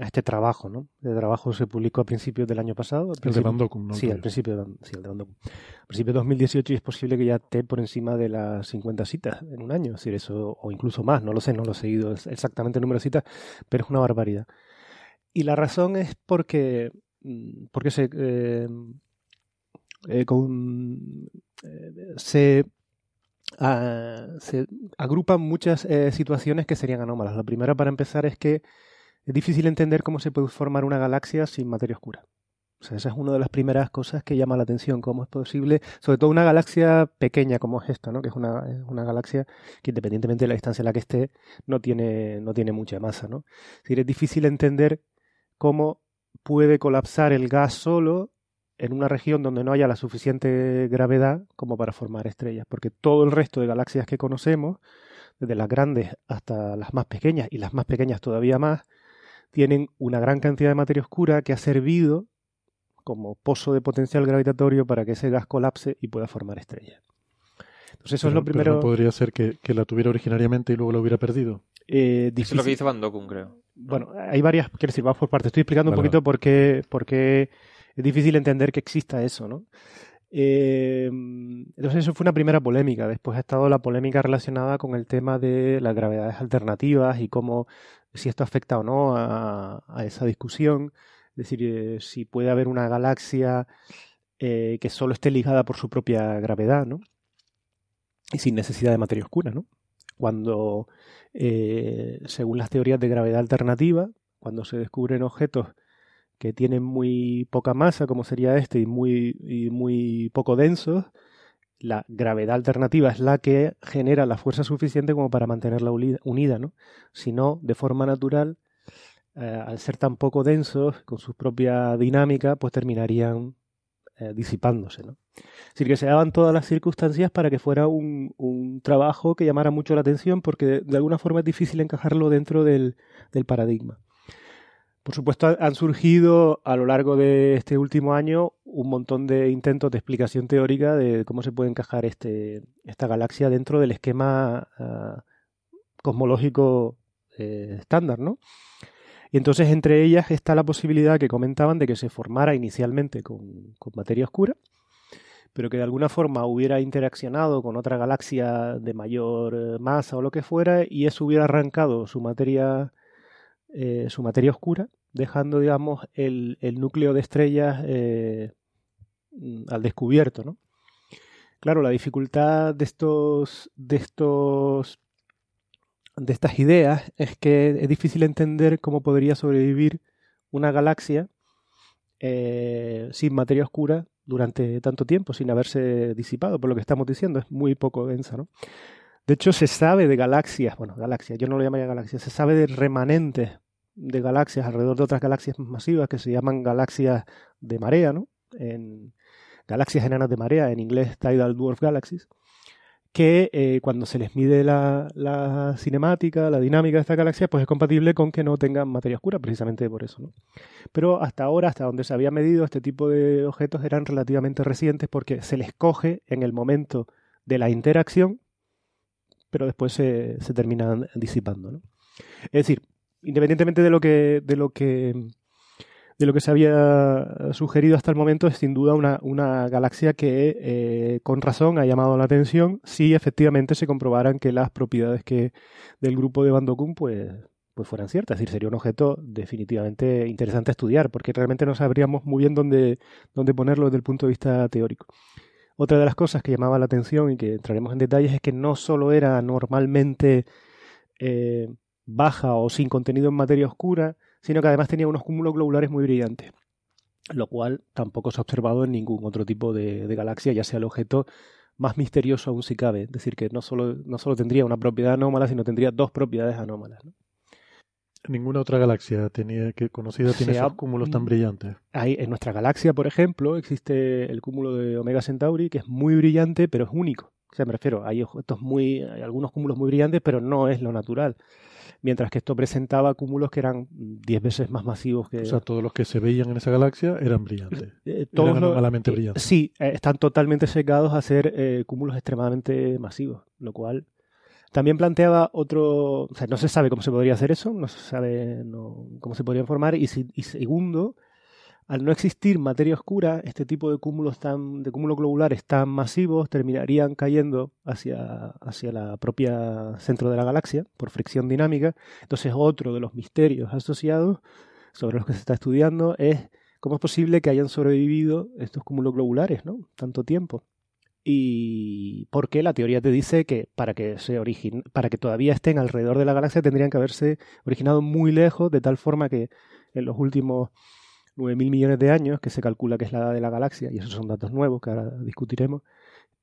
a este trabajo, ¿no? El trabajo se publicó a principios del año pasado. El de Van Dokum, ¿no? Sí, al principio, de- sí, el de Van Dokum. Al principio de 2018 y es posible que ya esté por encima de las 50 citas en un año, es decir, eso, o incluso más, no lo sé, no lo he seguido exactamente el número de citas, pero es una barbaridad. Y la razón es porque, mm, porque se, eh, eh, con, eh, se, ah, se agrupan muchas eh, situaciones que serían anómalas. La primera, para empezar, es que es difícil entender cómo se puede formar una galaxia sin materia oscura. O sea, esa es una de las primeras cosas que llama la atención, cómo es posible, sobre todo una galaxia pequeña como es esta, ¿no? que es una, una galaxia que independientemente de la distancia en la que esté, no tiene, no tiene mucha masa. ¿no? Es decir, es difícil entender cómo puede colapsar el gas solo en una región donde no haya la suficiente gravedad como para formar estrellas, porque todo el resto de galaxias que conocemos, desde las grandes hasta las más pequeñas y las más pequeñas todavía más, tienen una gran cantidad de materia oscura que ha servido como pozo de potencial gravitatorio para que ese gas colapse y pueda formar estrellas. Entonces eso Pero- es lo pero primero. no podría ser que, que la tuviera originariamente y luego la hubiera perdido. eh, Eso es lo que hizo Van Dokkum, creo. Bueno, hay varias, quiero decir, vamos por partes. Estoy explicando Vale, un poquito por qué, por qué es difícil entender que exista eso, ¿no? Eh, entonces eso fue una primera polémica. Después ha estado la polémica relacionada con el tema de las gravedades alternativas y cómo, si esto afecta o no a, esa discusión. Es decir, eh, si puede haber una galaxia eh, que solo esté ligada por su propia gravedad, ¿no? Y sin necesidad de materia oscura, ¿no? Cuando, según las teorías de gravedad alternativa, cuando se descubren objetos que tienen muy poca masa, como sería este, y muy, y muy poco densos, la gravedad alternativa es la que genera la fuerza suficiente como para mantenerla unida, ¿no? Si no, de forma natural, eh, al ser tan poco densos, con su propia dinámica, pues terminarían eh, disipándose, ¿no? Es decir, que se daban todas las circunstancias para que fuera un, un trabajo que llamara mucho la atención, porque de, de alguna forma es difícil encajarlo dentro del, del paradigma. Por supuesto, ha- han surgido a lo largo de este último año un montón de intentos de explicación teórica de cómo se puede encajar este, esta galaxia dentro del esquema ah, cosmológico eh, estándar, ¿no? Y entonces entre ellas está la posibilidad que comentaban de que se formara inicialmente con, con materia oscura, pero que de alguna forma hubiera interaccionado con otra galaxia de mayor eh, masa o lo que fuera, y eso hubiera arrancado su materia, eh, su materia oscura, dejando, digamos, el, el núcleo de estrellas eh, mm, al descubierto, ¿no? Claro, la dificultad de estos, de estos, de estas ideas es que es difícil entender cómo podría sobrevivir una galaxia eh, sin materia oscura durante tanto tiempo, sin haberse disipado, por lo que estamos diciendo, es muy poco densa, ¿no? De hecho, se sabe de galaxias, bueno, galaxias, yo no lo llamaría galaxias, se sabe de remanentes de galaxias alrededor de otras galaxias masivas que se llaman galaxias de marea, ¿no? En galaxias enanas de marea, en inglés Tidal Dwarf Galaxies, que eh, cuando se les mide la, la cinemática, la dinámica de esta galaxia, pues es compatible con que no tengan materia oscura, precisamente por eso, ¿no? Pero hasta ahora, hasta donde se había medido, este tipo de objetos eran relativamente recientes porque se les coge en el momento de la interacción, pero después se, se terminan disipando, ¿no? Es decir, independientemente de lo que, de lo que, de lo que se había sugerido hasta el momento, es sin duda una, una galaxia que eh, con razón ha llamado la atención si efectivamente se comprobaran que las propiedades que del grupo de Van Dokkum pues, pues fueran ciertas. Es decir, sería un objeto definitivamente interesante a estudiar, porque realmente no sabríamos muy bien dónde, dónde ponerlo desde el punto de vista teórico. Otra de las cosas que llamaba la atención y que entraremos en detalles es que no solo era normalmente eh, baja o sin contenido en materia oscura, sino que además tenía unos cúmulos globulares muy brillantes, lo cual tampoco se ha observado en ningún otro tipo de, de galaxia, ya sea el objeto más misterioso aún si cabe. Es decir, que no solo, no solo tendría una propiedad anómala, sino tendría dos propiedades anómalas. ¿no? Ninguna otra galaxia tenía que conocida tiene esos cúmulos tan brillantes. Hay, en nuestra galaxia, por ejemplo, existe el cúmulo de Omega Centauri, que es muy brillante, pero es único. O sea, me refiero, hay objetos muy, hay algunos cúmulos muy brillantes, pero no es lo natural. Mientras que esto presentaba cúmulos que eran 10 veces más masivos que O sea, todos los que se veían en esa galaxia eran brillantes. eh, todos eran anormalmente eh, brillantes. Sí, eh, están totalmente secados a ser eh, cúmulos extremadamente masivos, lo cual también planteaba otro, o sea, no se sabe cómo se podría hacer eso, no se sabe no- cómo se podría formar y, si- y segundo, al no existir materia oscura, este tipo de cúmulos tan de cúmulos globulares tan masivos terminarían cayendo hacia hacia la propia centro de la galaxia por fricción dinámica. Entonces, otro de los misterios asociados sobre los que se está estudiando es cómo es posible que hayan sobrevivido estos cúmulos globulares, ¿no? Tanto tiempo. Y porque la teoría te dice que para que se origin para que todavía estén alrededor de la galaxia tendrían que haberse originado muy lejos, de tal forma que en los últimos 9.000 millones de años, que se calcula que es la edad de la galaxia, y esos son datos nuevos que ahora discutiremos,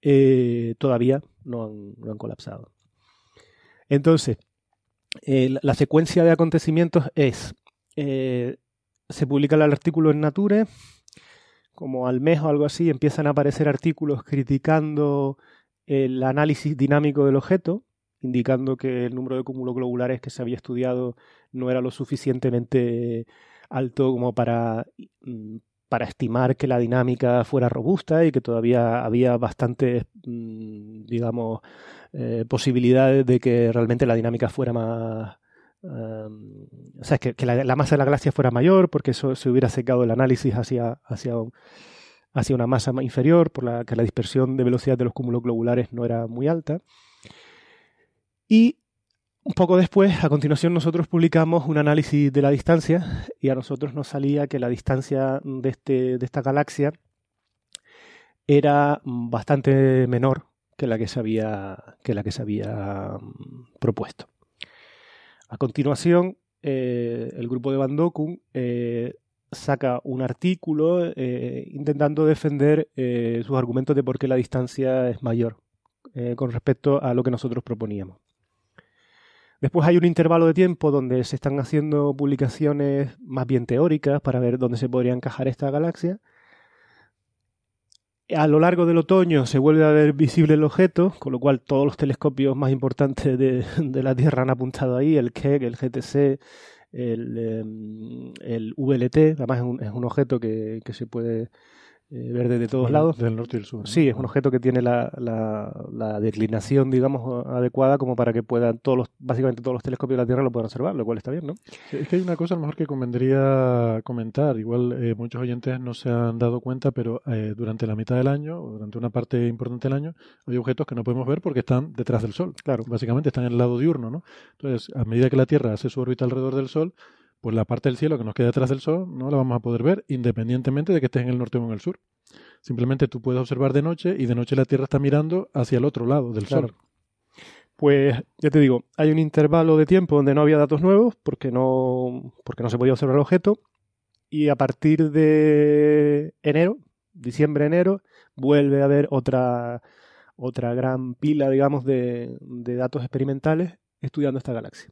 eh, todavía no han, colapsado. Entonces, eh, la, la secuencia de acontecimientos es, eh, se publica el artículo en Nature, como al mes o algo así, empiezan a aparecer artículos criticando el análisis dinámico del objeto, indicando que el número de cúmulos globulares que se había estudiado no era lo suficientemente alto como para, mm, para estimar que la dinámica fuera robusta y que todavía había bastantes, mm, digamos, eh, posibilidades de que realmente la dinámica fuera más... um, o sea, que, la, masa de la galaxia fuera mayor, porque eso se hubiera secado el análisis hacia, hacia, hacia una masa ma- inferior, por la que la dispersión de velocidad de los cúmulos globulares no era muy alta. Y un poco después, a continuación, nosotros publicamos un análisis de la distancia y a nosotros nos salía que la distancia de, este, de esta galaxia era bastante menor que la que se había, que la que se había mm, propuesto. A continuación, eh, el grupo de Van Dokun eh, saca un artículo eh, intentando defender sus argumentos de por qué la distancia es mayor con respecto a lo que nosotros proponíamos. Después hay un intervalo de tiempo donde se están haciendo publicaciones más bien teóricas para ver dónde se podría encajar esta galaxia. A lo largo del otoño se vuelve a ver visible el objeto, con lo cual todos los telescopios más importantes de, la Tierra han apuntado ahí, el Keck, el GTC, el, el VLT, además es un, objeto que se puede eh, ver desde todos lados. Del norte y del sur. ¿no? Sí, es un objeto que tiene la, la, la declinación, digamos, adecuada como para que puedan todos los, básicamente todos los telescopios de la Tierra lo puedan observar, lo cual está bien, ¿no? Sí, Es que hay una cosa a lo mejor que convendría comentar. Igual eh, muchos oyentes no se han dado cuenta, pero eh, durante la mitad del año, o durante una parte importante del año, hay objetos que no podemos ver porque están detrás del Sol. Claro. Básicamente están en el lado diurno, ¿no? Entonces, a medida que la Tierra hace su órbita alrededor del Sol, pues la parte del cielo que nos queda detrás del Sol no la vamos a poder ver, independientemente de que estés en el norte o en el sur. Simplemente tú puedes observar de noche y de noche la Tierra está mirando hacia el otro lado del. Sol. Pues ya te digo, hay un intervalo de tiempo donde no había datos nuevos porque no, porque no se podía observar el objeto y a partir de enero, diciembre-enero, vuelve a haber otra, otra gran pila, digamos, de, de datos experimentales estudiando esta galaxia.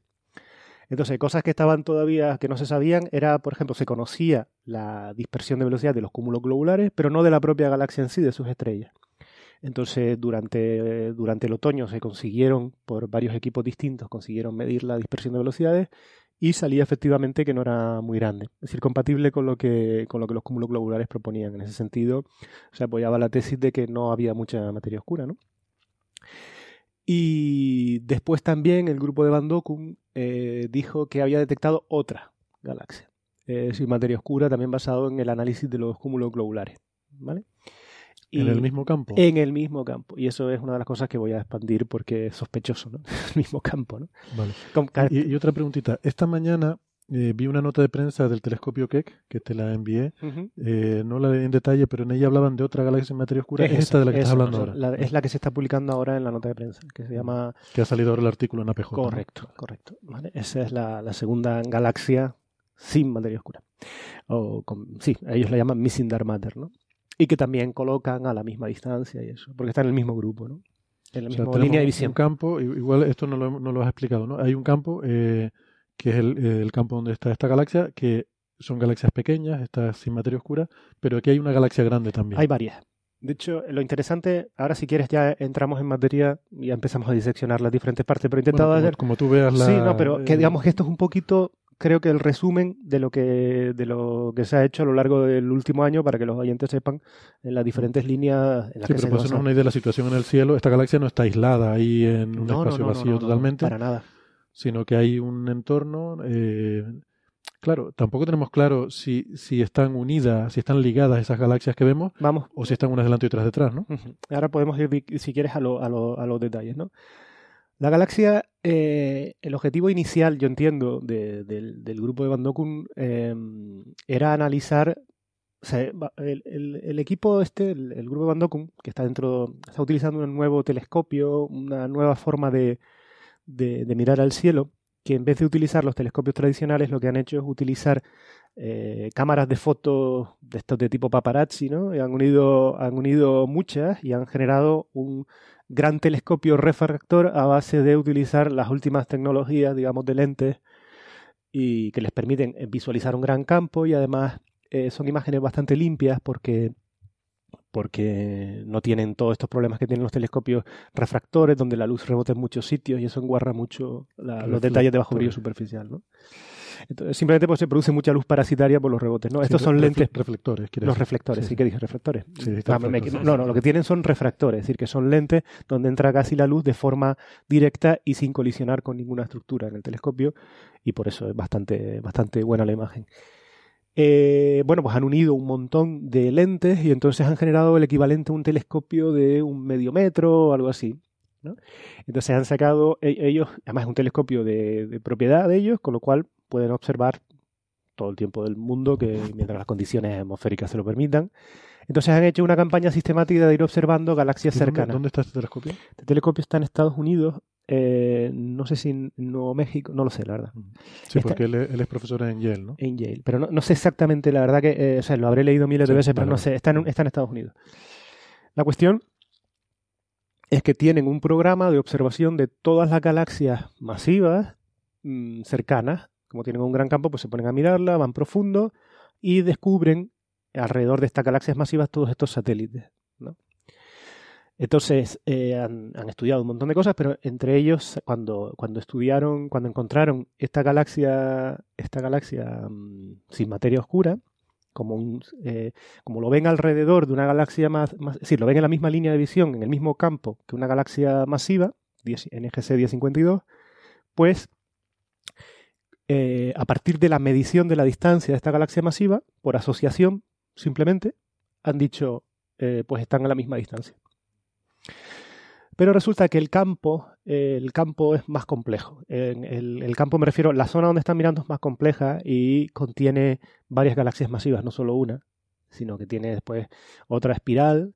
Entonces, cosas que estaban todavía, que no se sabían, era, por ejemplo, se conocía la dispersión de velocidad de los cúmulos globulares, pero no de la propia galaxia en sí, de sus estrellas. Entonces, durante, durante el otoño se consiguieron, por varios equipos distintos, consiguieron medir la dispersión de velocidades y salía efectivamente que no era muy grande. Es decir, compatible con lo que, con lo que los cúmulos globulares proponían. En ese sentido, se apoyaba la tesis de que no había mucha materia oscura, ¿no? Y después también el grupo de Van Dokun eh, dijo que había detectado otra galaxia eh, sin materia oscura, también basado en el análisis de los cúmulos globulares. ¿vale? En Y- el mismo campo. En el mismo campo. Y eso es una de las cosas que voy a expandir porque es sospechoso, ¿no? el mismo campo, ¿no? Vale. Con- Y, y otra preguntita. Esta mañana eh, vi una nota de prensa del telescopio Keck, que te la envié. Eh, no la leí en detalle, pero en ella hablaban de otra galaxia en materia oscura. Es, esa, esta de la que estás hablando ahora. la- es la que se está publicando ahora en la nota de prensa, que se llama... Que ha salido ahora el artículo en APJ. ¿no? Correcto, correcto. ¿vale? Esa es la, la segunda galaxia sin materia oscura. O con- sí, ellos la llaman Missing Dark Matter, ¿no? Y que también colocan a la misma distancia y eso, porque está en el mismo grupo, ¿no? En la O sea, misma línea de un visión. campo, i- igual esto no lo, no lo has explicado, ¿no? Hay un campo eh, que es el, el campo donde está esta galaxia, que son galaxias pequeñas, estas sin materia oscura, pero aquí hay una galaxia grande también. Hay varias. De hecho, lo interesante, ahora si quieres ya entramos en materia y ya empezamos a diseccionar las diferentes partes, pero he intentado Bueno, como, hacer... como tú veas la... Sí, no, pero que eh, digamos que esto es un poquito, creo que el resumen de lo que de lo que se ha hecho a lo largo del último año para que los oyentes sepan en las diferentes líneas en las Sí, que pero se basan. una idea de la situación en el cielo, esta galaxia no está aislada ahí en un No, espacio no, no, vacío totalmente, para nada. Sino que hay un entorno. eh, claro, tampoco tenemos claro si, si están unidas, si están ligadas esas galaxias que vemos, Vamos, o si están unas delante y otras detrás, ¿no? Ahora podemos ir, si quieres, a, lo- a lo- a los detalles, ¿no? La galaxia, eh, el objetivo inicial, yo entiendo, de- del, del grupo de Van Dokun eh, era analizar, o sea, el, el- el equipo este, el, el grupo de Van Dokun, que está dentro, está utilizando un nuevo telescopio, una nueva forma de, de- de mirar al cielo, que en vez de utilizar los telescopios tradicionales, lo que han hecho es utilizar eh, cámaras de fotos de estos de tipo paparazzi, ¿no? Y han unido, han unido muchas y han generado un gran telescopio refractor a base de utilizar las últimas tecnologías, digamos, de lentes y que les permiten visualizar un gran campo y además eh, son imágenes bastante limpias porque porque no tienen todos estos problemas que tienen los telescopios refractores, donde la luz rebota en muchos sitios y eso enguarra mucho la- los detalles de bajo brillo superficial. ¿no? Entonces, simplemente pues, se produce mucha luz parasitaria por los rebotes. ¿no? Estos son lentes Reflectores, los decir. reflectores, Sí, que dije reflectores. Sí, Ah, me- no, no, lo que tienen son refractores, es decir, que son lentes donde entra casi la luz de forma directa y sin colisionar con ninguna estructura en el telescopio y por eso es bastante, bastante buena la imagen. Eh, bueno, pues han unido un montón de lentes y entonces han generado el equivalente a un telescopio de un medio metro o algo así. ¿no? Entonces han sacado e- ellos, además es un telescopio de, de propiedad de ellos, con lo cual pueden observar todo el tiempo del mundo que mientras las condiciones atmosféricas se lo permitan. Entonces han hecho una campaña sistemática de ir observando galaxias ¿Y dónde- cercanas. ¿Dónde está este telescopio? Este telescopio está en Estados Unidos, eh, no sé si en Nuevo México, no lo sé, la verdad, Sí, porque él, es- él es profesor en Yale, ¿no? en Yale. Pero no, no sé exactamente, la verdad que, eh, o sea, lo habré leído miles de Sí, veces, pero vale, no sé, está en, está en Estados Unidos. La cuestión es que tienen un programa de observación de todas las galaxias masivas mm, cercanas. Como tienen un gran campo, pues se ponen a mirarla, van profundo y descubren alrededor de estas galaxias masivas todos estos satélites. Entonces eh, han, han estudiado un montón de cosas, pero entre ellos, cuando, cuando estudiaron, cuando encontraron esta galaxia, esta galaxia mm, sin materia oscura, como, un, eh, como lo ven alrededor de una galaxia más, más, es decir, lo ven en la misma línea de visión, en el mismo campo que una galaxia masiva, 10 NGC 1052, pues eh, a partir de la medición de la distancia de esta galaxia masiva, por asociación, simplemente, han dicho, eh, pues están a la misma distancia. Pero resulta que el campo, el campo es más complejo. En el, el campo me refiero, la zona donde están mirando es más compleja y contiene varias galaxias masivas, no solo una, sino que tiene después otra espiral,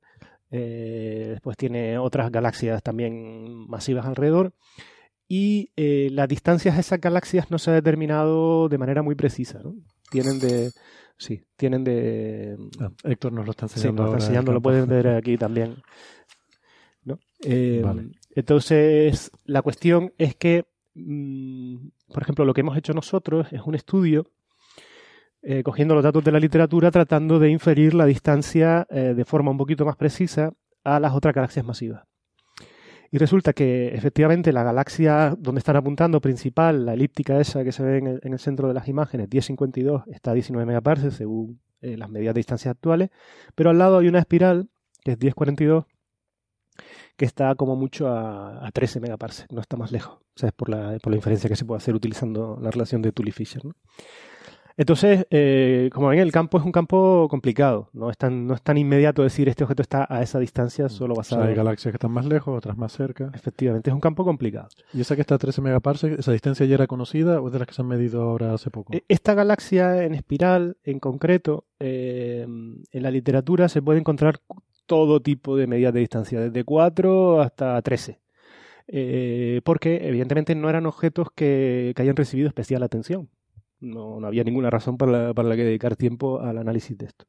eh, después tiene otras galaxias también masivas alrededor. Y eh, las distancias de esas galaxias no se ha determinado de manera muy precisa. ¿no? Tienen de. Sí, tienen de. Ah, Héctor nos lo está Sí, enseñando. nos está ahora en enseñando, lo pueden ver aquí también. ¿No? Eh, Vale. Entonces, la cuestión es que, mm, por ejemplo, lo que hemos hecho nosotros es un estudio eh, cogiendo los datos de la literatura, tratando de inferir la distancia eh, de forma un poquito más precisa a las otras galaxias masivas. Y resulta que efectivamente la galaxia donde están apuntando principal, la elíptica esa que se ve en el, en el centro de las imágenes, 1052, está a 19 megaparsecs según eh, las medidas de distancia actuales, pero al lado hay una espiral, que es 1042, que está como mucho a, a 13 megaparsecs, no está más lejos. O sea, es por la, por la inferencia que se puede hacer utilizando la relación de Tully-Fisher. ¿no? Entonces, eh, como ven, el campo es un campo complicado. No es, tan, no es tan inmediato decir este objeto está a esa distancia solo O sea, basado. hay galaxias que están más lejos, otras más cerca. Efectivamente, es un campo complicado. ¿Y esa que está a 13 megaparsecs, esa distancia ya era conocida o es de las que se han medido ahora hace poco? E- Esta galaxia en espiral, en concreto, eh, en la literatura se puede encontrar todo tipo de medidas de distancia, desde 4 hasta 13. Eh, porque, evidentemente, no eran objetos que, hayan recibido especial atención. No, había ninguna razón para la, que dedicar tiempo al análisis de esto.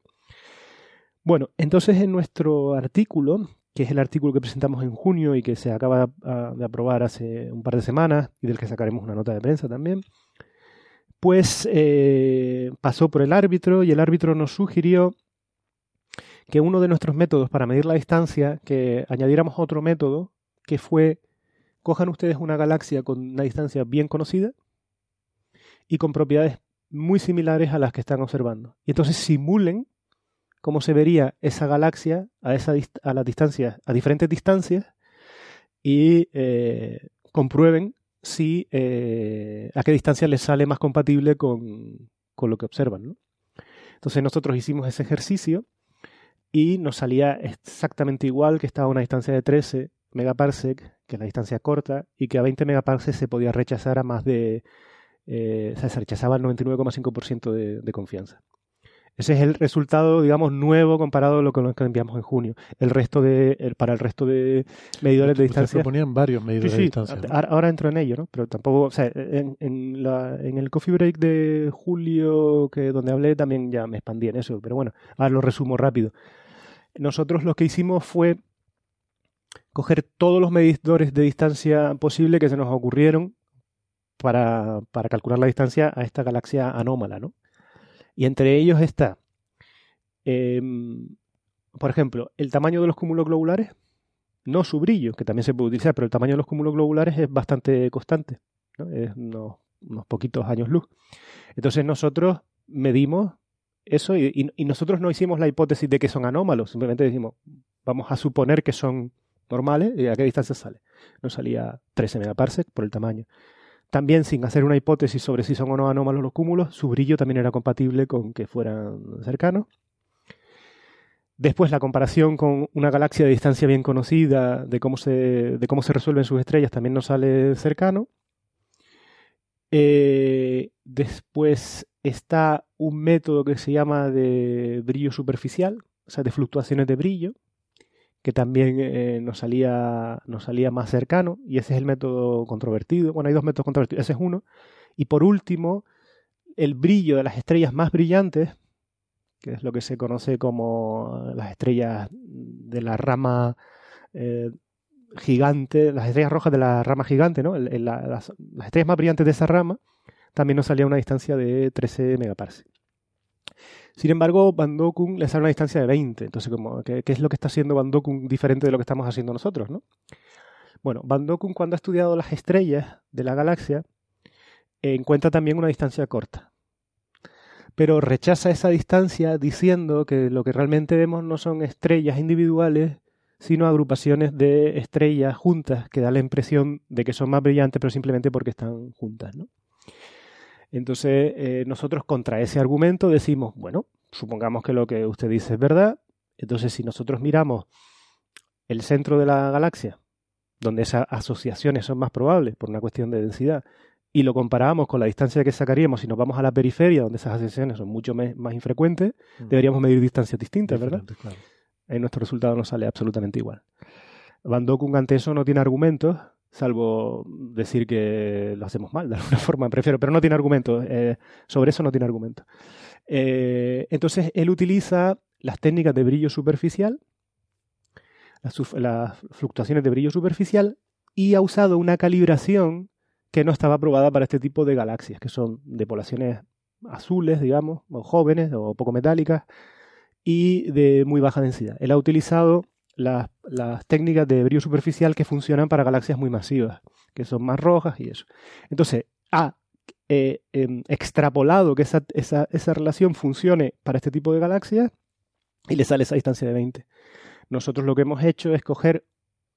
Bueno, entonces en nuestro artículo, que es el artículo que presentamos en junio y que se acaba de aprobar hace un par de semanas y del que sacaremos una nota de prensa también, después eh, pasó por el árbitro y el árbitro nos sugirió que uno de nuestros métodos para medir la distancia, que añadiéramos otro método, que fue, cojan ustedes una galaxia con una distancia bien conocida y con propiedades muy similares a las que están observando. Y entonces simulen cómo se vería esa galaxia a, esa, a diferentes distancias, y eh, comprueben si eh, a qué distancia les sale más compatible con, con lo que observan. ¿no? Entonces nosotros hicimos ese ejercicio y nos salía exactamente igual que estaba a una distancia de 13 megaparsec, que es la distancia corta, y que a 20 megaparsec se podía rechazar a más de... Eh, o sea, se rechazaba al 99,5% de, de confianza. Ese es el resultado, digamos, nuevo comparado a lo que enviamos en junio. El resto de, el, para el resto de medidores de distancia. Se proponían varios medidores de distancia. ¿no? Ahora entro en ello, ¿no? Pero tampoco, o sea, en, en, la, en, el coffee break de julio, que donde hablé, también ya me expandí en eso. Pero bueno, ahora lo resumo rápido. Nosotros lo que hicimos fue coger todos los medidores de distancia posible que se nos ocurrieron para, para calcular la distancia a esta galaxia anómala, ¿no? Y entre ellos está, eh, por ejemplo, el tamaño de los cúmulos globulares, no su brillo, que también se puede utilizar, pero el tamaño de los cúmulos globulares es bastante constante, ¿no? es unos, unos, poquitos años luz. Entonces nosotros medimos eso y, nosotros no hicimos la hipótesis de que son anómalos, simplemente decimos, vamos a suponer que son normales y a qué distancia sale. Nos salía 13 megaparsec por el tamaño. También sin hacer una hipótesis sobre si son o no anómalos los cúmulos, su brillo también era compatible con que fueran cercanos. Después la comparación con una galaxia de distancia bien conocida, de cómo se, de cómo se resuelven sus estrellas, también nos sale cercano. Eh, después está un método que se llama de brillo superficial, o sea, de fluctuaciones de brillo, que también eh, nos, salía, nos salía más cercano, y ese es el método controvertido. Bueno, hay dos métodos controvertidos, ese es uno. Y por último, el brillo de las estrellas más brillantes, que es lo que se conoce como las estrellas de la rama eh, gigante, las estrellas rojas de la rama gigante, ¿no? Las, las, estrellas más brillantes de esa rama, también nos salía a una distancia de 13 megaparsec. Sin embargo, Bandokun le sale una distancia de 20. Entonces, como, ¿qué, ¿qué, es lo que está haciendo Bandokun diferente de lo que estamos haciendo nosotros? ¿no? Bueno, Bandokun cuando ha estudiado las estrellas de la galaxia, eh, encuentra también una distancia corta. Pero rechaza esa distancia diciendo que lo que realmente vemos no son estrellas individuales, sino agrupaciones de estrellas juntas que da la impresión de que son más brillantes, pero simplemente porque están juntas. ¿no? Entonces, eh, nosotros contra ese argumento decimos, bueno, supongamos que lo que usted dice es verdad, entonces si nosotros miramos el centro de la galaxia, donde esas asociaciones son más probables por una cuestión de densidad, y lo comparamos con la distancia que sacaríamos si nos vamos a la periferia, donde esas asociaciones son mucho más infrecuentes, mm. deberíamos medir distancias distintas, ¿verdad? Claro. En nuestro resultado nos sale absolutamente igual. Van Dokun ante eso no tiene argumentos, salvo decir que lo hacemos mal de alguna forma, prefiero, pero no tiene argumento, eh, sobre eso no tiene argumento. Eh, entonces él utiliza las técnicas de brillo superficial, las, las, fluctuaciones de brillo superficial, y ha usado una calibración que no estaba aprobada para este tipo de galaxias, que son de poblaciones azules, digamos, o jóvenes o poco metálicas, y de muy baja densidad. Él ha utilizado las, las, técnicas de brillo superficial que funcionan para galaxias muy masivas, que son más rojas y eso. Entonces, ha eh, eh, extrapolado que esa, esa, esa, relación funcione para este tipo de galaxias y le sale esa distancia de 20. Nosotros lo que hemos hecho es coger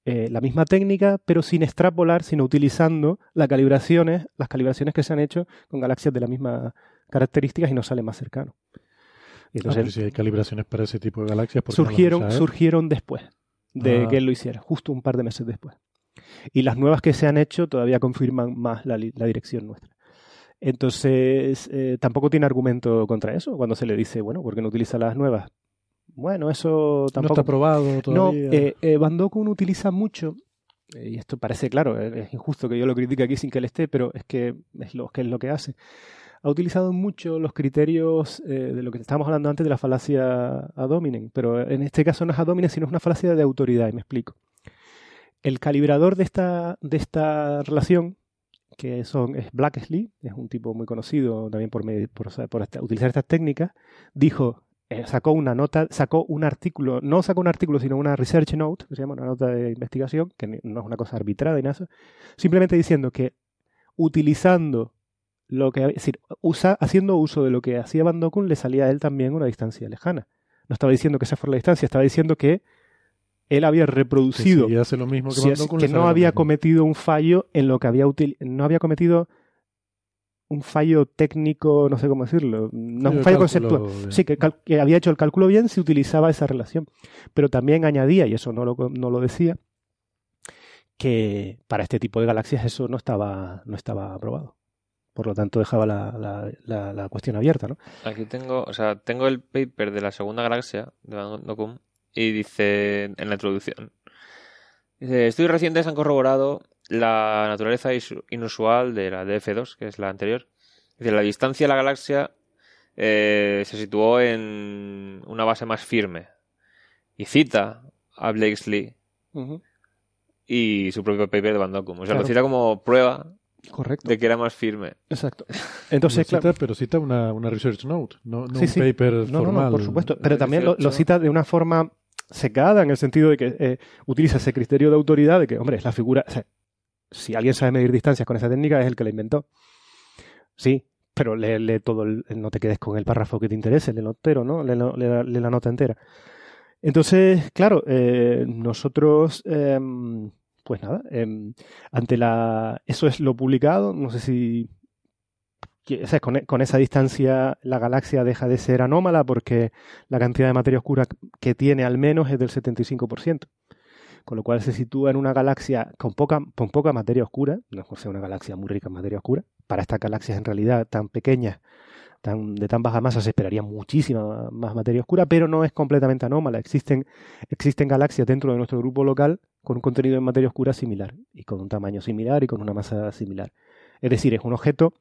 eh, la misma técnica, pero sin extrapolar, sino utilizando las calibraciones, las calibraciones que se han hecho con galaxias de la misma características y nos sale más cercano. Y entonces, ah, si hay calibraciones para ese tipo de galaxias, surgieron, no surgieron después de ah. que él lo hiciera, justo un par de meses después. Y las nuevas que se han hecho todavía confirman más la, la dirección nuestra. Entonces, eh, tampoco tiene argumento contra eso cuando se le dice, bueno, ¿por qué no utiliza las nuevas? Bueno, eso tampoco. No está probado todavía. No, eh, eh, Van Dokun utiliza mucho, y esto parece claro, es injusto que yo lo critique aquí sin que él esté, pero es que es lo que, es lo que hace ha utilizado mucho los criterios eh, de lo que estábamos hablando antes de la falacia ad hominem, pero en este caso no es ad hominem, sino es una falacia de autoridad, y me explico. El calibrador de esta, de esta relación que son, es Blacksley, es un tipo muy conocido también por utilizar estas técnicas, dijo, eh, sacó una nota, sacó un artículo, no sacó un artículo, sino una research note, que se llama una nota de investigación, que no es una cosa arbitrada y nada, simplemente diciendo que utilizando lo que, es decir, usa, haciendo uso de lo que hacía Van le salía a él también una distancia lejana. No estaba diciendo que esa fuera la distancia, estaba diciendo que él había reproducido que, hace lo mismo que, que no había cometido un fallo en lo que había no había cometido un fallo técnico, no sé cómo decirlo, no un fallo conceptual. Sí, que, había hecho el cálculo bien si utilizaba esa relación. Pero también añadía, y eso no lo, no lo decía, que para este tipo de galaxias eso no estaba, no estaba aprobado. Por lo tanto, dejaba la, la, la, cuestión abierta, ¿no? Aquí tengo, o sea, tengo el paper de la segunda galaxia de Van Docum y dice en la introducción. Dice, estudios recientes han corroborado la naturaleza inusual de la DF2, que es la anterior. Dice, la distancia de la galaxia eh, se situó en una base más firme. Y cita a Blakesley y su propio paper de Van O sea, lo cita como prueba Correcto. de que era más firme. Exacto. Entonces, cita, pero cita una, una, research note, no, no un paper formal. No, por supuesto. Pero también lo, cita de una forma secada en el sentido de que eh, utiliza ese criterio de autoridad de que, hombre, es la figura. si alguien sabe medir distancias con esa técnica, es el que la inventó. Sí, pero lee, todo, el, no te quedes con el párrafo que te interese, lee entero, ¿no? Lee, la nota entera. Entonces, claro, eh, nosotros. Em, pues nada, em, ante la. Eso es lo publicado. No sé si. con, con, esa distancia la galaxia deja de ser anómala porque la cantidad de materia oscura que tiene al menos es del 75%. Con lo cual se sitúa en una galaxia con poca, con poca materia oscura, no es una galaxia muy rica en materia oscura, para estas galaxias en realidad tan pequeñas tan, de tan baja masa se esperaría muchísima más materia oscura, pero no es completamente anómala. Existen, existen galaxias dentro de nuestro grupo local con un contenido en materia oscura similar y con un tamaño similar y con una masa similar. Es decir, es un objeto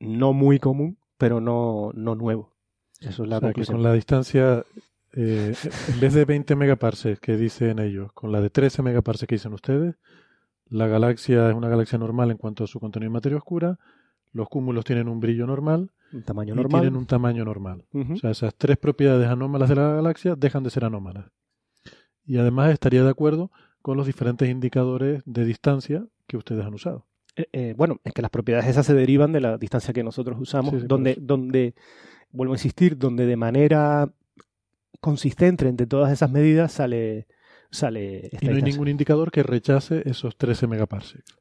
no muy común, pero no, no nuevo. Eso es la con la distancia, eh, en vez de 20 megaparsecs que dicen ellos, con la de 13 megaparsecs que dicen ustedes, la galaxia es una galaxia normal en cuanto a su contenido en materia oscura los cúmulos tienen un brillo normal. Un tamaño y normal. tienen un tamaño normal. O sea, esas tres propiedades anómalas de la galaxia dejan de ser anómalas. Y además estaría de acuerdo con los diferentes indicadores de distancia que ustedes han usado. Eh, eh, bueno, es que las propiedades esas se derivan de la distancia que nosotros usamos, donde, donde, vuelvo a insistir, donde de manera consistente entre todas esas medidas sale, sale Y no hay ningún indicador que rechace esos 13 megaparsecs.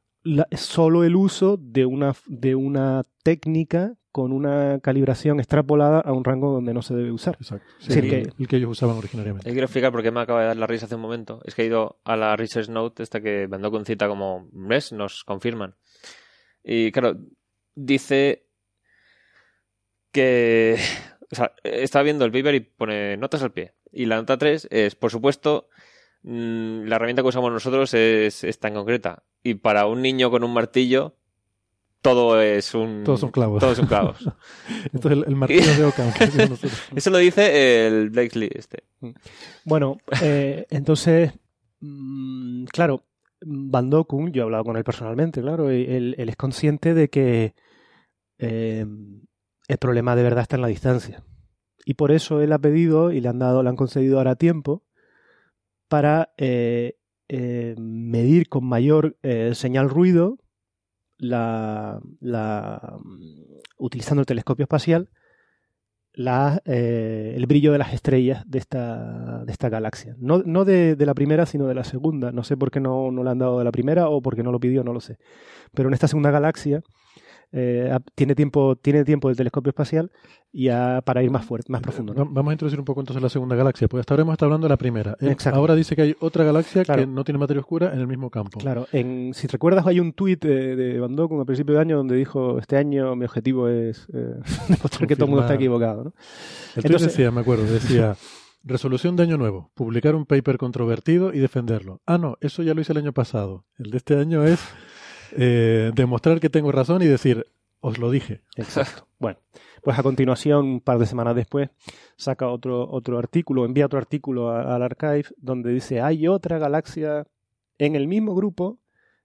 Solo el uso de una, de una técnica con una calibración extrapolada a un rango donde no se debe usar. Exacto. el, que, el, que, ellos usaban originariamente. quiero explicar por qué me acaba de dar la risa hace un momento. Es que he ido a la Research Note, esta que mandó con cita como, ¿ves? Nos confirman. Y claro, dice que... O sea, estaba viendo el paper y pone notas al pie. Y la nota 3 es, por supuesto, Mm, la herramienta que usamos nosotros es, tan concreta. Y para un niño con un martillo, todo es un. Todos son clavos. Todos son clavos. Esto es el, martillo de Ockham. Eso lo dice el Blakely este. Bueno, eh, entonces, mm, claro, Van Dokun, yo he hablado con él personalmente, claro, él, él es consciente de que eh, el problema de verdad está en la distancia. Y por eso él ha pedido y le han dado, le han concedido ahora tiempo para eh, eh, medir con mayor eh, señal ruido, la, utilizando el telescopio espacial, la, el brillo de las estrellas de esta, de esta galaxia. No, no de, de, la primera, sino de la segunda. No sé por qué no, no le han dado de la primera o porque no lo pidió, no lo sé. Pero en esta segunda galaxia eh, tiene tiempo tiene tiempo del telescopio espacial y para ir más fuerte, más profundo. Vamos a introducir un poco entonces la segunda galaxia, porque hasta ahora hemos estado hablando de la primera. Eh, ahora dice que hay otra galaxia que no tiene materia oscura en el mismo campo. Claro, en, si recuerdas hay un tuit de, de Van Dock a principio de año donde dijo este año mi objetivo es eh, demostrar que todo el mundo está equivocado. ¿no? El tuit decía, me acuerdo, decía Resolución de año nuevo, publicar un paper controvertido y defenderlo. Ah, no, eso ya lo hice el año pasado. El de este año es eh, demostrar que tengo razón y decir, os lo dije. Exacto. Bueno, pues a continuación, un par de semanas después, saca otro, otro artículo, envía otro artículo al archive donde dice, hay otra galaxia en el mismo grupo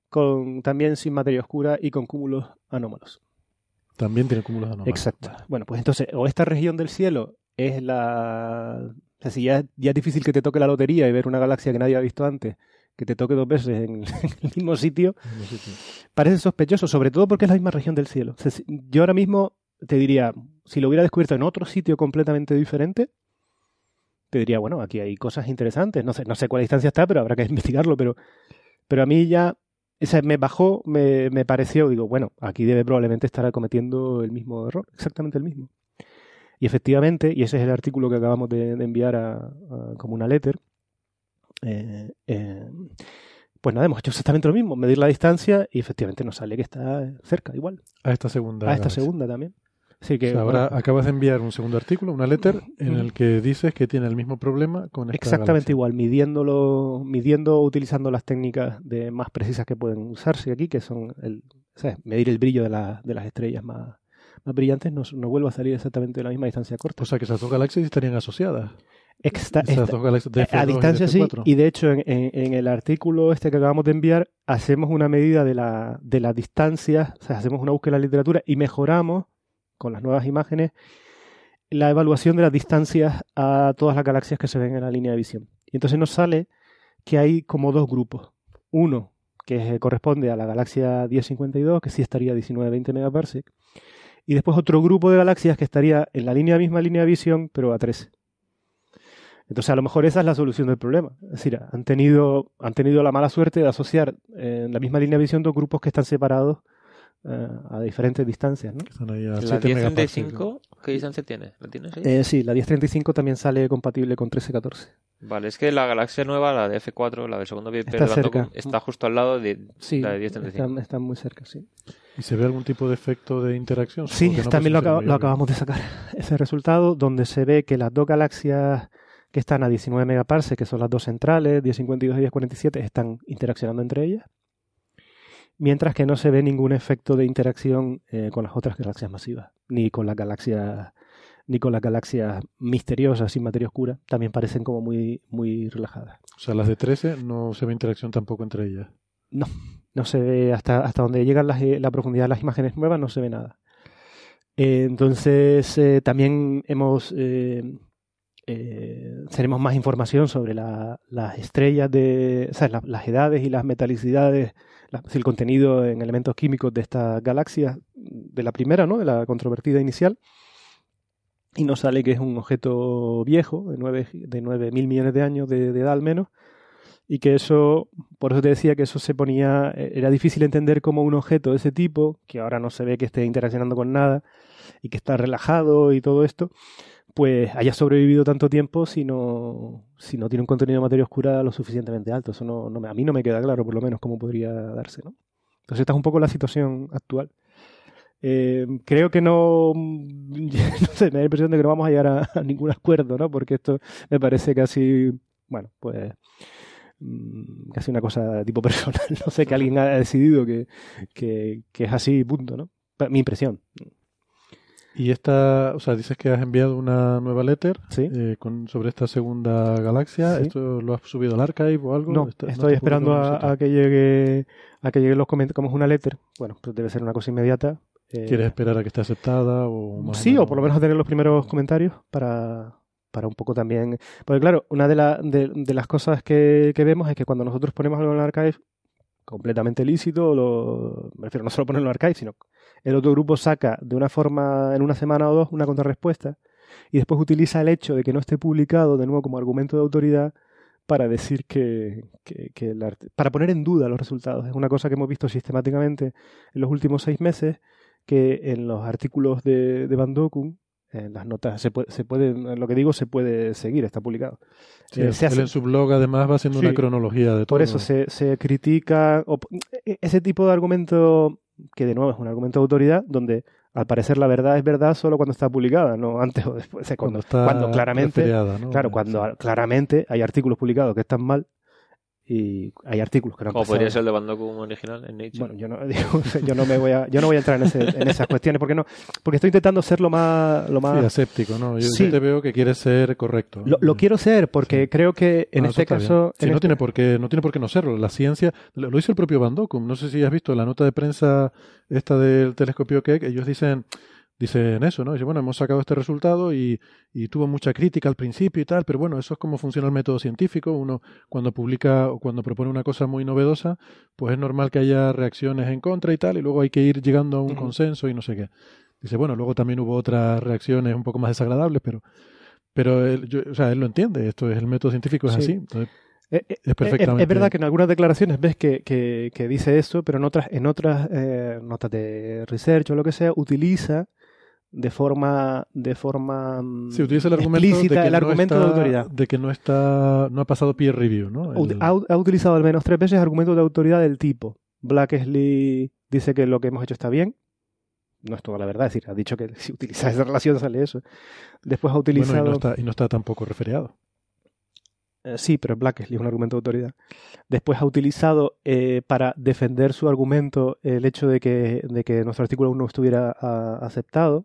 con, también sin materia oscura y con cúmulos anómalos. También tiene cúmulos anómalos. Exacto. Bueno, pues entonces, o esta región del cielo es la... O sea, si ya, ya es difícil que te toque la lotería y ver una galaxia que nadie ha visto antes, que te toque dos veces en, el mismo sitio, parece sospechoso, sobre todo porque es la misma región del cielo. O sea, yo ahora mismo te diría, si lo hubiera descubierto en otro sitio completamente diferente, te diría, bueno, aquí hay cosas interesantes. No sé, no sé cuál distancia está, pero habrá que investigarlo. Pero, pero a mí ya esa me bajó, me, me pareció, digo, bueno, aquí debe probablemente estar cometiendo el mismo error, exactamente el mismo. Y efectivamente, y ese es el artículo que acabamos de, de enviar a, a- como una letter, eh, eh, pues nada, hemos hecho exactamente lo mismo, medir la distancia y efectivamente nos sale que está cerca, igual, A esta segunda. a esta segunda también. Así que O sea, ahora bueno, acabas de enviar un segundo artículo, una letter, en el que dices que tiene el mismo problema con esta exactamente galaxia. igual, midiéndolo, midiendo, utilizando las técnicas de más precisas que pueden usarse aquí, que son el, ¿sabes? medir el brillo de, la- de las estrellas más, más brillantes, nos, nos vuelve a salir exactamente la misma distancia corta. O sea, que esas dos galaxias estarían asociadas. Exta- de a F2 y distancia de sí, F4. y de hecho en, en- en el artículo este que acabamos de enviar hacemos una medida de la, de las distancias, o sea, hacemos una búsqueda en la literatura y mejoramos con las nuevas imágenes la evaluación de las distancias a todas las galaxias que se ven en la línea de visión. Y entonces nos sale que hay como dos grupos. Uno que eh, corresponde a la galaxia 1052, que sí estaría a 19-20 megaparsec, y después otro grupo de galaxias que estaría en la línea misma línea de visión, pero a 13. Entonces, a lo mejor esa es la solución del problema. Es decir, han tenido, han tenido la mala suerte de asociar eh, en la misma línea de visión dos grupos que están separados eh, a diferentes distancias. ¿no? Que están ahí a La 7 megaparsecs. 1035, ¿qué distancia tiene? ¿La tienes ahí? Eh, sí, la 1035 también sale compatible con 1314. Vale, es que la galaxia nueva, la de F4, la del segundo Viper Está cerca. Está justo al lado de Sí, la de 1035. están, están muy cerca, sí. ¿Y se ve algún tipo de efecto de interacción? Sí, no, también lo, pues, acaba- lo acabamos de sacar. Ese resultado donde se ve que las dos galaxias que están a 19 megaparsecs, que son las dos centrales, 1052 y 1047, están interaccionando entre ellas. Mientras que no se ve ningún efecto de interacción eh, con las otras galaxias masivas, ni con las galaxias ni con las galaxias misteriosas sin materia oscura, también parecen como muy, muy relajadas. O sea, las de 13 no se ve interacción tampoco entre ellas. no se ve hasta, hasta donde llega la, la profundidad de las imágenes nuevas, no se ve nada. Eh, entonces, eh, también hemos eh, eh, tenemos más información sobre la- las estrellas de, o sea, la- las edades y las metalicidades, la- el contenido en elementos químicos de estas galaxias, de la primera, ¿no? De la controvertida inicial. Y nos sale que es un objeto viejo, de 9 de nueve mil millones de años de, de edad al menos, y que eso, por eso te decía que eso se ponía, eh, era difícil entender cómo un objeto de ese tipo, que ahora no se ve que esté interaccionando con nada y que está relajado y todo esto, pues haya sobrevivido tanto tiempo si no, si no tiene un contenido de materia oscura lo suficientemente alto. Eso no, no a mí no me queda claro, por lo menos, cómo podría darse. ¿no? Entonces, esta es un poco la situación actual. Eh, creo que no, no sé, me da la impresión de que no vamos a llegar a, ningún acuerdo, ¿no? Porque esto me parece casi, bueno, pues mm, casi una cosa tipo personal. No sé, que alguien ha decidido que, que, que es así, punto, ¿no? Mi impresión. Y esta, o sea, dices que has enviado una nueva letter Sí. eh, con, sobre esta segunda galaxia. Sí. ¿Esto lo has subido al archive o algo? No, Está- estoy esperando a, que llegue a que lleguen los comentarios. Como es una letter, bueno, pues debe ser una cosa inmediata. Eh, ¿Quieres esperar a que esté aceptada? O más sí, menos- o por lo menos tener los primeros comentarios para, para un poco también. Porque claro, una de, la- de, de las cosas que, que vemos es que cuando nosotros ponemos algo en el archive, completamente lícito, lo, me refiero no solo ponerlo en el archive, sino el otro grupo saca de una forma, en una semana o dos, una contrarrespuesta y después utiliza el hecho de que no esté publicado de nuevo como argumento de autoridad para decir que, que- que el para poner en duda los resultados. Es una cosa que hemos visto sistemáticamente en los últimos seis meses, que en los artículos de, de Van Dokun, en las notas, se puede, se puede, lo que digo se puede seguir, está publicado. Sí, Eh, se él hace- en su blog además va haciendo Sí. una cronología de todo. Por eso se, se critica o- e- ese tipo de argumento, que de nuevo es un argumento de autoridad, donde al parecer la verdad es verdad solo cuando está publicada, no antes o después. O sea, cuando cuando, está cuando claramente, claro, Sí. cuando claramente hay artículos publicados que están mal y hay artículos que no han pasado. podría ser el de Van Dokum original en Nature. Bueno, yo no, digo, yo no me voy a, yo no voy a entrar en, ese- en esas cuestiones porque no, porque estoy intentando ser lo más, lo más Sí, aséptico, ¿no? Yo, yo Sí. te veo que quieres ser correcto. lo, lo quiero ser porque Sí. creo que en este caso, en no, este- tiene por qué, no tiene por qué no serlo. La ciencia, lo, lo hizo el propio Van Dokum. No sé si has visto la nota de prensa esta del telescopio Keck. Ellos dicen, dicen eso, ¿no? Dicen, bueno, hemos sacado este resultado y, y tuvo mucha crítica al principio y tal, pero bueno, eso es como funciona el método científico. Uno, cuando publica o cuando propone una cosa muy novedosa, pues es normal que haya reacciones en contra y tal, y luego hay que ir llegando a un consenso y no sé qué. Dice, bueno, luego también hubo otras reacciones un poco más desagradables, pero pero él, yo- o sea, él lo entiende, esto es el método científico es Sí. así. Entonces, Eh, eh, Es perfectamente- Es, verdad que en algunas declaraciones ves que, que- que dice eso, pero en otras, en otras eh, notas de research o lo que sea, utiliza de forma, de forma mm, se utiliza el argumento, de que, el no argumento está, de autoridad. de que no está, no ha pasado peer review, ¿no? El- Ha, ha utilizado al menos tres veces argumentos de autoridad del tipo. Blackesley dice que lo que hemos hecho está bien. No es toda la verdad, es decir, ha dicho que si utilizas esa relación sale eso. Después ha bueno, utilizado. y no está, y no está tampoco referiado. Eh, sí, pero Blackesley es un argumento de autoridad. Después ha utilizado eh, para defender su argumento el hecho de que, de que nuestro artículo aún no estuviera ah, aceptado.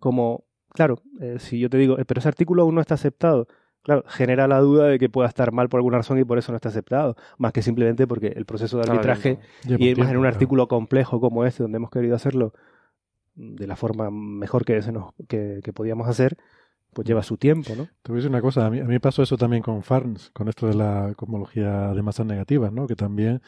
Como, claro, eh, si yo te digo, eh, pero ese artículo aún no está aceptado, claro, genera la duda de que pueda estar mal por alguna razón y por eso no está aceptado. Más que simplemente porque el proceso de arbitraje y más en un claro. artículo complejo como este, donde hemos querido hacerlo de la forma mejor que, se nos, que, que podíamos hacer, pues lleva su tiempo, ¿no? Te voy a decir una cosa, a mí, a mí me pasó eso también con Farns, con esto de la cosmología de masas negativas, ¿no? Que también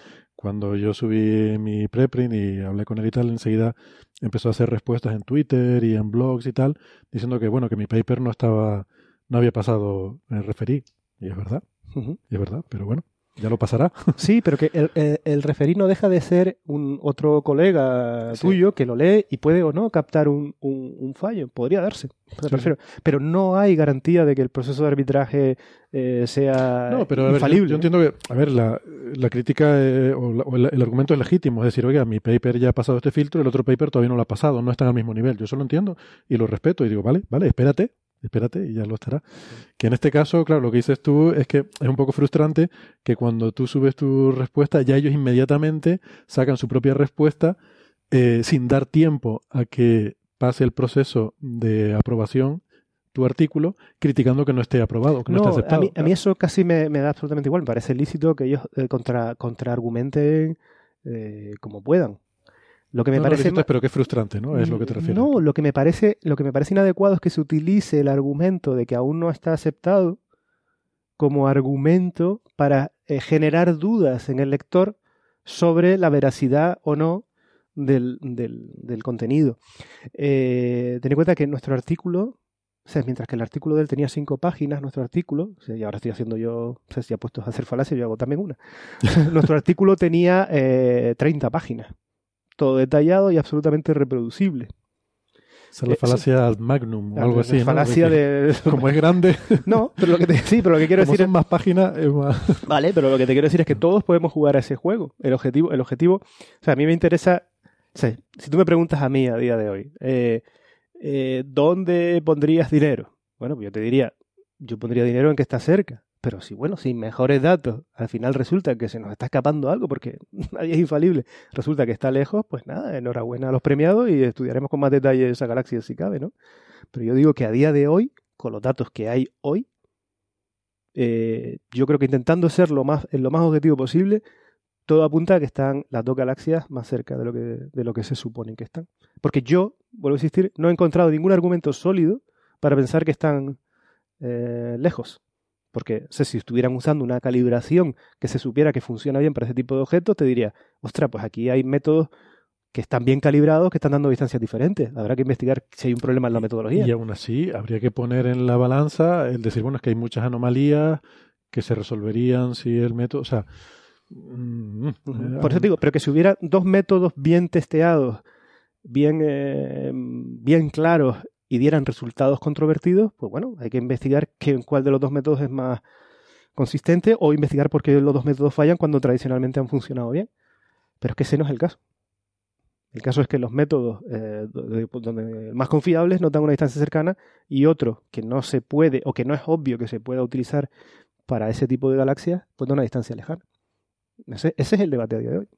cuando yo subí mi preprint y hablé con él y tal, enseguida empezó a hacer respuestas en Twitter y en blogs y tal, diciendo que bueno, que mi paper no estaba, no había pasado el referí. Y es verdad, y es verdad, pero bueno, ya lo pasará. Sí, pero que el, el, el referí no deja de ser un otro colega Sí. tuyo que lo lee y puede o no captar un, un, un fallo. Podría darse. Sí. Pero no hay garantía de que el proceso de arbitraje eh, sea No, pero a ver, yo, infalible. yo entiendo que, a ver, la, la crítica eh, o, la- o el, el argumento es legítimo, es decir, oiga, mi paper ya ha pasado este filtro, el otro paper todavía no lo ha pasado, no está al mismo nivel. Yo eso lo entiendo y lo respeto y digo, vale, vale, espérate, espérate y ya lo estará. Que en este caso, claro, lo que dices tú es que es un poco frustrante que cuando tú subes tu respuesta, ya ellos inmediatamente sacan su propia respuesta eh, sin dar tiempo a que pase el proceso de aprobación tu artículo, criticando que no esté aprobado, que no, esté a aceptado. a mí eso casi me, me da absolutamente igual. Me parece lícito que ellos eh, contra, contraargumenten eh, como puedan. Lo que me No, parece pero frustrante, ¿no? Es lo que te refieres. No, lo que me parece, lo que me parece inadecuado es que se utilice el argumento de que aún no está aceptado como argumento para eh, generar dudas en el lector sobre la veracidad o no del, del- del contenido. Eh, ten en cuenta que nuestro artículo, o sea, mientras que el artículo de él tenía cinco páginas, nuestro artículo, o sea, y ahora estoy haciendo yo, o sea, si a hacer falacia, yo hago también una. nuestro artículo tenía eh, 30 páginas, todo detallado y absolutamente reproducible. Esa es la Eh, falacia ad magnum o La- algo la así. ¿no? falacia De. Como es grande, No, pero lo que te, sí, pero lo que quiero como decir son más páginas, es más... Vale, pero lo que te quiero decir es que todos podemos jugar a ese juego. El objetivo, el objetivo, o sea, a mí me interesa, o sea, si tú me preguntas a mí a día de hoy, eh, eh, ¿dónde pondrías dinero? Bueno, pues yo te diría, yo pondría dinero en que está cerca. Pero si, bueno, sin mejores datos, al final resulta que se nos está escapando algo porque nadie es infalible. Resulta que está lejos, pues nada, enhorabuena a los premiados y estudiaremos con más detalle esa galaxia si cabe, ¿no? Pero yo digo que a día de hoy, con los datos que hay hoy, eh, yo creo que intentando ser lo más, lo más objetivo posible, todo apunta a que están las dos galaxias más cerca de lo que, de lo que se supone que están. Porque yo, vuelvo a insistir, no he encontrado ningún argumento sólido para pensar que están eh, lejos. Porque o sea, si estuvieran usando una calibración que se supiera que funciona bien para ese tipo de objetos, te diría, ostras, pues aquí hay métodos que están bien calibrados, que están dando distancias diferentes. Habrá que investigar si hay un problema en la metodología. Y aún así, habría que poner en la balanza el decir, bueno, es que hay muchas anomalías que se resolverían si el método, o sea... mm, eh, Por eso te digo, pero que si hubiera dos métodos bien testeados, bien, eh, bien claros y dieran resultados controvertidos, pues bueno, hay que investigar cuál de los dos métodos es más consistente o investigar por qué los dos métodos fallan cuando tradicionalmente han funcionado bien. Pero es que ese no es el caso. El caso es que los métodos eh, donde, donde más confiables no dan una distancia cercana y otro que no se puede o que no es obvio que se pueda utilizar para ese tipo de galaxias pues de una distancia lejana. Ese, ese es el debate a día de hoy.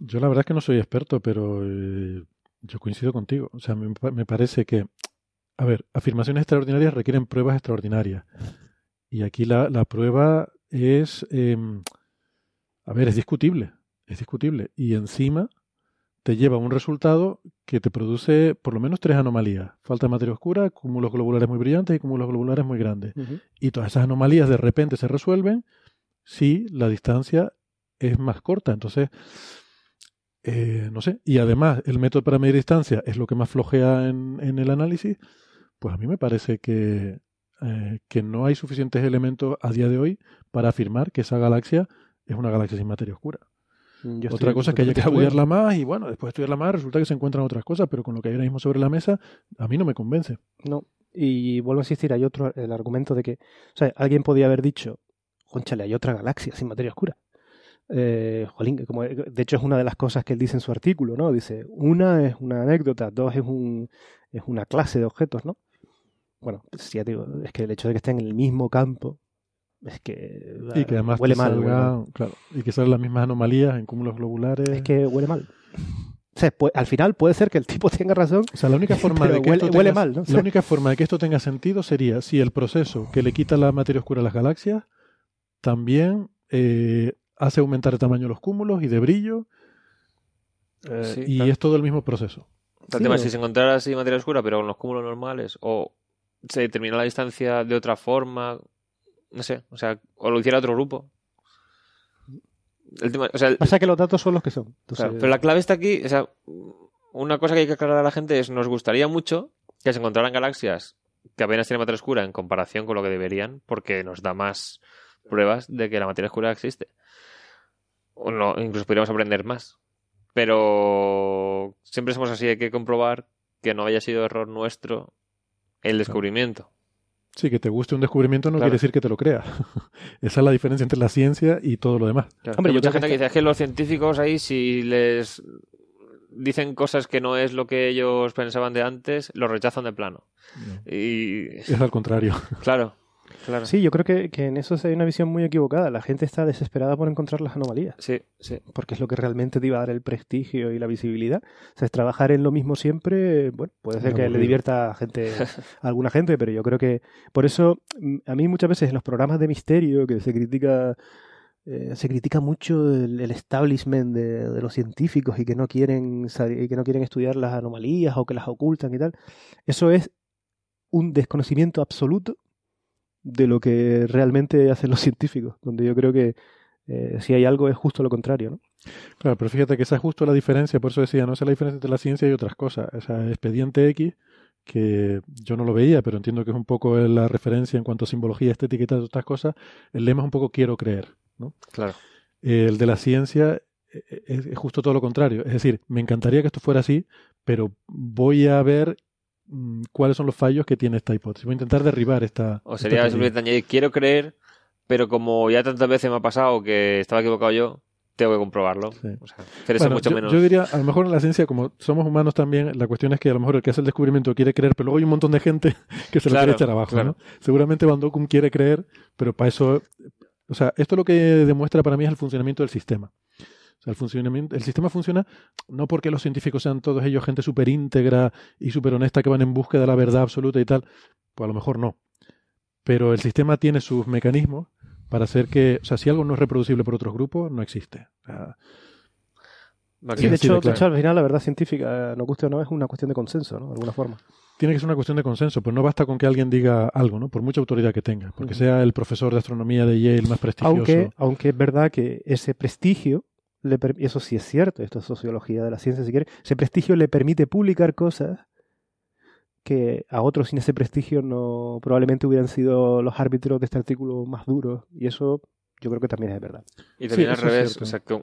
Yo la verdad es que no soy experto, pero eh, yo coincido contigo. O sea, me, me parece que, a ver, afirmaciones extraordinarias requieren pruebas extraordinarias. Y aquí la, la prueba es, eh, a ver, es discutible, es discutible. Y encima te lleva a un resultado que te produce por lo menos tres anomalías. Falta de materia oscura, cúmulos globulares muy brillantes y cúmulos globulares muy grandes. Y todas esas anomalías de repente se resuelven si la distancia es más corta. Entonces, eh, no sé. Y además, el método para medir distancia es lo que más flojea en, en el análisis. Pues a mí me parece que, eh, que no hay suficientes elementos a día de hoy para afirmar que esa galaxia es una galaxia sin materia oscura. Yo Otra cosa es que haya que acuerdo. estudiarla más y bueno, después de estudiarla más resulta que se encuentran otras cosas, pero con lo que hay ahora mismo sobre la mesa, a mí no me convence. No. Y vuelvo a insistir, hay otro, el argumento de que, o sea, alguien podía haber dicho, conchale, hay otra galaxia sin materia oscura. Eh, jolín, como, de hecho es una de las cosas que él dice en su artículo, ¿no? Dice, una es una anécdota, dos es, un, es una clase de objetos, ¿no? Bueno, pues ya te digo, es que el hecho de que estén en el mismo campo es que, Y que además huele mal, salga- claro, y que salgan las mismas anomalías en cúmulos globulares. Es que huele mal. O sea, pu- al final puede ser que el tipo tenga razón, O sea, la única forma de que huele- esto huele tenga, mal, ¿no? La única forma de que esto tenga sentido sería si el proceso que le quita la materia oscura a las galaxias también eh, hace aumentar el tamaño de los cúmulos y de brillo eh, Sí, y claro. es todo el mismo proceso. El Sí, tema o- es si se encontrara así materia oscura, pero con los cúmulos normales, o se determina la distancia de otra forma, no sé, o sea, o lo hiciera otro grupo. El tema, o sea, el- Pasa que los datos son los que son. Entonces, claro, pero la clave está aquí, o sea, una cosa que hay que aclarar a la gente es, nos gustaría mucho que se encontraran galaxias que apenas tienen materia oscura en comparación con lo que deberían, porque nos da más pruebas de que la materia oscura existe. O no, incluso podríamos aprender más. Pero siempre somos así, hay que comprobar que no haya sido error nuestro el descubrimiento. Sí, que te guste un descubrimiento no Claro. quiere decir que te lo creas. Esa es la diferencia entre la ciencia y todo lo demás. Hombre, Hay mucha gente que que dice "Es que los científicos ahí, si les dicen cosas que no es lo que ellos pensaban de antes, lo rechazan de plano. Y Es al contrario. claro, claro. Sí, yo creo que, que en eso hay una visión muy equivocada. La gente está desesperada por encontrar las anomalías, Sí, sí. porque es lo que realmente te iba a dar el prestigio y la visibilidad. O sea, es trabajar en lo mismo siempre, bueno, puede ser que le divierta a, gente, a alguna gente, pero yo creo que por eso mm, a mí muchas veces en los programas de misterio que se critica eh, se critica mucho el, el establishment de, de los científicos y que no quieren y que no quieren estudiar las anomalías o que las ocultan y tal. Eso es un desconocimiento absoluto de lo que realmente hacen los científicos, donde yo creo que eh, si hay algo es justo lo contrario, ¿no? Claro, pero fíjate que esa es justo la diferencia, por eso decía, no esa es la diferencia entre la ciencia y otras cosas. O sea, expediente X, que yo no lo veía, pero entiendo que es un poco la referencia en cuanto a simbología estética y todas estas cosas, el lema es un poco quiero creer. ¿no? Claro. El de la ciencia eh, es, es justo todo lo contrario. Es decir, me encantaría que esto fuera así, pero voy a ver cuáles son los fallos que tiene esta hipótesis. Voy a intentar derribar esta. O sería simplemente añadir, quiero creer, pero como ya tantas veces me ha pasado que estaba equivocado yo, tengo que comprobarlo. Sí. O sea, Bueno, mucho yo, menos. yo diría, a lo mejor en la ciencia, como somos humanos también, la cuestión es que a lo mejor el que hace el descubrimiento quiere creer, pero luego hay un montón de gente que se lo Claro, quiere echar abajo. claro. ¿no? Seguramente Van Dokum quiere creer, pero para eso. O sea, esto lo que demuestra para mí es el funcionamiento del sistema. Sea, el, funcionamiento, el sistema funciona no porque los científicos sean todos ellos gente súper íntegra y súper honesta que van en búsqueda de la verdad absoluta y tal. Pues a lo mejor no. Pero el sistema tiene sus mecanismos para hacer que, o sea, si algo no es reproducible por otros grupos, no existe. O sea, Sí, que- de hecho, de claro. hecho, al final la verdad científica, nos guste o no, es una cuestión de consenso, ¿no? De alguna forma. tiene que ser una cuestión de consenso, pues no basta con que alguien diga algo, ¿no? Por mucha autoridad que tenga, porque sea el profesor de astronomía de Yale más prestigioso. Aunque, aunque es verdad que ese prestigio, le eso sí es cierto, esto es sociología de la ciencia si quiere, ese prestigio le permite publicar cosas que a otros sin ese prestigio no probablemente hubieran sido los árbitros de este artículo más duros. Y eso yo creo que también es verdad. Y también Sí, al revés. O sea, que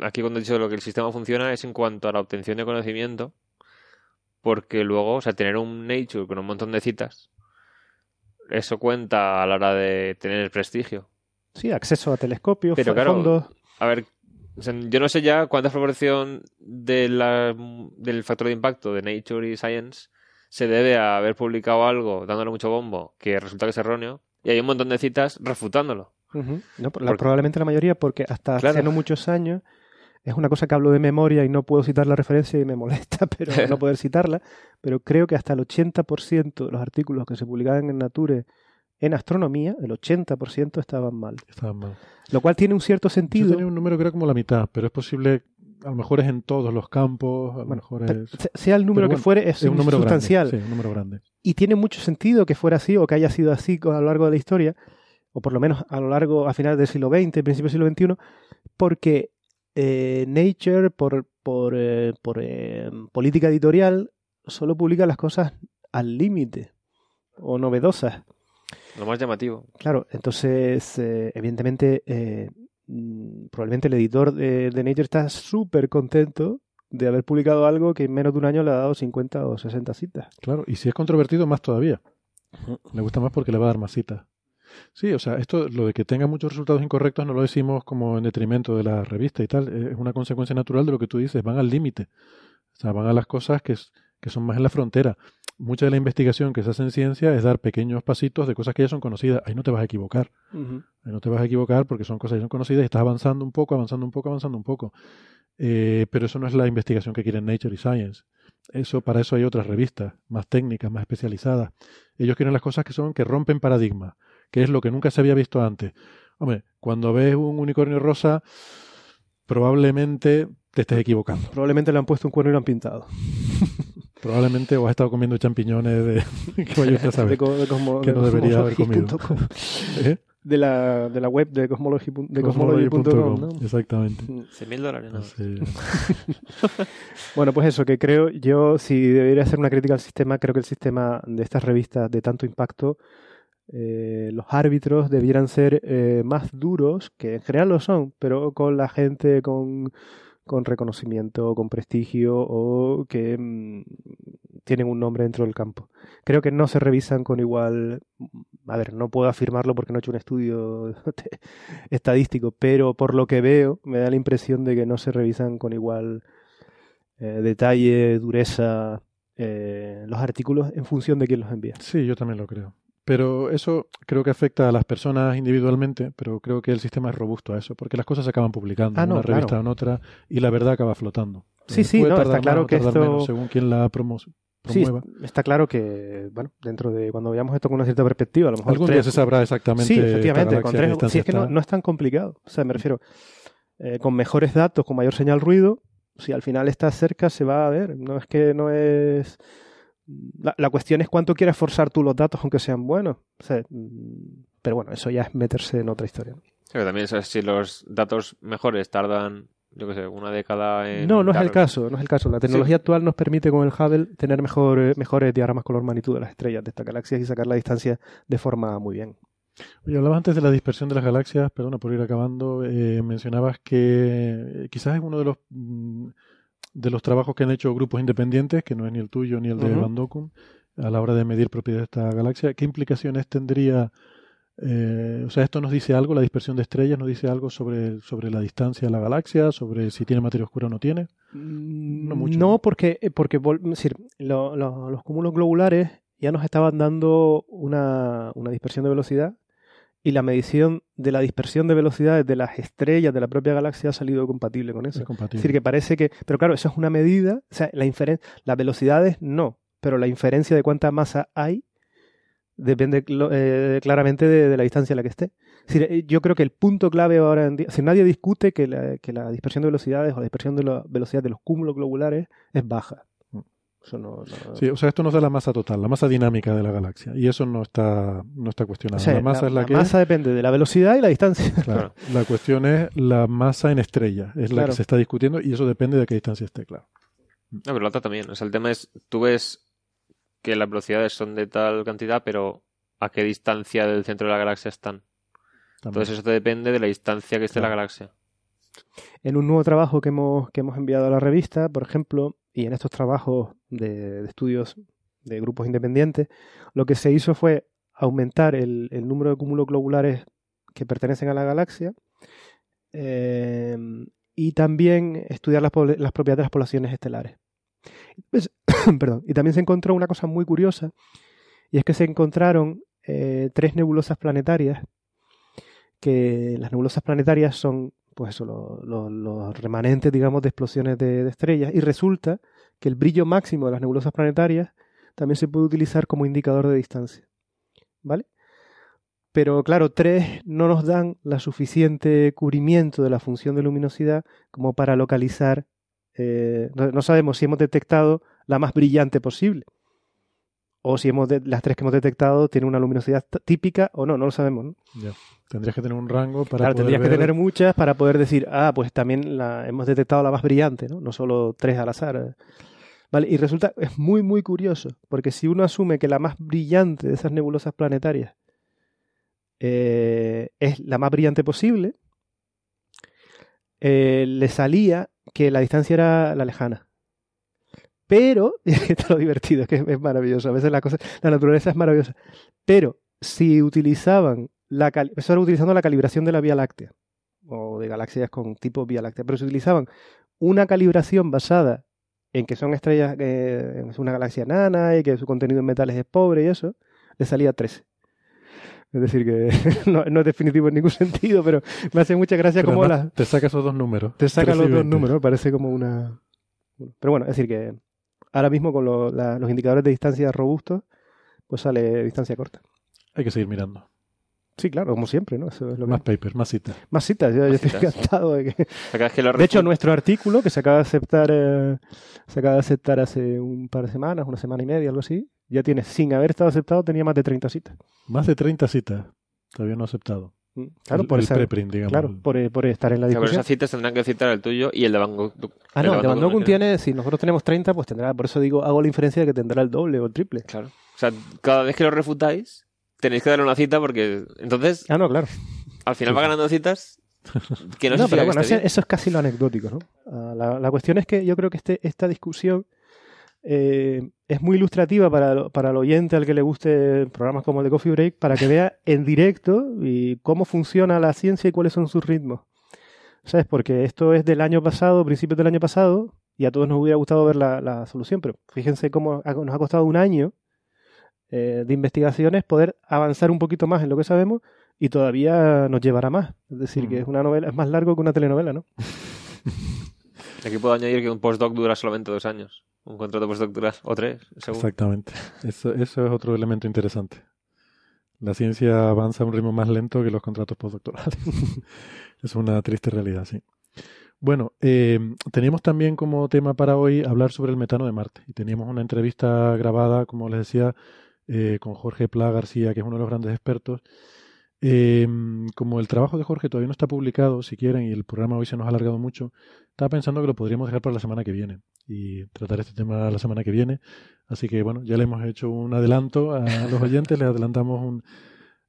aquí cuando he dicho lo que el sistema funciona es en cuanto a la obtención de conocimiento, porque luego, o sea, tener un Nature con un montón de citas, eso cuenta a la hora de tener el prestigio. Sí, acceso a telescopios, Pero claro, fondos. A ver, o sea, yo no sé ya cuánta proporción de la- del factor de impacto de Nature y Science se debe a haber publicado algo dándole mucho bombo que resulta que es erróneo y hay un montón de citas refutándolo. No, la- probablemente la mayoría, porque hasta Claro. hace no muchos años es una cosa que hablo de memoria y no puedo citar la referencia y me molesta pero no poder citarla, pero creo que hasta el 80% de los artículos que se publicaban en Nature en astronomía, el 80% estaban mal. Estaban mal. Lo cual tiene un cierto Yo sentido. tenía un número que era como la mitad, pero es posible, a lo mejor es en todos los campos, a lo Bueno, mejor es, se- sea el número que fuere, es, es un número sustancial. grande. Sí, un número grande. Y tiene mucho sentido que fuera así o que haya sido así a lo largo de la historia, o por lo menos a lo largo, a finales del siglo XX, principios del siglo XXI, porque eh, Nature, por, por, eh, por, eh, política editorial, solo publica las cosas al límite o novedosas. Lo más llamativo. Claro, entonces, eh, evidentemente, eh, mm, probablemente el editor de, de Nature está súper contento de haber publicado algo que en menos de un año le ha dado 50 o 60 citas. Claro, y si es controvertido, más todavía. Le gusta más porque le va a dar más citas. Sí, o sea, esto, lo de que tenga muchos resultados incorrectos, no lo decimos como en detrimento de la revista y tal. Es una consecuencia natural de lo que tú dices. Van al límite. O sea, van a las cosas que, es- que son más en la frontera. Mucha de la investigación que se hace en ciencia es dar pequeños pasitos de cosas que ya son conocidas. Ahí no te vas a equivocar. Ahí no te vas a equivocar porque son cosas que son conocidas y estás avanzando un poco, avanzando un poco, avanzando un poco. Eh, pero eso no es la investigación que quieren Nature y Science. Eso, para eso hay otras revistas, más técnicas, más especializadas. Ellos quieren las cosas que son, que rompen paradigmas, que es lo que nunca se había visto antes. Hombre, cuando ves un unicornio rosa, probablemente te estés equivocando. Probablemente le han puesto un cuerno y lo han pintado. Probablemente o has estado comiendo champiñones de que vaya usted a de, saber co- de cosmo- que de no debería haber comido. cosmology.com. ¿Eh? De la, de la web de cosmology, de cosmology.com. ¿no? Exactamente. 100.000 dólares, ¿no? Bueno, pues eso, que creo yo, si debería hacer una crítica al sistema, creo que el sistema de estas revistas de tanto impacto, eh, los árbitros debieran ser eh, más duros, que en general lo son, pero con la gente con, con reconocimiento, con prestigio o que mm, tienen un nombre dentro del campo. Creo que no se revisan con igual, a ver, no puedo afirmarlo porque no he hecho un estudio estadístico, pero por lo que veo me da la impresión de que no se revisan con igual eh, detalle, dureza, eh, los artículos en función de quién los envía. Sí, yo también lo creo. Pero eso creo que afecta a las personas individualmente, pero creo que el sistema es robusto a eso, porque las cosas se acaban publicando Ah, en no, una revista o en otra y la verdad acaba flotando. Sí, sí, no, está claro más que esto- menos según quien la promo- Sí, está claro que, bueno, dentro de cuando veamos esto con una cierta perspectiva, a lo mejor Algún tres- día se sabrá exactamente. Sí, efectivamente, con tres, si es que no, no es tan complicado. O sea, me refiero, eh, con mejores datos, con mayor señal ruido, si al final está cerca, se va a ver. No es que no es. La, la cuestión es cuánto quieres forzar tú los datos, aunque sean buenos. O sea, mm, pero bueno, eso ya es meterse en otra historia. también sabes si los datos mejores tardan, yo qué sé, una década en... No, no es el caso, no es el caso. La tecnología actual nos permite con el Hubble tener mejor, eh, mejores diagramas color magnitud de las estrellas de estas galaxias y sacar la distancia de forma muy bien. Oye, hablabas antes de la dispersión de las galaxias, perdona por ir acabando, eh, mencionabas que eh, quizás es uno de los mm, de los trabajos que han hecho grupos independientes, que no es ni el tuyo ni el de. Van Dokkum, a la hora de medir propiedades de esta galaxia. ¿Qué implicaciones tendría? eh, o sea, esto nos dice algo, la dispersión de estrellas nos dice algo sobre, sobre la distancia de la galaxia, sobre si tiene materia oscura o no tiene. No, mucho. porque, eh, porque vol- es decir, lo- lo- los cúmulos globulares ya nos estaban dando una, una dispersión de velocidad y la medición de la dispersión de velocidades de las estrellas de la propia galaxia ha salido compatible con eso. Es Es compatible. decir, que parece que. Pero claro, eso es una medida. O sea, la inferen- las velocidades no, pero la inferencia de cuánta masa hay depende eh, claramente de, de la distancia a la que esté. Es decir, eh, yo creo que el punto clave ahora en día. Si nadie discute que la, que la dispersión de velocidades o la dispersión de la velocidad de los cúmulos globulares es baja. Eso no. no- Sí, o sea, esto nos da la masa total, la masa dinámica de la galaxia, y eso no está, no está cuestionado. o sea, la masa es la, que es. masa depende de la velocidad y la distancia. Claro. La cuestión es la masa en estrella, es la Claro. que se está discutiendo y eso depende de qué distancia esté, claro. No, pero la otra también. O sea, el tema es, tú ves que las velocidades son de tal cantidad, pero ¿a qué distancia del centro de la galaxia están? También. Entonces eso te depende de la distancia que esté la Claro. galaxia. En un nuevo trabajo que hemos, que hemos enviado a la revista, por ejemplo, y en estos trabajos de, estudios de grupos independientes, lo que se hizo fue aumentar el, número de cúmulos globulares que pertenecen a la galaxia eh, y también estudiar las, las propiedades de las poblaciones estelares. Pues, perdón, y también se encontró una cosa muy curiosa, y es que se encontraron eh, tres nebulosas planetarias, que las nebulosas planetarias son pues eso, lo- lo- los remanentes, digamos, de explosiones de, estrellas, y resulta que el brillo máximo de las nebulosas planetarias también se puede utilizar como indicador de distancia. ¿Vale? Pero claro, tres no nos dan la suficiente cubrimiento de la función de luminosidad como para localizar. eh, no sabemos si hemos detectado la más brillante posible. O si hemos de- las tres que hemos detectado tienen una luminosidad típica o no, no lo sabemos. ¿no? Ya. Tendrías que tener un rango para Claro, poder tendrías que tener muchas para poder decir, ah, pues también la, hemos detectado la más brillante, ¿no? No solo tres al azar. Vale, y resulta, es muy, muy curioso, porque si uno asume que la más brillante de esas nebulosas planetarias eh, es la más brillante posible, eh, le salía que la distancia era la lejana. Pero, y esto es lo divertido, es que es maravilloso, a veces la, cosa, la naturaleza es maravillosa, pero si utilizaban la era utilizando la calibración de la Vía Láctea, o de galaxias con tipo Vía Láctea, pero si utilizaban una calibración basada en que son estrellas, eh, es una galaxia nana y que su contenido en metales es pobre y eso, le salía 13. Es decir, que no, no es definitivo en ningún sentido, pero me hace mucha gracia Pero cómo además la, Te saca esos dos números. te saca 13 y los dos 20. números, me parece como una... Pero bueno, es decir que ahora mismo con lo- la- los indicadores de distancia robustos, pues sale distancia corta. Hay que seguir mirando. Sí, claro, como siempre, ¿no? Eso es lo Más papers, más citas. Más citas, yo, estoy citas. encantado de que... Lo De hecho, nuestro artículo, que se acaba de aceptar eh, se acaba de aceptar hace un par de semanas, una semana y media, algo así, ya tiene, sin haber estado aceptado, tenía más de 30 citas. Más de 30 citas. Todavía no aceptado. Claro, el, por, el esa- preprint, digamos. claro por, por estar en la O sea, pero discusión. esas citas tendrán que citar el tuyo y el de Van Gogh. Ah, el no, Van de Van Gogh tiene, si nosotros tenemos 30, pues tendrá, por eso digo, hago la inferencia de que tendrá el doble o el triple. Claro. O sea, cada vez que lo refutáis, tenéis que darle una cita porque entonces Ah, no, claro. al final va ganando citas que no, No, pero bueno, eso es casi lo anecdótico, ¿no? Ah, la, la cuestión es que yo creo que este, esta discusión eh, es muy ilustrativa para, el- para el oyente al que le guste programas como el de Coffee Break, para que vea en directo y cómo funciona la ciencia y cuáles son sus ritmos. ¿Sabes? Porque esto es del año pasado, principios del año pasado, y a todos nos hubiera gustado ver la, la solución, pero fíjense cómo ha- nos ha costado un año eh, de investigaciones poder avanzar un poquito más en lo que sabemos y todavía nos llevará más. Es decir, que Mm. es una novela, es más largo que una telenovela, ¿no? Aquí puedo añadir que un postdoc dura solamente dos años. Un contrato postdoctoral o tres, según. Exactamente. Eso, eso es otro elemento interesante. La ciencia avanza a un ritmo más lento que los contratos postdoctorales. es una triste realidad, sí. Bueno, eh, teníamos también como tema para hoy hablar sobre el metano de Marte. Y teníamos una entrevista grabada, como les decía, eh, con Jorge Pla García, que es uno de los grandes expertos. Eh, como el trabajo de Jorge todavía no está publicado, si quieren, y el programa hoy se nos ha alargado mucho, estaba pensando que lo podríamos dejar para la semana que viene y tratar este tema la semana que viene. Así que bueno, ya le hemos hecho un adelanto a los oyentes, les adelantamos un,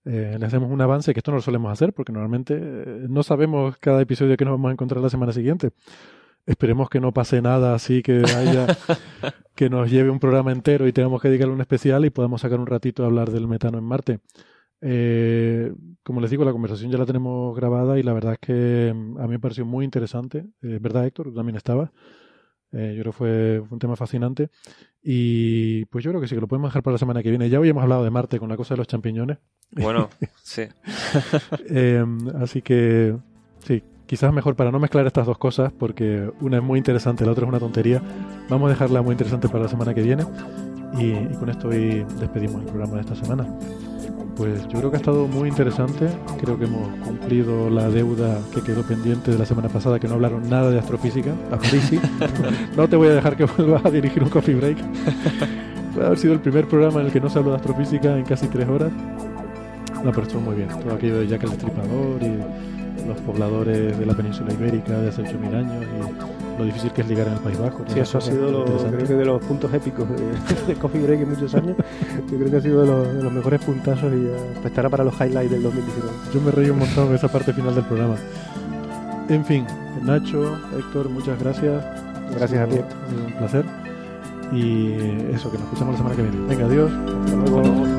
eh, le hacemos un avance, que esto no lo solemos hacer porque normalmente eh, no sabemos cada episodio que nos vamos a encontrar la semana siguiente. Esperemos que no pase nada así que haya que nos lleve un programa entero y tengamos que dedicarle un especial y podamos sacar un ratito a hablar del metano en Marte. Eh, como les digo, la conversación ya la tenemos grabada y la verdad es que mm, a mí me pareció muy interesante. Eh, ¿Verdad, Héctor? Tú también estaba. Eh, yo creo que fue, un tema fascinante. Y pues yo creo que sí, que lo podemos dejar para la semana que viene. Ya hoy hemos hablado de Marte con la cosa de los champiñones. Bueno, sí. Eh, así que sí, quizás mejor para no mezclar estas dos cosas, porque una es muy interesante, la otra es una tontería. Vamos a dejarla muy interesante para la semana que viene. Y, y con esto hoy despedimos el programa de esta semana. Pues yo creo que ha estado muy interesante. Creo que hemos cumplido la deuda que quedó pendiente de la semana pasada, que no hablaron nada de astrofísica. Astrofísica. no te voy a dejar que vuelvas a dirigir un coffee break. Puede haber sido el primer programa en el que no se habló de astrofísica en casi tres horas. No, pero estuvo muy bien. Todo aquello de Jack el Destripador y los pobladores de la península ibérica de hace 8.000 años y lo difícil que es ligar en el País Vasco. Sí, eso ha sido lo, creo que de los puntos épicos de, de Coffee Break en muchos años. Yo creo que ha sido de los, de los mejores puntazos y eh, pues estará para los highlights del 2019. Yo me reí un montón de esa parte final del programa. En fin, Nacho, Héctor, muchas gracias. Gracias a ti. Un placer. Y eso, que nos escuchamos la semana que viene. Venga, adiós. Hasta luego.